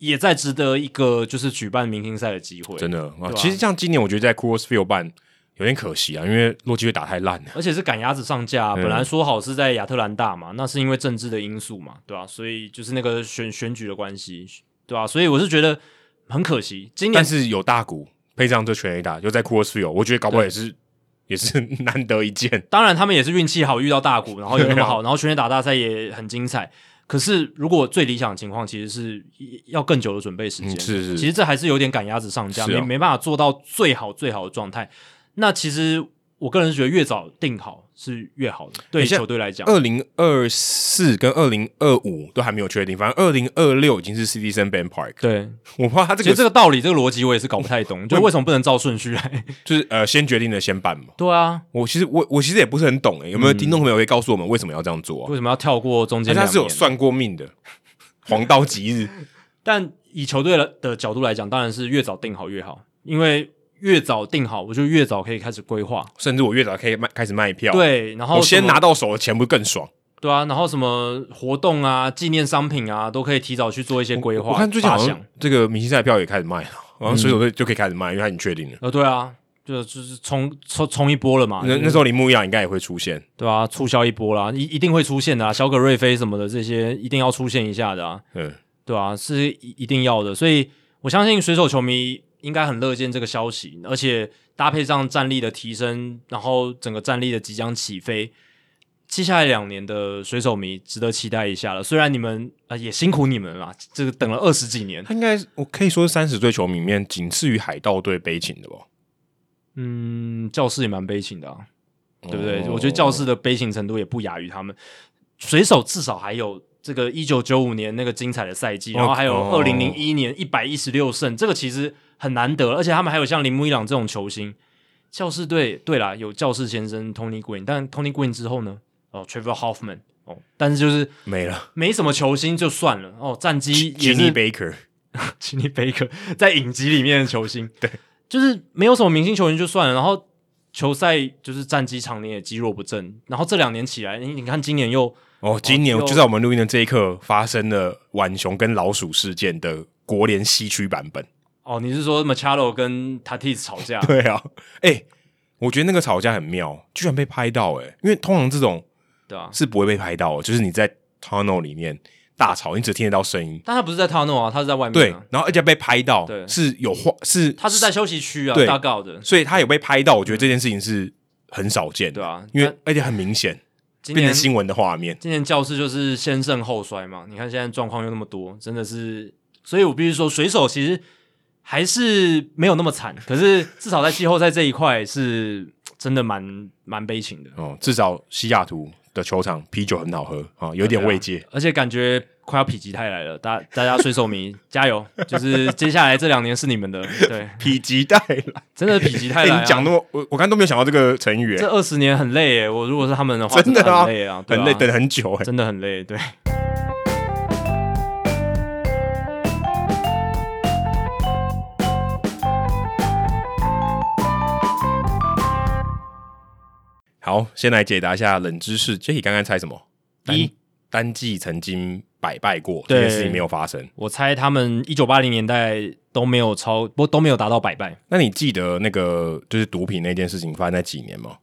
也在值得一个就是举办明星赛的机会，真的啊！其实像今年，我觉得在 Coors Field 办有点可惜啊，因为洛基会打太烂了，而且是赶鸭子上架。本来说好是在亚特兰大嘛，那是因为政治的因素嘛，对吧？所以就是那个选选举的关系，对吧？所以我是觉得很可惜。今年但是有大谷配上这全 A 打，又在 Coors Field，我觉得搞不好也是也是难得一见。当然他们也是运气好遇到大谷，然后又那么好，然后全垒打大赛也很精彩。可是，如果最理想的情况，其实是要更久的准备时间。是是，其实这还是有点赶鸭子上架，没没办法做到最好最好的状态。那其实。我个人是觉得越早定好是越好的，对球队来讲。二零二四跟二零二五都还没有确定，反正二零二六已经是 Citizens Bank Park。对，我怕他这个其实这个道理、这个逻辑我也是搞不太懂，就为什么不能照顺序来？就是呃，先决定的先办嘛。对啊，我其实我我其实也不是很懂诶，有没有听众朋友可以告诉我们为什么要这样做？为什么要跳过中间？他是有算过命的，黄道吉日。但以球队的角度来讲，当然是越早定好越好，因为。越早定好，我就越早可以开始规划，甚至我越早可以卖开始卖票。对，然后我先拿到手的钱不更爽？对啊，然后什么活动啊、纪念商品啊，都可以提早去做一些规划。我看最近好像这个明星赛票也开始卖了，然后水手队就可以开始卖，因为他已经确定了。呃，对啊，就就是冲冲冲一波了嘛。那那时候铃木一朗应该也会出现，对啊，促销一波啦，一一定会出现的啊。小葛瑞菲什么的这些一定要出现一下的啊。嗯，对啊，是一定要的。所以我相信水手球迷应该很乐见这个消息，而且。搭配上战力的提升，然后整个战力的即将起飞，接下来两年的水手迷值得期待一下了。虽然你们啊、呃、也辛苦你们了，这个等了二十几年，他应该我可以说是三十队球迷里面仅次于海盗队悲情的吧？嗯，教室也蛮悲情的啊，对不对？哦、我觉得教室的悲情程度也不亚于他们。水手至少还有这个一九九五年那个精彩的赛季，然后还有二零零一年一百一十六胜，这个其实。很难得，而且他们还有像铃木一朗这种球星。教士队对啦，有教士先生 Tony Green，但 Tony Green 之后呢？哦，Trevor Hoffman 哦，但是就是没了，没什么球星就算了哦。战绩也是 Jimmy Baker 吉尼贝克在影集里面的球星，对，就是没有什么明星球员就算了，然后球赛就是战绩常年也积弱不振，然后这两年起来，你你看今年又哦，今年就在我们录音的这一刻发生了浣熊跟老鼠事件的国联西区版本。哦，你是说 Machado 跟 Tatis 吵架？对啊，哎、欸，我觉得那个吵架很妙，居然被拍到、欸，哎，因为通常这种对啊是不会被拍到的，就是你在 tunnel 里面大吵，你只听得到声音。但他不是在 tunnel 啊，他是在外面、啊。对，然后而且被拍到，对，是有画，是他是在休息区啊，对大告的，所以他有被拍到。我觉得这件事情是很少见，对啊，因为而且很明显，变成新闻的画面。今年教室就是先胜后衰嘛，你看现在状况又那么多，真的是，所以我必须说，水手其实。还是没有那么惨，可是至少在季后赛这一块是真的蛮蛮悲情的哦。至少西雅图的球场啤酒很好喝啊、哦，有点慰藉、啊，而且感觉快要否极泰来了。大大家水手迷 加油，就是接下来这两年是你们的。对，否极泰来，真的否极泰来、啊。欸、你讲那么我我刚刚都没有想到这个成语。这二十年很累诶，我如果是他们的话，真的啊，很累啊，很累，等很久，真的很累。对。好，先来解答一下冷知识。Jacky 刚刚猜什么？一单，季曾经百败过，这件事情没有发生。我猜他们一九八零年代都没有超，不都没有达到百败。那你记得那个就是毒品那件事情发生在几年吗？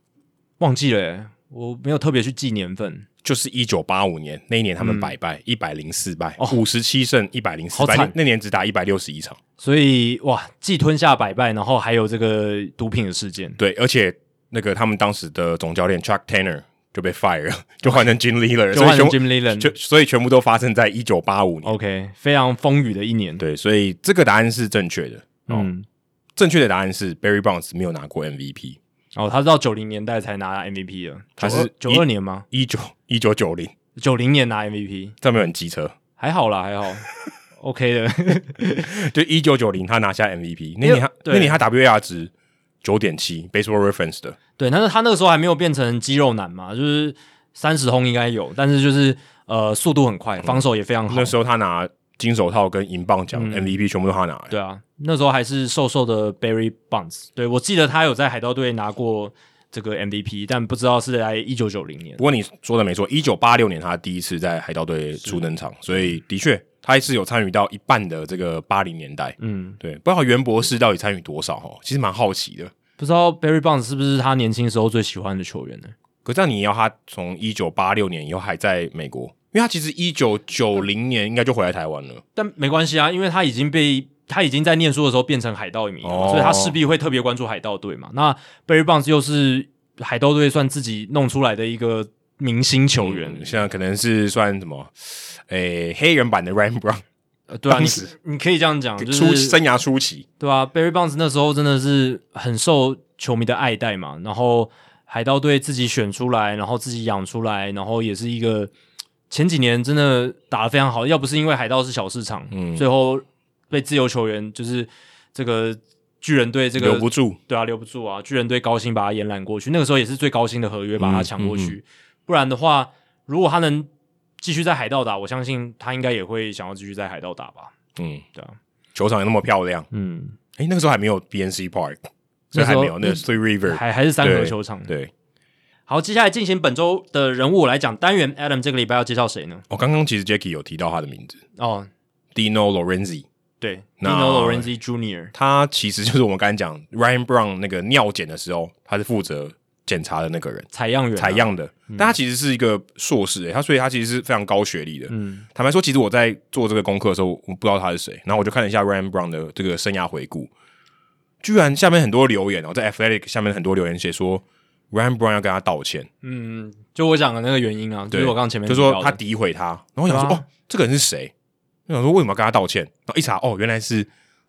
忘记了耶，我没有特别去记年份。就是一九八五年那一年，他们百败，一百零四败，五十七胜一百零四败。那年只打一百六十一场，所以哇，既吞下百败，然后还有这个毒品的事件。对，而且。那个他们当时的总教练 Chuck Tanner 就被 fire 了，就换成 Jim 换成 Jim Leyland，就所以全部都发生在一九八五年。OK，非常风雨的一年。对，所以这个答案是正确的。嗯，正确的答案是 Barry Bonds 没有拿过 MVP。哦，他是到九零年代才拿 MVP 的，他是九二年吗？一九一九九零九零年拿 MVP，这没有很机车，还好啦，还好，OK 的。就一九九零他拿下 MVP，那年他那年他 WAR 值九点七，Baseball Reference 的。对，但是他那个时候还没有变成肌肉男嘛，就是三十轰应该有，但是就是呃速度很快，防守也非常好。那时候他拿金手套跟银棒奖 MVP 全部都他拿。对啊，那时候还是瘦瘦的 Barry Bonds。对，我记得他有在海盗队拿过这个 MVP，但不知道是在一九九零年。不过你说的没错，一九八六年他第一次在海盗队初登场，所以的确他还是有参与到一半的这个八零年代。嗯，对，不知道袁博士到底参与多少哦，其实蛮好奇的。不知道 Barry Bonds 是不是他年轻时候最喜欢的球员呢？可这样你要他从一九八六年以后还在美国，因为他其实一九九零年应该就回来台湾了。但没关系啊，因为他已经被他已经在念书的时候变成海盗迷了，哦，所以他势必会特别关注海盗队嘛。那 Barry Bonds 又是海盗队算自己弄出来的一个明星球员，嗯，现在可能是算什么？诶、欸，黑人版的 Ryan Brown。呃，对啊，你你可以这样讲，就是生涯初期，对啊，Barry Bonds 那时候真的是很受球迷的爱戴嘛，然后海盗队自己选出来，然后自己养出来，然后也是一个前几年真的打得非常好，要不是因为海盗是小市场，嗯，最后被自由球员就是这个巨人队这个留不住，对啊，留不住啊，巨人队高薪把他延揽过去，那个时候也是最高薪的合约把他抢过去，嗯嗯嗯，不然的话，如果他能。继续在海盗打，我相信他应该也会想要继续在海盗打吧。嗯，对啊，球场也那么漂亮。嗯，诶、欸，那个时候还没有 BNC Park，所以还没有那个 Three River，还还是三河球场。对，好，接下来进行本周的人物来讲单元。Adam 这个礼拜要介绍谁呢？哦刚刚其实 Jackie 有提到他的名字哦，Dino Lorenzi。对，Dino Lorenzi Jr.，他其实就是我们刚才讲 Ryan Brown 那个尿检的时候，他是负责。检查的那个人，采样员、啊，采样的，嗯、但他其实是一个硕士、欸，诶，他所以他其实是非常高学历的。嗯，坦白说，其实我在做这个功课的时候，我不知道他是谁，然后我就看了一下 Ryan Brown 的这个生涯回顾，居然下面很多留言哦，在 Athletic 下面很多留言写说 Ryan Brown 要跟他道歉。嗯，就我讲的那个原因啊，对，就是我刚刚前面就说他诋毁他，然后我想说，哦，这个人是谁？我想说为什么要跟他道歉？然后一查，哦，原来是。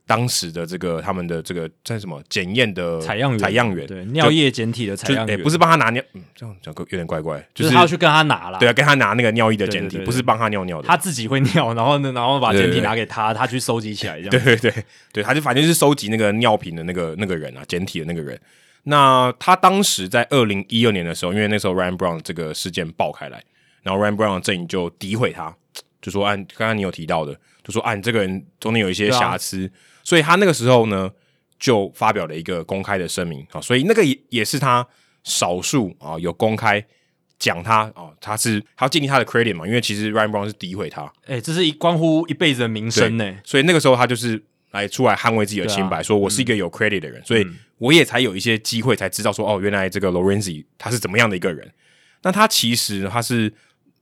当时的这个他们的这个在什么检验的采样员，采样员对尿液检体的采样员，欸、不是帮他拿尿，嗯，这样讲个有点怪怪，就是、就是、他要去跟他拿了，对啊，跟他拿那个尿液的检体，不是帮他尿尿的，他自己会尿，然后呢，然后把检体拿给他，他去收集起来，这样，对对对对，他就反正就是收集那个尿瓶的那个那个人啊，检体的那个人。那他当时在二零一二年的时候，因为那时候 Ryan Brown 这个事件爆开来，然后 Ryan Brown 的阵营就诋毁他，就说按刚刚你有提到的。就说按，这个人中间有一些瑕疵，啊、所以他那个时候呢就发表了一个公开的声明。啊，所以那个也也是他少数啊有公开讲他啊，他是他要建立他的 credit 嘛，因为其实 Ryan Brown 是诋毁他，哎、欸，这是一关乎一辈子的名声呢，所以那个时候他就是来出来捍卫自己的清白，啊、说我是一个有 credit 的人，嗯、所以我也才有一些机会才知道说哦，原来这个 Lorenzi 他是怎么样的一个人，那他其实他是。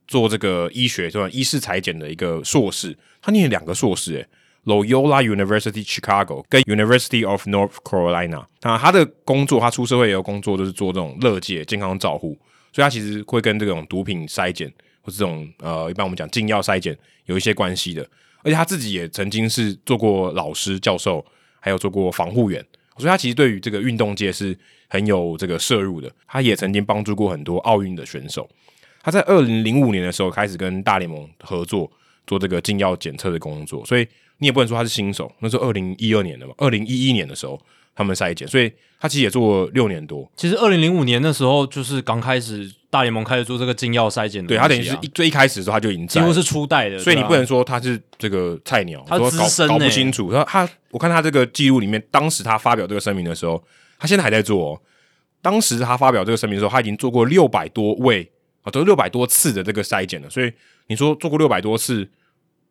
做这个医学，对吧？医师裁剪的一个硕士，他念了两个硕士，诶，Loyola University Chicago 跟 University of North Carolina。那他的工作，他出社会也有工作，就是做这种乐界健康照护，所以他其实会跟这种毒品筛检或是这种呃，一般我们讲禁药筛检有一些关系的。而且他自己也曾经是做过老师、教授，还有做过防护员，所以他其实对于这个运动界是很有这个涉入的。他也曾经帮助过很多奥运的选手。他在二零零五年的时候开始跟大联盟合作做这个禁药检测的工作，所以你也不能说他是新手。那是二零一二年的嘛，二零一一年的时候他们筛检，所以他其实也做了六年多。其实二零零五年的时候就是刚开始大联盟开始做这个禁药筛检的，啊，对他等于是一最一开始的时候他就已经在，几乎是初代的，所以你不能说他是这个菜鸟，他资深，搞搞不清楚。他他我看他这个记录里面，当时他发表这个声明的时候，他现在还在做，哦。当时他发表这个声明的时候，他已经做过六百多位。都六百多次的这个筛检了，所以你说做过六百多次，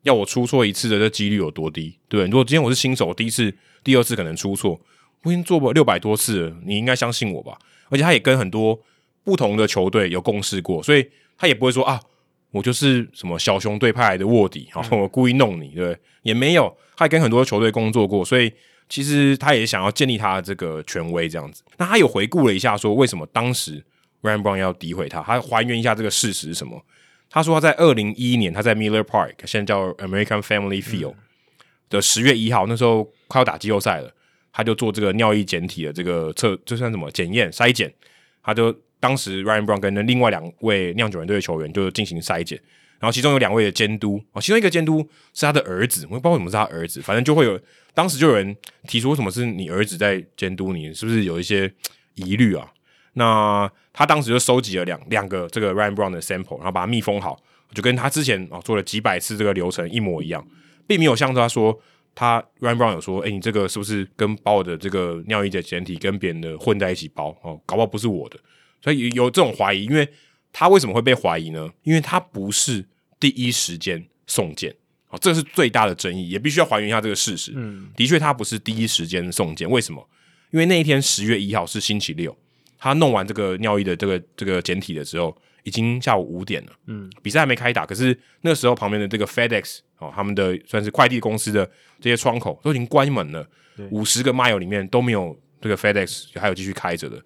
要我出错一次的这几率有多低？对，如果今天我是新手，第一次、第二次可能出错，我已经做过六百多次了，你应该相信我吧？而且他也跟很多不同的球队有共事过，所以他也不会说啊，我就是什么小熊队派来的卧底，然后我故意弄你，对不对？也没有，他也跟很多球队工作过，所以其实他也想要建立他的这个权威这样子。那他有回顾了一下，说为什么当时。Ryan Braun 要诋毁他，他还原一下这个事实是什么？他说他在二零一一年，他在 Miller Park，现在叫 American Family Field 的十月一号，那时候快要打季后赛了，他就做这个尿液检体的这个测，这算什么检验筛检？他就当时 Ryan Braun 跟另外两位酿酒人队的球员就进行筛检，然后其中有两位的监督啊，其中一个监督是他的儿子，我也不知道为什么是他儿子，反正就会有当时就有人提出，为什么是你儿子在监督你？是不是有一些疑虑啊？那他当时就收集了两两个这个 Ryan Brown 的 sample，然后把它密封好，就跟他之前哦做了几百次这个流程一模一样，并没有像他说他 Ryan Brown 有说，哎、欸，你这个是不是跟把我的这个尿液的检体跟别人的混在一起包哦？搞不好不是我的，所以有这种怀疑。因为他为什么会被怀疑呢？因为他不是第一时间送件哦，这是最大的争议，也必须要还原一下这个事实。嗯，的确他不是第一时间送件，为什么？因为那一天十月一号是星期六。他弄完这个尿液的这个这个简体的时候，已经下午五点了。嗯，比赛还没开打，可是那个时候旁边的这个 FedEx 哦，他们的算是快递公司的这些窗口都已经关门了，五十个 mile 里面都没有这个 FedEx 还有继续开着的。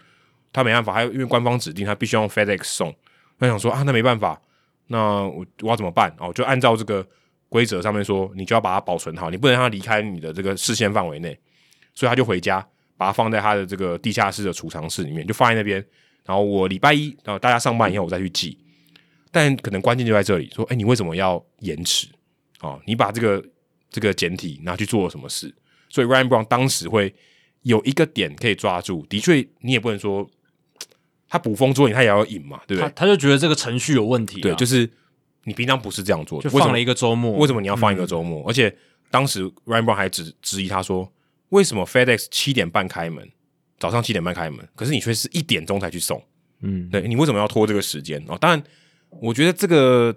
他没办法，还有因为官方指定他必须用 FedEx 送。他想说啊，那没办法，那我我要怎么办？哦，就按照这个规则上面说，你就要把它保存好，你不能让它离开你的这个视线范围内，所以他就回家。把它放在他的这个地下室的储藏室里面，就放在那边。然后我礼拜一，然后大家上班以后，我再去寄。但可能关键就在这里，说：哎，你为什么要延迟？哦，你把这个这个简体拿去做了什么事？所以 Ryan Brown 当时会有一个点可以抓住。的确，你也不能说他捕风捉影，他也要引嘛，对不对？他他就觉得这个程序有问题啊。对，就是你平常不是这样做的，就放了一个周末。为什么你要放一个周末？嗯，而且当时 Ryan Brown 还质质疑他说。为什么 FedEx 七点半开门，早上七点半开门，可是你却是一点钟才去送？嗯，对，你为什么要拖这个时间？哦，当然，我觉得这个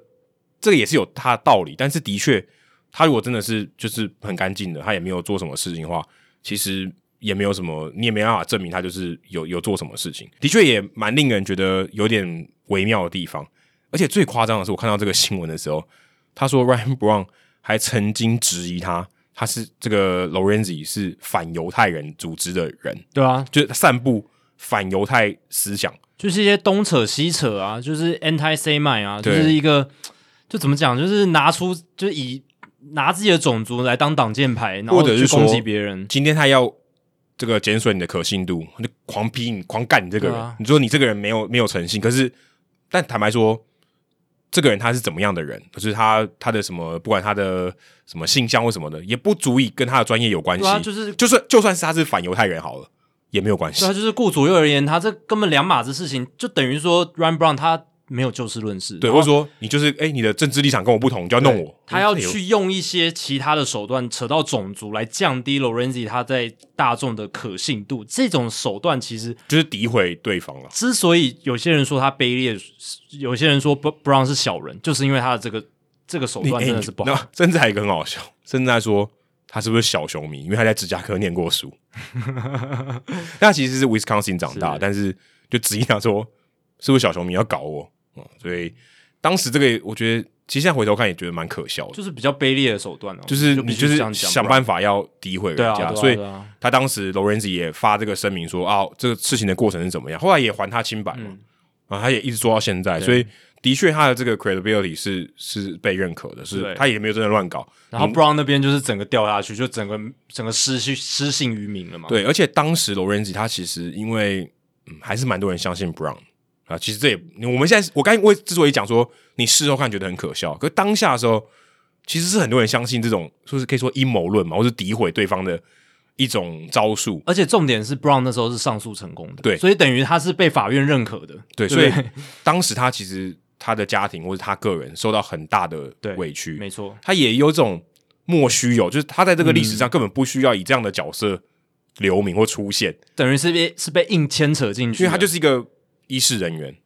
这个也是有它的道理，但是的确，他如果真的是就是很干净的，他也没有做什么事情的话，其实也没有什么，你也没办法证明他就是有有做什么事情。的确也蛮令人觉得有点微妙的地方，而且最夸张的是，我看到这个新闻的时候，他说 Ryan Brown 还曾经质疑他。他是这个 Lorenzi 是反犹太人组织的人，对啊，就是散布反犹太思想，就是一些东扯西扯啊，就是 anti-Semite 啊，就是一个就怎么讲，就是拿出就以拿自己的种族来当挡箭牌，然后去攻击别人。今天他要这个减损你的可信度，就狂批你、狂干你这个人。啊、你说你这个人没有没有诚信，可是但坦白说。这个人他是怎么样的人？可是他他的什么，不管他的什么性向或什么的，也不足以跟他的专业有关系。就是就算就算是他是反犹太人好了，也没有关系。对啊，就是顾左右而言他这根本两码子事情，就等于说 Ryan Brown 他没有就事论事，对，或者说你就是哎、欸，你的政治立场跟我不同，你就要弄我。他要去用一些其他的手段扯到种族来降低 Lorenzi 他在大众的可信度，这种手段其实就是诋毁对方了。之所以有些人说他卑劣，有些人说不不让是小人，就是因为他的这个这个手段真的是不好。欸、甚至还有一个很好笑，甚至在说他是不是小熊迷，因为他在芝加哥念过书。他其实是 Wisconsin 长大，是但是就质疑他说是不是小熊迷要搞我。嗯，所以当时这个，我觉得其实现在回头看也觉得蛮可笑的，就是比较卑劣的手段哦、啊。就是你就是想办法要诋毁人家，所以他当时 Lorenzi 也发这个声明说啊，这个事情的过程是怎么样，后来也还他清白嘛，啊，他也一直做到现在，所以的确他的这个 credibility 是是被认可的，是他也没有真的乱搞。然后 Brown 那边就是整个掉下去，就整个整个失去失信于民了嘛。对，而且当时 Lorenzi 他其实因为嗯还是蛮多人相信 Brown。啊，其实这也我们现在我刚才我之所以讲说你事后看觉得很可笑，可是当下的时候其实是很多人相信这种，说是可以说阴谋论嘛，或是诋毁对方的一种招数。而且重点是 Brown 那时候是上诉成功的，对，所以等于他是被法院认可的，对，对所以 当时他其实他的家庭或者他个人受到很大的委屈，没错，他也有这种莫须有，就是他在这个历史上根本不需要以这样的角色留名或出现，等于是被是被硬牵扯进去，因为他就是一个。医事人员，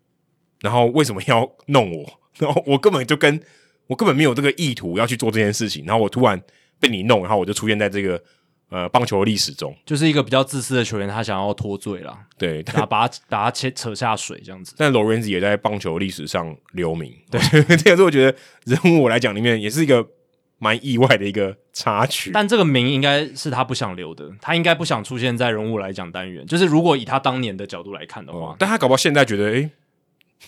然后为什么要弄我？然后我根本就跟我根本没有这个意图要去做这件事情，然后我突然被你弄，然后我就出现在这个呃棒球的历史中，就是一个比较自私的球员，他想要脱罪了，对，他把他把他切扯下水这样子。但 Lorenzi 也在棒球历史上留名，对，这个是我觉得人物我来讲里面也是一个。蛮意外的一个插曲，但这个名应该是他不想留的，他应该不想出现在人物来讲单元。就是如果以他当年的角度来看的话，哦、但他搞不好现在觉得，哎、欸，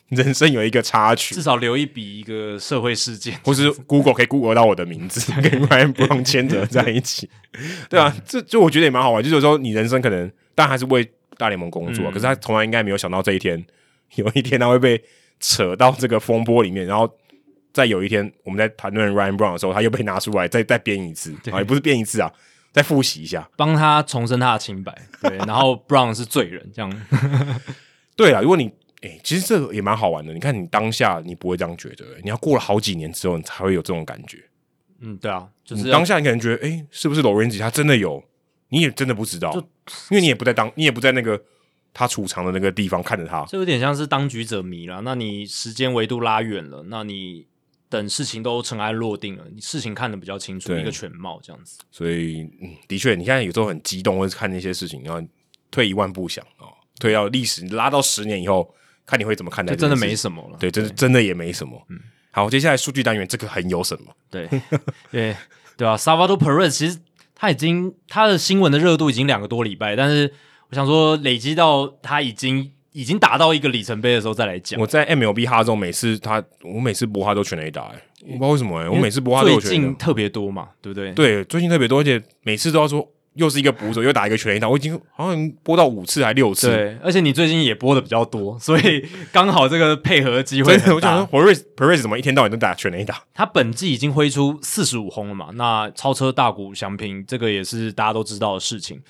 人生有一个插曲，至少留一笔一个社会事件，或是 Google 可以 Google 到我的名字，跟 Ryan Brown 牵扯在一起，对啊，这就我觉得也蛮好玩。就是说，你人生可能，当然还是为大联盟工作，嗯、可是他从来应该没有想到这一天，有一天他会被扯到这个风波里面，然后。在有一天，我们在谈论 Ryan Brown 的时候，他又被拿出来再再编一次啊，也不是编一次啊，再复习一下，帮他重申他的清白。对，然后 Brown 是罪人，这样。对啊，如果你哎、欸，其实这个也蛮好玩的。你看，你当下你不会这样觉得，你要过了好几年之后，你才会有这种感觉。嗯，对啊，就是你当下你可能觉得，哎、欸，是不是 Lorenzi 他真的有？你也真的不知道，因为你也不在当，你也不在那个他储藏的那个地方看着他，就有点像是当局者迷了。那你时间维度拉远了，那你。等事情都尘埃落定了，你事情看得比较清楚，一个全貌这样子。所以，嗯，的确，你现在有时候很激动，或者看那些事情，然后退一万步想哦，退到历史拉到十年以后，看你会怎么看待。真的没什么了，对，真的真的也没什么。嗯，好，接下来数据单元，这个很有什么？对对对啊，Salvador Perez 其实他已经他的新闻的热度已经两个多礼拜，但是我想说累积到他已经。已经达到一个里程碑的时候再来讲。我在 MLB 哈中每次他，我每次播他都全垒打，哎，我不知道为什么哎，我每次播他都有全。最近特别多嘛，对不对？对，最近特别多，而且每次都要说又是一个捕手又打一个全垒打，我已经好像播到五次还六次。对，而且你最近也播的比较多，所以刚好这个配合机会。我想说，Perez Perez 怎么一天到晚都打全垒打？他本季已经挥出四十五轰了嘛，那超车大谷翔平这个也是大家都知道的事情。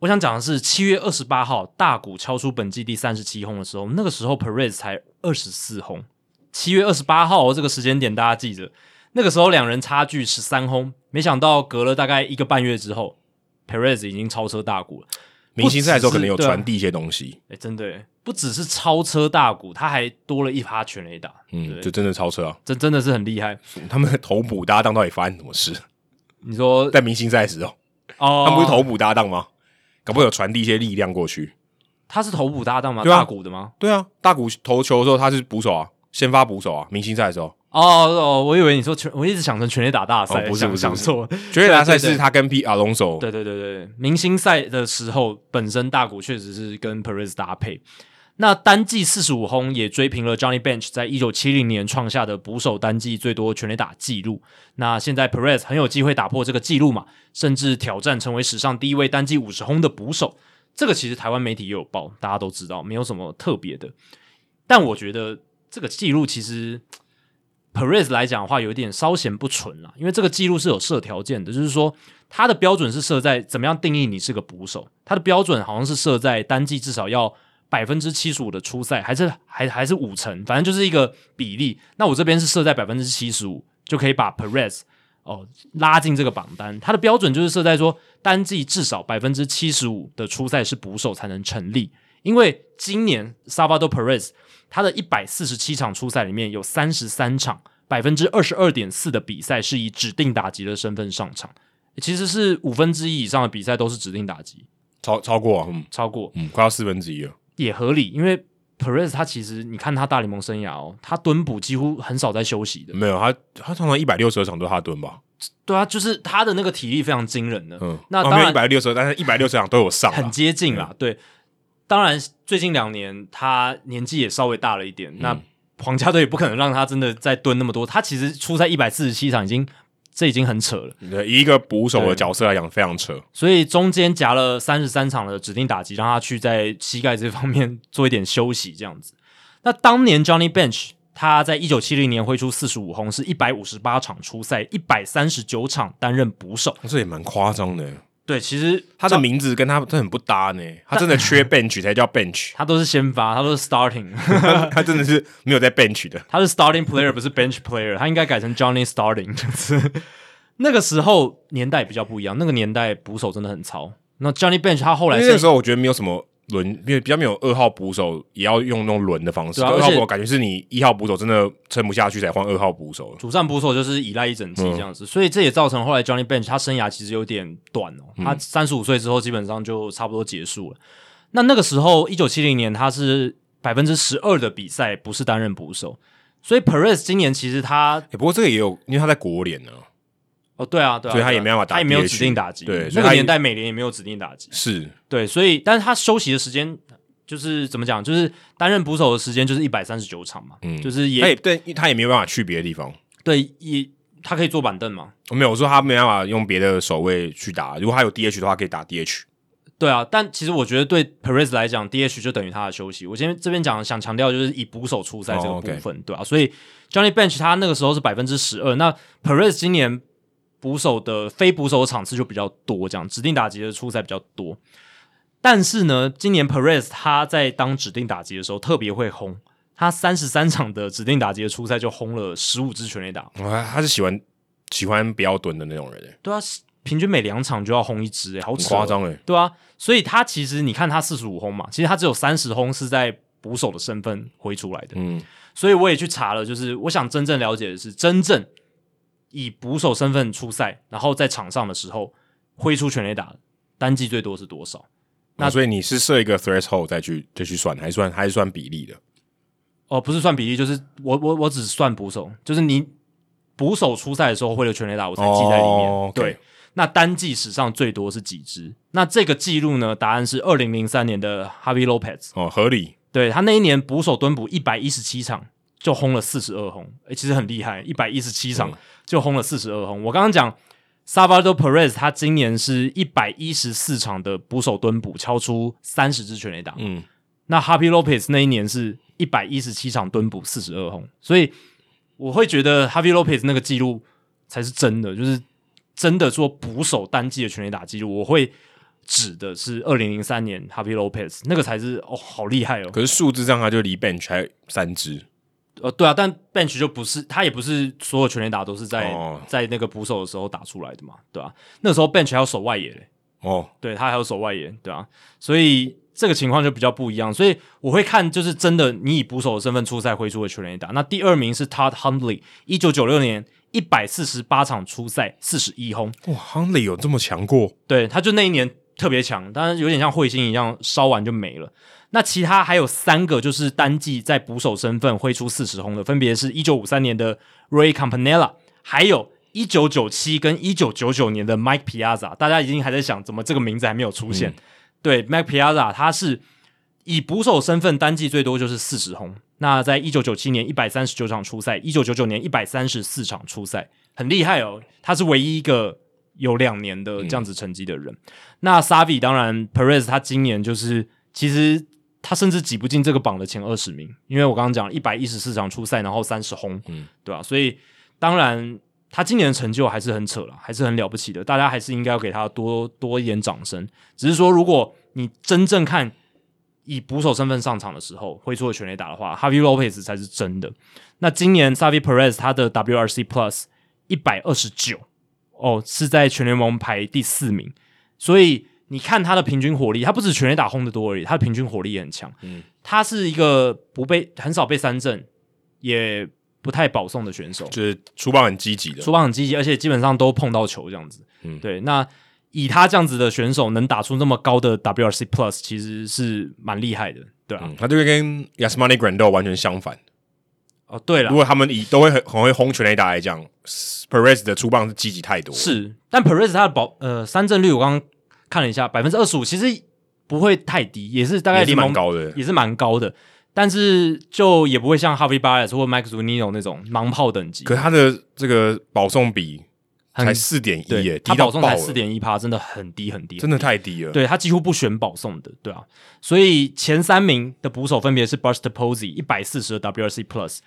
我想讲的是，七月二十八号，大谷敲出本季第三十七轰的时候，那个时候 Perez 才二十四轰。七月二十八号这个时间点，大家记着，那个时候两人差距十三轰。没想到隔了大概一个半月之后，Perez 已经超车大谷了。明星赛的时候可能有传递一些东西。哎、真的，不只是超车大谷，他还多了一发全垒打。嗯，就真的超车啊！这真的是很厉害。他们的头捕搭档到底发生什么事？你说在明星赛的时候，哦，他们不是头捕搭档吗？可不有传递一些力量过去？他是头捕搭档吗？大谷的吗？对啊，大谷投球的时候他是捕手啊，先发捕手啊。明星赛的时候哦哦，我以为你说全，我一直想成全垒打大赛，不是不是想错，全垒打赛是他跟 Pete Alonso。对对对对，明星赛的时候本身大谷确实是跟 Perez 搭配。那单季四十五轰也追平了 Johnny Bench 在一九七零年创下的捕手单季最多全垒打纪录。那现在 Perez 很有机会打破这个纪录嘛，甚至挑战成为史上第一位单季五十轰的捕手。这个其实台湾媒体也有报，大家都知道，没有什么特别的。但我觉得这个纪录其实 Perez 来讲的话，有一点稍显不纯了，因为这个纪录是有设条件的，就是说它的标准是设在怎么样定义你是个捕手，它的标准好像是设在单季至少要。百分之七十五的初赛，还是还还是五成，反正就是一个比例。那我这边是设在百分之七十五，就可以把 Perez 哦拉进这个榜单。它的标准就是设在说单季至少百分之七十五的初赛是捕手才能成立。因为今年 Salvador Perez 他的一百四十七场初赛里面有三十三场，百分之二十二点四的比赛是以指定打击的身份上场，其实是五分之一以上的比赛都是指定打击，超超过啊，嗯，超过，嗯，快要四分之一了。也合理，因为 Perez 他其实你看他大联盟生涯哦，他蹲捕几乎很少在休息的。没有他，他通常一百六十二场都是他蹲吧？对啊，就是他的那个体力非常惊人的。嗯，那当然一百六十二，但是一百六十场都有上，很接近啦。嗯、对，当然最近两年他年纪也稍微大了一点，嗯、那皇家队也不可能让他真的再蹲那么多。他其实出赛一百四十七场已经。这已经很扯了。对，以一个捕手的角色来讲，非常扯。所以中间夹了三十三场的指定打击，让他去在膝盖这方面做一点休息，这样子。那当年 Johnny Bench 他在一九七零年挥出四十五轰，是一百五十八场出赛，一百三十九场担任捕手，这也蛮夸张的。对，其实他的名字跟他真很不搭呢。他真的缺 bench 才叫 bench，他都是先发，他都是 starting，他真的是没有在 bench 的。他是 starting player，不是 bench player，他应该改成 Johnny Starting。那个时候年代比较不一样，那个年代捕手真的很糙。那 Johnny Bench 他后来那个时候我觉得没有什么轮，因为比较没有二号捕手也要用那种轮的方式。二、啊、号捕手感觉是你一号捕手真的撑不下去才换二号捕手。主战捕手就是依赖一整季这样子，嗯、所以这也造成后来 Johnny Bench 他生涯其实有点短哦。他三十五岁之后基本上就差不多结束了。嗯、那那个时候一九七零年他是百分之十二的比赛不是担任捕手，所以 Perez 今年其实他、欸、不过这个也有，因为他在国联呢。哦，对啊，对啊，所以他也没办法打，他也没有指定打击。对，那个年代美联也没有指定打击。是，对，所以，但是他休息的时间就是怎么讲，就是担任捕手的时间就是一百三十九场嘛，嗯，就是也，对，他也没有办法去别的地方。对，也他可以坐板凳嘛？我没有我说他没办法用别的守卫去打，如果他有 DH 的话，可以打 DH。对啊，但其实我觉得对 Perez 来讲，DH 就等于他的休息。我今天这边讲想强调就是以捕手出赛这个部分，对啊，所以 Johnny Bench 他那个时候是百分之十二，那 Perez 今年。捕手的非捕手的场次就比较多，这样指定打击的出赛比较多。但是呢，今年 Perez 他在当指定打击的时候特别会轰，他三十三场的指定打击的出赛就轰了十五支全垒打。他是喜欢喜欢不要蹲的那种人诶。对啊，平均每两场就要轰一支哎，好夸张哎。对啊，所以他其实你看他四十五轰嘛，其实他只有三十轰是在捕手的身份挥出来的。嗯，所以我也去查了，就是我想真正了解的是真正。以捕手身份出赛，然后在场上的时候挥出全垒打，单季最多是多少？那、哦、所以你是设一个 threshold 再去再去算，还是算还是算比例的？哦，不是算比例，就是我我我只算捕手，就是你捕手出赛的时候挥了全垒打，我才记在里面。对，那单季史上最多是几支？那这个记录呢？答案是二零零三年的 Javy Lopez。哦，合理。对，他那一年捕手蹲捕一百一十七场，就轰了四十二轰，诶，其实很厉害，一百一十七场。嗯就轰了四十二轰。我刚刚讲，Salvador Perez 他今年是一百一十四场的捕手蹲捕，敲出三十支全垒打。嗯，那 Happy Lopez 那一年是一百一十七场蹲捕，四十二轰。所以我会觉得 Happy Lopez 那个记录才是真的，就是真的做捕手单季的全垒打记录。我会指的是二零零三年 Happy Lopez 那个才是哦，好厉害哦。可是数字上他就离 Bench 还三支。呃，对啊，但 bench 就不是，他也不是所有全垒打都是在、哦、在那个捕手的时候打出来的嘛，对吧、啊？那时候 bench 还有守外野嘞，哦，对他还有守外野，对啊，所以这个情况就比较不一样。所以我会看，就是真的，你以捕手的身份出赛挥出的全垒打。那第二名是 Todd Hundley，一九九六年一百四十八场出赛，四十一轰。哇，Hundley 有这么强过？对，他就那一年特别强，当然有点像彗星一样烧完就没了。那其他还有三个，就是单季在捕手身份挥出四十轰的，分别是一九五三年的 Ray Campanella，还有一九九七跟一九九九年的 Mike Piazza。大家已经还在想，怎么这个名字还没有出现？嗯、对，Mike Piazza，他是以捕手身份单季最多就是四十轰。那在一九九七年一百三十九场出赛，一九九九年一百三十四场出赛，很厉害哦。他是唯一一个有两年的这样子成绩的人。嗯、那 Savvy 当然 Perez 他今年就是其实。他甚至挤不进这个榜的前二十名，因为我刚刚讲一百一十四场初赛，然后三十轰，嗯，对吧、啊？所以当然他今年的成就还是很扯了，还是很了不起的，大家还是应该要给他多多一点掌声。只是说，如果你真正看以捕手身份上场的时候挥出的全垒打的话，Javi Lopez 才是真的。那今年 Salvy Perez 他的 WRC Plus 一百二十九哦，是在全联盟排第四名。所以你看他的平均火力，他不止全垒打轰得多而已，他的平均火力也很强。嗯，他是一个不被很少被三振，也不太保送的选手，就是出棒很积极的，出棒很积极，而且基本上都碰到球这样子。嗯，对，那。以他这样子的选手能打出那么高的 WRC Plus，其实是蛮厉害的，对啊，嗯、他就会跟 Yasmani Grandal 完全相反。哦，对了，如果他们以都会很很会轰全垒打来讲，Perez 的出棒是积极太多。是，但 Perez 他的保呃三振率我刚刚看了一下，百分之二十五，其实不会太低，也是大概联盟高的，也是蛮高的。但是就也不会像 Harvey Baez 或 Max Zunino 那种盲炮等级。可是他的这个保送比。才四点一耶，他保送才四点一趴，真的很低很低，真的太低了。对，他几乎不选保送的，对啊。所以前三名的捕手分别是 Buster Posey 一百四十的 WRC Plus，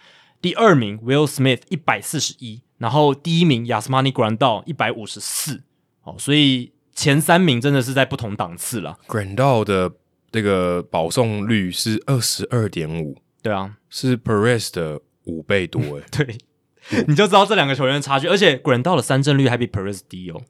第二名 Will Smith 一百四十一，然后第一名 Yasmani Grandal 一百五十四。哦，所以前三名真的是在不同档次了。Grandal 的这个保送率是二十二点五，对啊，是 Perez 的五倍多哎，对。你就知道这两个球员的差距，而且 Grandal 的三振率还比 Perez 低哦。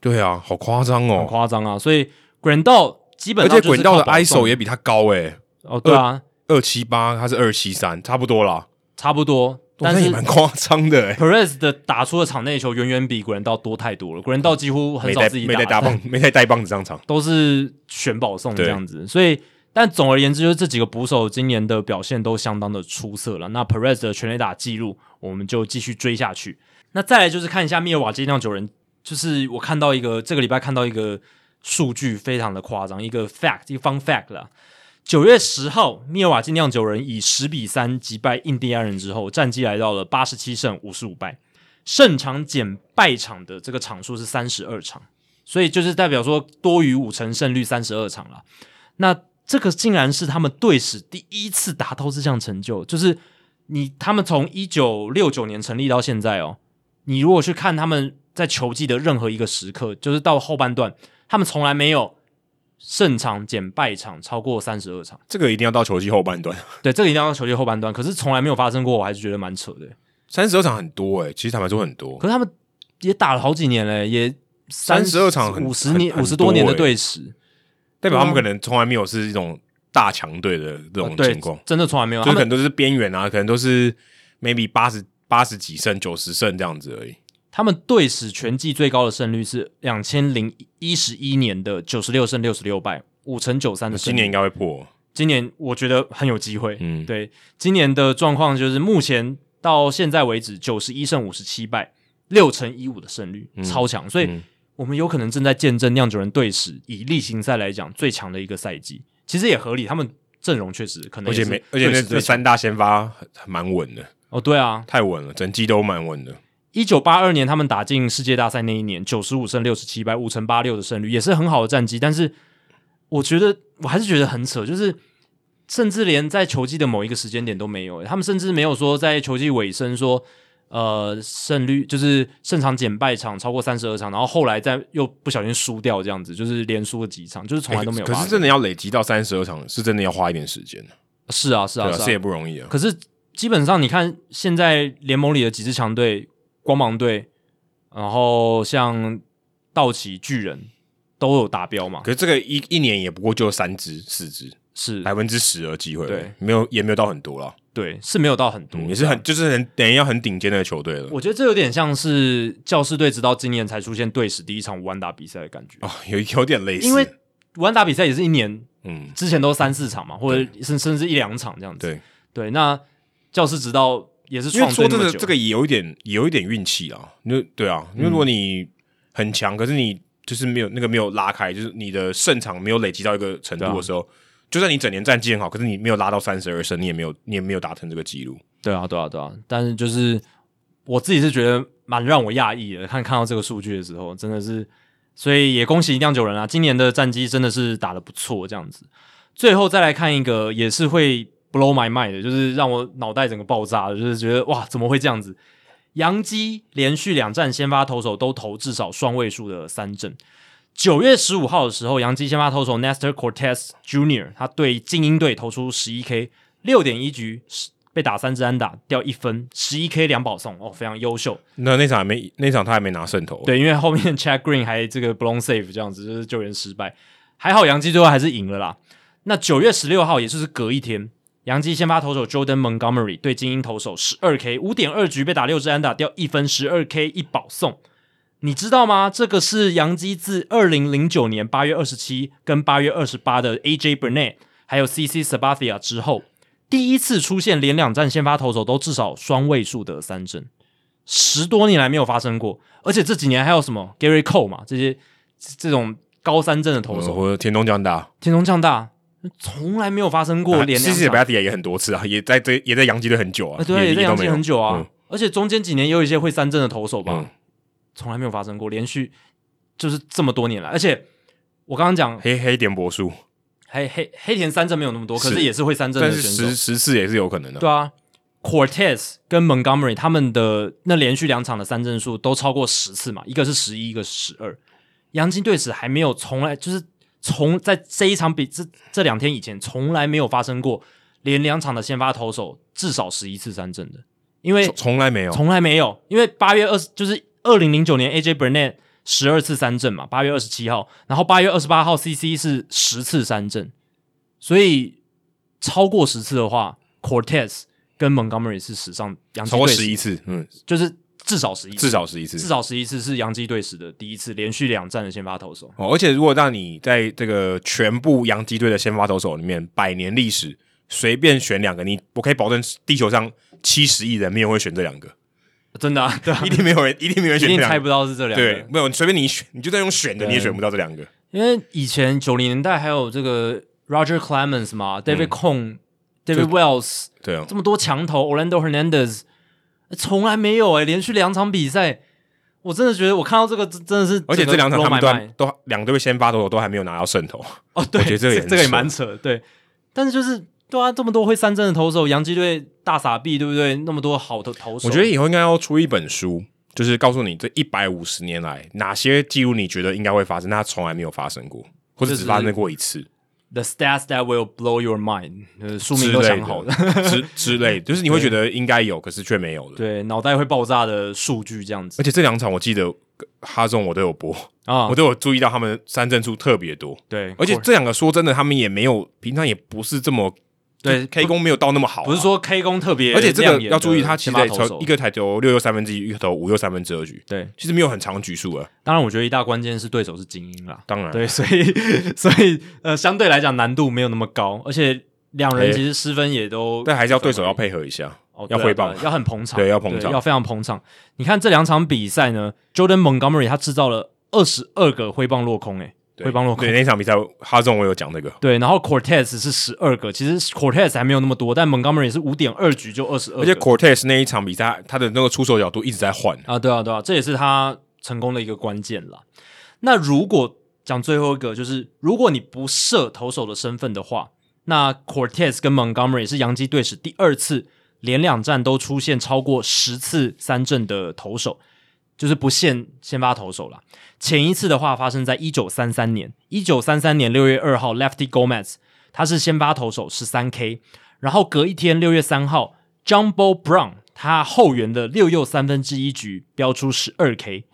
对啊，好夸张哦，很夸张啊！所以 Grandal 基本上，而且 Grandal 的 ISO 也比他高诶。哦，对啊，二七八，他是二七三，差不多啦，差不多。但是也蛮夸张的诶。Perez 的打出的场内球远远比 Grandal 多太多了。Grandal 几乎很少自己没带大棒，没带带棒子上场，都是选保送这样子。所以。但总而言之，就是这几个捕手今年的表现都相当的出色了。那 Perez 的全垒打记录，我们就继续追下去。那再来就是看一下密尔瓦基酿酒人，就是我看到一个这个礼拜看到一个数据非常的夸张，一个 fact，一个 fun fact 啦。九月十号，密尔瓦基酿酒人以十比三击败印第安人之后，战绩来到了八十七胜五十五败，胜场减败场的这个场数是三十二场，所以就是代表说多于五成胜率三十二场了。那这个竟然是他们队史第一次达到这项成就，就是你他们从一九六九年成立到现在哦，你如果去看他们在球季的任何一个时刻，就是到后半段，他们从来没有胜场减败场超过三十二场。这个一定要到球季后半段，对，这个一定要到球季后半段，可是从来没有发生过，我还是觉得蛮扯的。三十二场很多诶、欸，其实坦白说很多，可是他们也打了好几年嘞，也三十二场五十年五十多年的队史。代表他们可能从来没有是一种大强队的这种情况，真的从来没有，就可能都是边缘啊，可能都是 maybe 八十八十几胜、九十胜这样子而已。他们队史全季最高的胜率是两千零一十一年的九十六胜六十六败，五成九三的胜率。今年应该会破，今年我觉得很有机会。嗯，对，今年的状况就是目前到现在为止九十一胜五十七败，六成一五的胜率，嗯、超强，所以。嗯我们有可能正在见证酿酒人队史以例行赛来讲最强的一个赛季，其实也合理。他们阵容确实可能，而且没，而且那这三大先发蛮稳的哦。对啊，太稳了，整季都蛮稳的。一九八二年他们打进世界大赛那一年，九十五胜六十七败，五成八六的胜率，也是很好的战绩。但是我觉得我还是觉得很扯，就是甚至连在球季的某一个时间点都没有，他们甚至没有说在球季尾声说。呃，胜率就是胜场减败场超过三十二场，然后后来再又不小心输掉这样子，就是连输了几场，就是从来都没有、欸。可是真的要累积到三十二场，是真的要花一点时间。是啊，是啊，是啊，这也不容易啊。可是基本上你看，现在联盟里的几支强队，光芒队，然后像道奇、巨人都有达标嘛。可是这个一一年也不过就三支、四支，是百分之十的机会，对，没有也没有到很多了。对，是没有到很多，嗯、也是很就是很等于要很顶尖的球队了。我觉得这有点像是教士队，直到今年才出现队史第一场五安打比赛的感觉哦，有有点类似。因为无安打比赛也是一年，嗯，之前都三四场嘛，或者甚甚至一两场这样子。对对，那教士直到也是创说真的，这个也有一点也有一点运气啊。因为对啊，因为如果你很强，可是你就是没有那个没有拉开，就是你的胜场没有累积到一个程度的时候。就算你整年战绩很好，可是你没有拉到三十二胜，你也没有，你也没有达成这个记录。对啊，对啊，对啊。但是就是我自己是觉得蛮让我讶异的，看看到这个数据的时候，真的是，所以也恭喜酿酒人啊，今年的战绩真的是打得不错，这样子。最后再来看一个，也是会 blow my mind 的，就是让我脑袋整个爆炸的，就是觉得哇，怎么会这样子？洋基连续两战先发投手都投至少双位数的三振。九月十五号的时候，杨基先发投手 Nestor Cortez Jr. 他对精英队投出十一 K 六点一局，被打三支安打，掉一分，十一 K 两保送，哦，非常优秀。那那场还没，那场他还没拿胜投。对，因为后面 Chad Green 还这个 blown save 这样子，就是救援失败。还好杨基最后还是赢了啦。那九月十六号，也就是隔一天，杨基先发投手 Jordan Montgomery 对精英投手十二 K 五点二局被打六支安打，掉一分，十二 K 一保送。你知道吗？这个是杨基自二零零九年八月二十七跟八月二十八的 AJ Burnett 还有 CC Sabathia 之后，第一次出现连两战先发投手都至少双位数的三振，十多年来没有发生过。而且这几年还有什么 Gary Cole 嘛，这些这种高三振的投手，或者田中将大，田中将大从来没有发生过连两。CC Sabathia 也很多次啊，也在这也在洋基队很久啊，对，也，也在洋基很久啊。嗯、而且中间几年也有一些会三振的投手吧。嗯从来没有发生过，连续就是这么多年来，而且我刚刚讲黑黑点博数，黑黑黑田三振没有那么多，可是也是会三振的选手，十十次也是有可能的。对啊，Cortez 跟 Montgomery 他们的那连续两场的三振数都超过十次嘛，一个是十一，一个是十二。杨金对此还没有从来就是从在这一场比这这两天以前从来没有发生过连两场的先发投手至少十一次三振的，因为从来没有，从来没有，因为八月二十就是。二零零九年，AJ Burnett 十二次三振嘛，八月二十七号，然后八月二十八号，CC 是十次三振，所以超过十次的话，Cortez 跟 Montgomery 是史上洋基队超过十一次，嗯，就是至少十一，至少十一次，至少十一次是洋基队史的第一次连续两战的先发投手。哦，而且如果让你在这个全部洋基队的先发投手里面百年历史随便选两个，你我可以保证地球上七十亿人没有会选这两个。真的啊，对啊，一定没有人，一定没有人选，一定猜不到是这两个。对，没有，随便你选，你就在用选的，你也选不到这两个。因为以前九零年代还有这个 Roger Clemens 嘛，David Cone、David Wells，对啊，这么多强投，Orlando Hernandez，从来没有哎，连续两场比赛，我真的觉得我看到这个真的是，而且这两场他们都都两队先发投手都还没有拿到胜投。哦，对，这个这个也蛮扯，对，但是就是。对啊，这么多会三振的投手，洋基队大傻逼，对不对？那么多好的投手，我觉得以后应该要出一本书，就是告诉你这一百五十年来哪些记录你觉得应该会发生，但它从来没有发生过，或者只发生过一次。The stats that will blow your mind，书名都想好了之之类，就是你会觉得应该有，可是却没有的。对，脑袋会爆炸的数据这样子。而且这两场我记得哈中我都有播啊，我都有注意到他们三振数特别多。对，而且这两个说真的，他们也没有平常也不是这么。对 K 攻没有到那么好，啊，不是说 K 攻特别，而且这个要注意，他其实一个台球六又三分之一，一个投五又三分之二局，对，其实没有很长局数啊。当然，我觉得一大关键是对手是精英啦，当然，对，所以 所以呃，相对来讲难度没有那么高，而且两人其实失分也都，但还是要对手要配合一下，哦，要挥棒，要很捧场，对，要捧场，要非常捧场。你看这两场比赛呢，Jordan Montgomery 他制造了二十二个挥棒落空，诶。会帮我。对那场比赛，哈中我有讲那个。对，然后 Cortez 是十二个，其实 Cortez 还没有那么多，但 Montgomery 是五点二局就二十二。而且 Cortez 那一场比赛，他的那个出手角度一直在换啊，对啊，对啊，这也是他成功的一个关键啦。那如果讲最后一个，就是如果你不设投手的身份的话，那 Cortez 跟 Montgomery 是洋基队史第二次连两战都出现超过十次三振的投手。就是不限先发投手了。前一次的话发生在一九三三年，一九三三年六月二号，Lefty Gomez 他是先发投手十三 K，然后隔一天六月三号，Jumbo Brown 他后援的六又三分之一局飙出十二 K，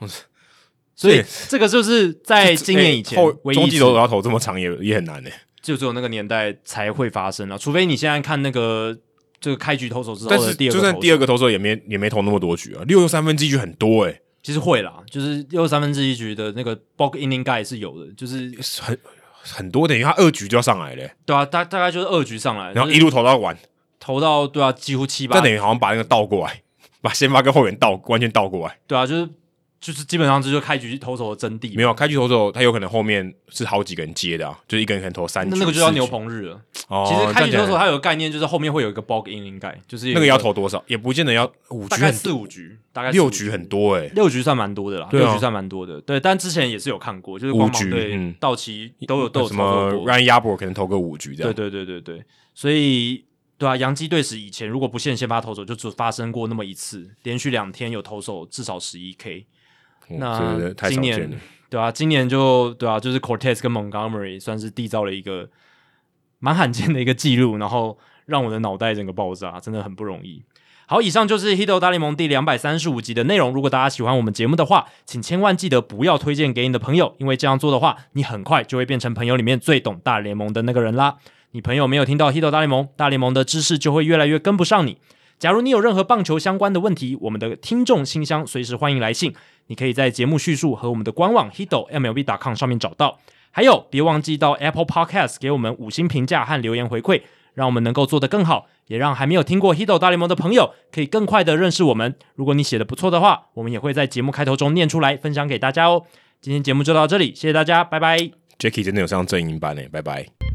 所以这个就是在今年以前，中继投手要投这么长也也很难呢，就只有那个年代才会发生啊，除非你现在看那个。这个开局投手之后的第二个投手，就算第二个投手也没也没投那么多局啊，六又三分之一局很多诶。其实会啦，就是六又三分之一局的那个 box inning guy 是有的，就是很很多等于他二局就要上来嘞，对啊，大大概就是二局上来，然后一路投到完，投到对啊，几乎七八，这等于好像把那个倒过来，把先发跟后援倒完全倒过来，对啊，就是。就是基本上这就开局投手的真谛。没有开局投手，他有可能后面是好几个人接的啊，就是一个人可能投三局。那那个就叫牛棚日了。哦，其实开局投手他有个概念，就是后面会有一个 bog inning guy，就是那个要投多少，也不见得要五局，大概四五局，大概六局很多诶，六局算蛮多的啦，六局算蛮多的。对，但之前也是有看过，就是光芒队、道奇都有都有什么 Ryan Yarbrough 可能投个五局这样。对对对对对，所以对啊，洋基队史以前如果不限先发投手，就只发生过那么一次，连续两天有投手至少十一 K。那今年对啊，今年就对啊，就是 Cortez 跟 Montgomery 算是缔造了一个蛮罕见的一个记录，然后让我的脑袋整个爆炸，真的很不容易。好，以上就是《Hito 大联盟》第两百三十五集的内容。如果大家喜欢我们节目的话，请千万记得不要推荐给你的朋友，因为这样做的话，你很快就会变成朋友里面最懂大联盟的那个人啦。你朋友没有听到《Hito 大联盟》，大联盟的知识就会越来越跟不上你。假如你有任何棒球相关的问题，我们的听众信箱随时欢迎来信，你可以在节目叙述和我们的官网 Hito MLB.com 上面找到。还有，别忘记到 Apple Podcast 给我们五星评价和留言回馈。让我们能够做得更好，也让还没有听过《Hito 大联盟》的朋友可以更快的认识我们。如果你写的不错的话，我们也会在节目开头中念出来，分享给大家哦。今天节目就到这里，谢谢大家，拜拜。Jacky 真的有上正音班诶，拜拜。